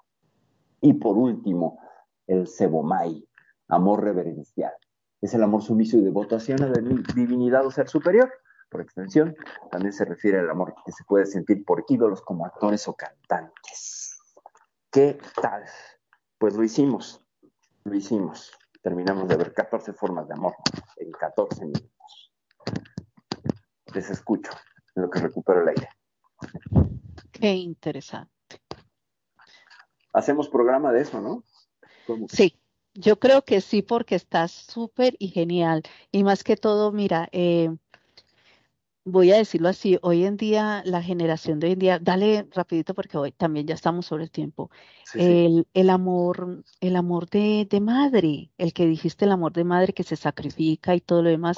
Speaker 3: Y por último, el sebomai, amor reverencial. Es el amor sumiso y devoto hacia una divinidad o ser superior. Por extensión, también se refiere al amor que se puede sentir por ídolos como actores o cantantes. ¿Qué tal? Pues lo hicimos, lo hicimos. Terminamos de ver 14 formas de amor en 14 minutos. Les escucho en lo que recupero el aire.
Speaker 6: Qué interesante.
Speaker 3: Hacemos programa de eso, ¿no?
Speaker 6: Sí, yo creo que sí, porque está súper y genial. Y más que todo, mira, eh, voy a decirlo así, hoy en día, la generación de hoy en día, dale rapidito porque hoy también ya estamos sobre el tiempo, el, el, amor, el amor de, de, madre, el que dijiste, el amor de madre que se sacrifica y todo lo demás,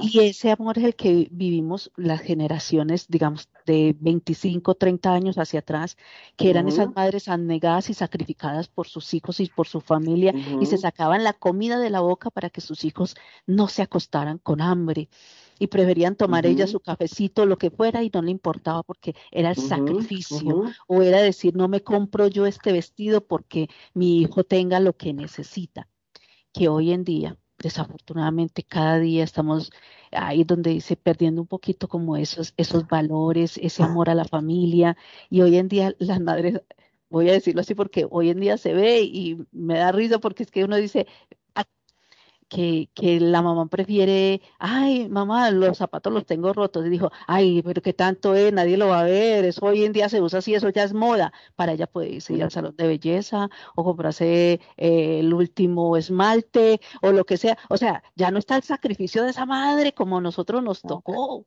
Speaker 6: y ese amor es el que vivimos las generaciones, digamos, de 25, 30 años hacia atrás, que eran esas madres anegadas y sacrificadas por sus hijos y por su familia, y se sacaban la comida de la boca para que sus hijos no se acostaran con hambre y preferían tomar ella su cafecito, lo que fuera, y no le importaba porque era el sacrificio, o era decir, no me compro yo este vestido porque mi hijo tenga lo que necesita, que hoy en día, desafortunadamente, cada día estamos ahí donde dice, perdiendo un poquito como esos, esos valores, ese amor a la familia, y hoy en día las madres voy a decirlo así porque hoy en día se ve y me da risa porque es que uno dice, que, que, la mamá prefiere, ay, mamá, los zapatos los tengo rotos. Y dijo, ay, pero qué tanto es, nadie lo va a ver, eso hoy en día se usa así, eso ya es moda. Para ella puede irse al salón de belleza o comprarse eh, el último esmalte o lo que sea. O sea, ya no está el sacrificio de esa madre como nosotros nos tocó.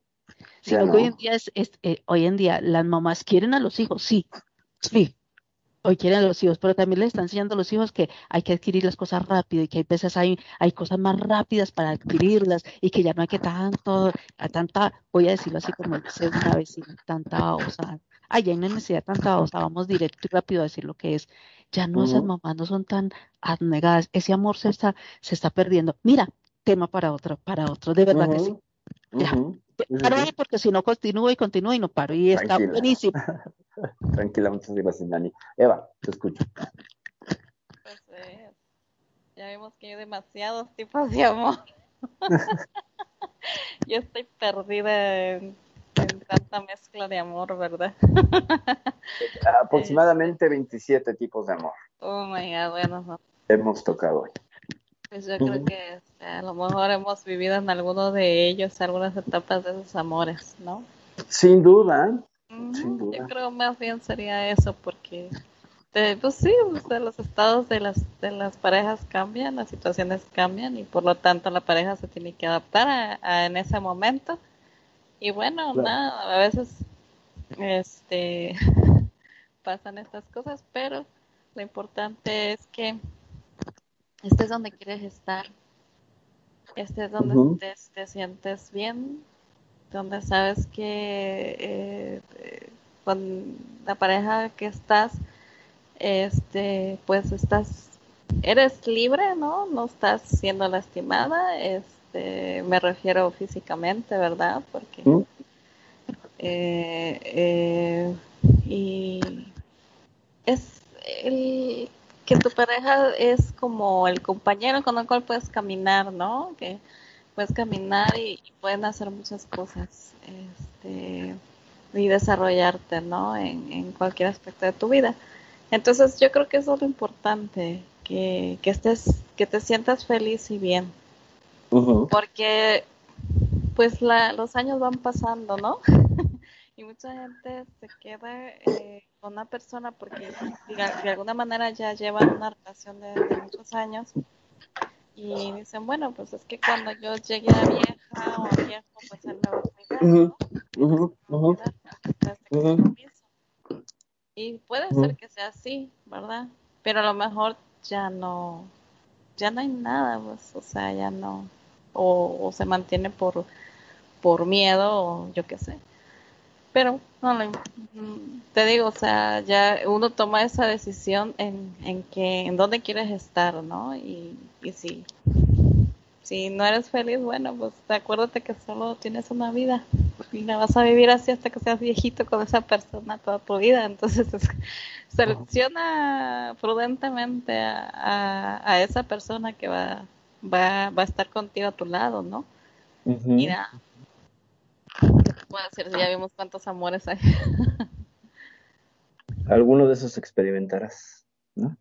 Speaker 6: Sino que hoy en día es, eh, hoy en día las mamás quieren a los hijos, sí, sí, hoy quieren a los hijos, pero también les están enseñando a los hijos que hay que adquirir las cosas rápido y que hay veces hay, hay cosas más rápidas para adquirirlas y que ya no hay que tanto, a tanta, voy a decirlo así como dice una vecina, tanta osa. Ay, ya no hay necesidad tanta osa, vamos directo y rápido a decir lo que es. Ya no, esas mamás no son tan abnegadas, ese amor se está, se está perdiendo. Mira, tema para otro, para otro, de verdad que sí. Ya. Paro ahí porque si no continúo y continúo y no paro. Y está buenísimo.
Speaker 3: Tranquila, muchas gracias, Nani. Eva, te escucho.
Speaker 5: Pues eh, ya vimos que hay demasiados tipos de amor. Yo estoy perdida en, tanta mezcla de amor, ¿verdad?
Speaker 3: Aproximadamente 27 tipos de amor.
Speaker 5: Oh my god, bueno.
Speaker 3: Hemos tocado hoy.
Speaker 5: Pues yo creo que este, a lo mejor hemos vivido en alguno de ellos algunas etapas de esos amores, ¿no?
Speaker 3: Sin duda, sin duda.
Speaker 5: Yo creo más bien sería eso, porque pues sí, los estados de las, de las parejas cambian, las situaciones cambian y por lo tanto la pareja se tiene que adaptar a, en ese momento. Y bueno, nada, a veces este pasan estas cosas, pero lo importante es que este es donde quieres estar, este es donde te, sientes bien, donde sabes que eh, con la pareja que estás, este, pues estás, eres libre, ¿no? No estás siendo lastimada, este, me refiero físicamente, ¿verdad? Porque eh, eh, y es el que tu pareja es como el compañero con el cual puedes caminar, ¿no? Que puedes caminar y, pueden hacer muchas cosas este, y desarrollarte, ¿no? En, cualquier aspecto de tu vida. Entonces yo creo que eso es lo importante, que, que estés, que te sientas feliz y bien. Porque pues la, los años van pasando, ¿no? Y mucha gente se queda eh, con una persona porque de alguna manera ya llevan una relación de, muchos años y dicen, bueno, pues es que cuando yo llegue a vieja o a viejo, pues él me va a cuidar, Y puede ser que sea así, ¿verdad? Pero a lo mejor ya no, ya no hay nada, pues, o sea, ya no, o, o se mantiene por, por miedo o yo qué sé pero no te digo, o sea, ya uno toma esa decisión en, en que en dónde quieres estar, ¿no? Y, y si, si no eres feliz, bueno, pues acuérdate que solo tienes una vida y la vas a vivir así hasta que seas viejito con esa persona toda tu vida. Entonces, selecciona prudentemente a, a, esa persona que va, va, va a estar contigo a tu lado, ¿no? Mira, puedo decir? Ya vimos cuántos amores hay.
Speaker 3: Alguno de esos experimentarás, ¿no?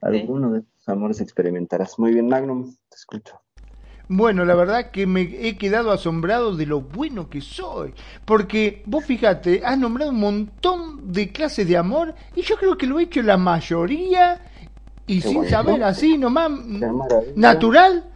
Speaker 3: Alguno de esos amores experimentarás. Muy bien, Magnum, te escucho.
Speaker 4: Bueno, la verdad que me he quedado asombrado de lo bueno que soy. Porque vos fíjate, has nombrado un montón de clases de amor y yo creo que lo he hecho la mayoría y sin saber, así nomás, natural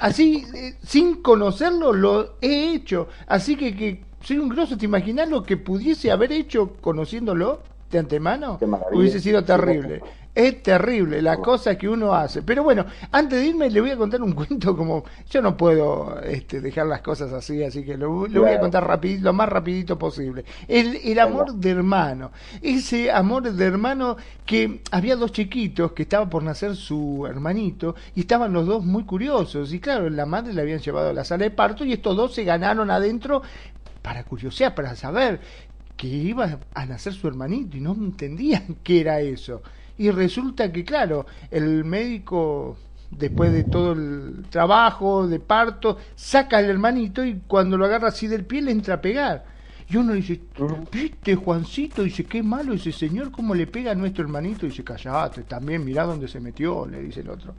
Speaker 4: así, sin conocerlo, lo he hecho. Así que, que soy un grosso. ¿Te imaginas lo que pudiese haber hecho conociéndolo de antemano? Hubiese sido terrible. Es terrible la cosa que uno hace. Pero bueno, antes de irme le voy a contar un cuento como yo no puedo este, dejar las cosas así, así que lo, voy a contar rapidito, lo más rapidito posible. El, el amor de hermano, ese amor de hermano que había dos chiquitos que estaba por nacer su hermanito y estaban los dos muy curiosos y claro, la madre le habían llevado a la sala de parto y estos dos se ganaron adentro para curiosidad, para saber que iba a nacer su hermanito y no entendían qué era eso. Y resulta que, claro, el médico, después de todo el trabajo de parto, saca al hermanito y cuando lo agarra así del pie le entra a pegar. Y uno dice, viste Juancito, dice, qué malo ese señor, cómo le pega a nuestro hermanito. Y dice, callate, también mirá dónde se metió, le dice el otro.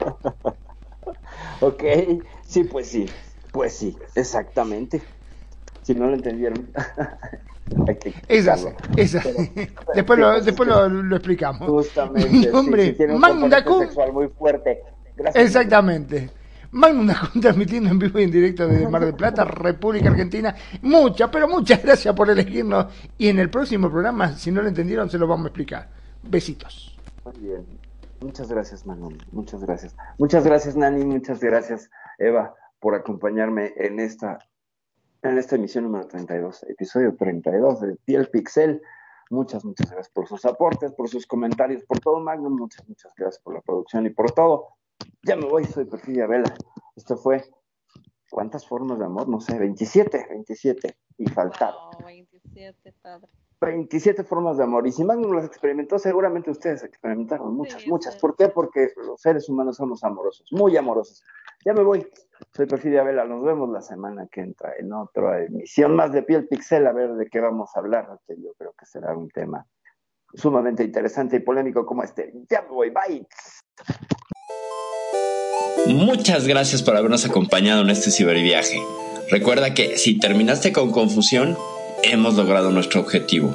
Speaker 3: ok, sí, pues sí, pues sí, exactamente. Si no lo entendieron.
Speaker 4: esa, esa. después lo, después lo, explicamos.
Speaker 3: Justamente. Hombre,
Speaker 4: sí, Magna
Speaker 3: sexual muy fuerte.
Speaker 4: Exactamente. Magna transmitiendo en vivo y en directo desde Mar del Plata, República Argentina. Muchas, pero muchas gracias por elegirnos. Y en el próximo programa, si no lo entendieron, se lo vamos a explicar. Besitos.
Speaker 3: Muy bien. Muchas gracias, Manuel. Muchas gracias. Muchas gracias, Nani. Muchas gracias, Eva, por acompañarme en esta, en esta emisión número 32, episodio 32 de Piel Pixel. Muchas, muchas gracias por sus aportes, por sus comentarios, por todo, Magnum. Muchas, muchas gracias por la producción y por todo. Ya me voy, soy Perfidia Vela. Esto fue, ¿cuántas formas de amor? No sé, 27, 27. Y faltaron.
Speaker 5: 27, padre.
Speaker 3: 27 formas de amor. Y si Magnum las experimentó, seguramente ustedes experimentaron muchas, muchas. ¿Por qué? Porque los seres humanos somos amorosos, muy amorosos. Ya me voy. Soy Perfidia Vela. Nos vemos la semana que entra en otra emisión más de Piel Pixel, a ver de qué vamos a hablar, que yo creo que será un tema sumamente interesante y polémico como este. Ya me voy. Bye.
Speaker 1: Muchas gracias por habernos acompañado en este ciberviaje. Recuerda que si terminaste con confusión, hemos logrado nuestro objetivo.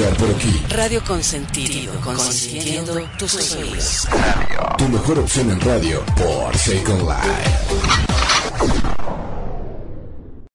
Speaker 7: Escuchar por aquí.
Speaker 8: Radio Consentido, consintiendo tus sueños.
Speaker 7: Tu mejor opción en radio por Second Life.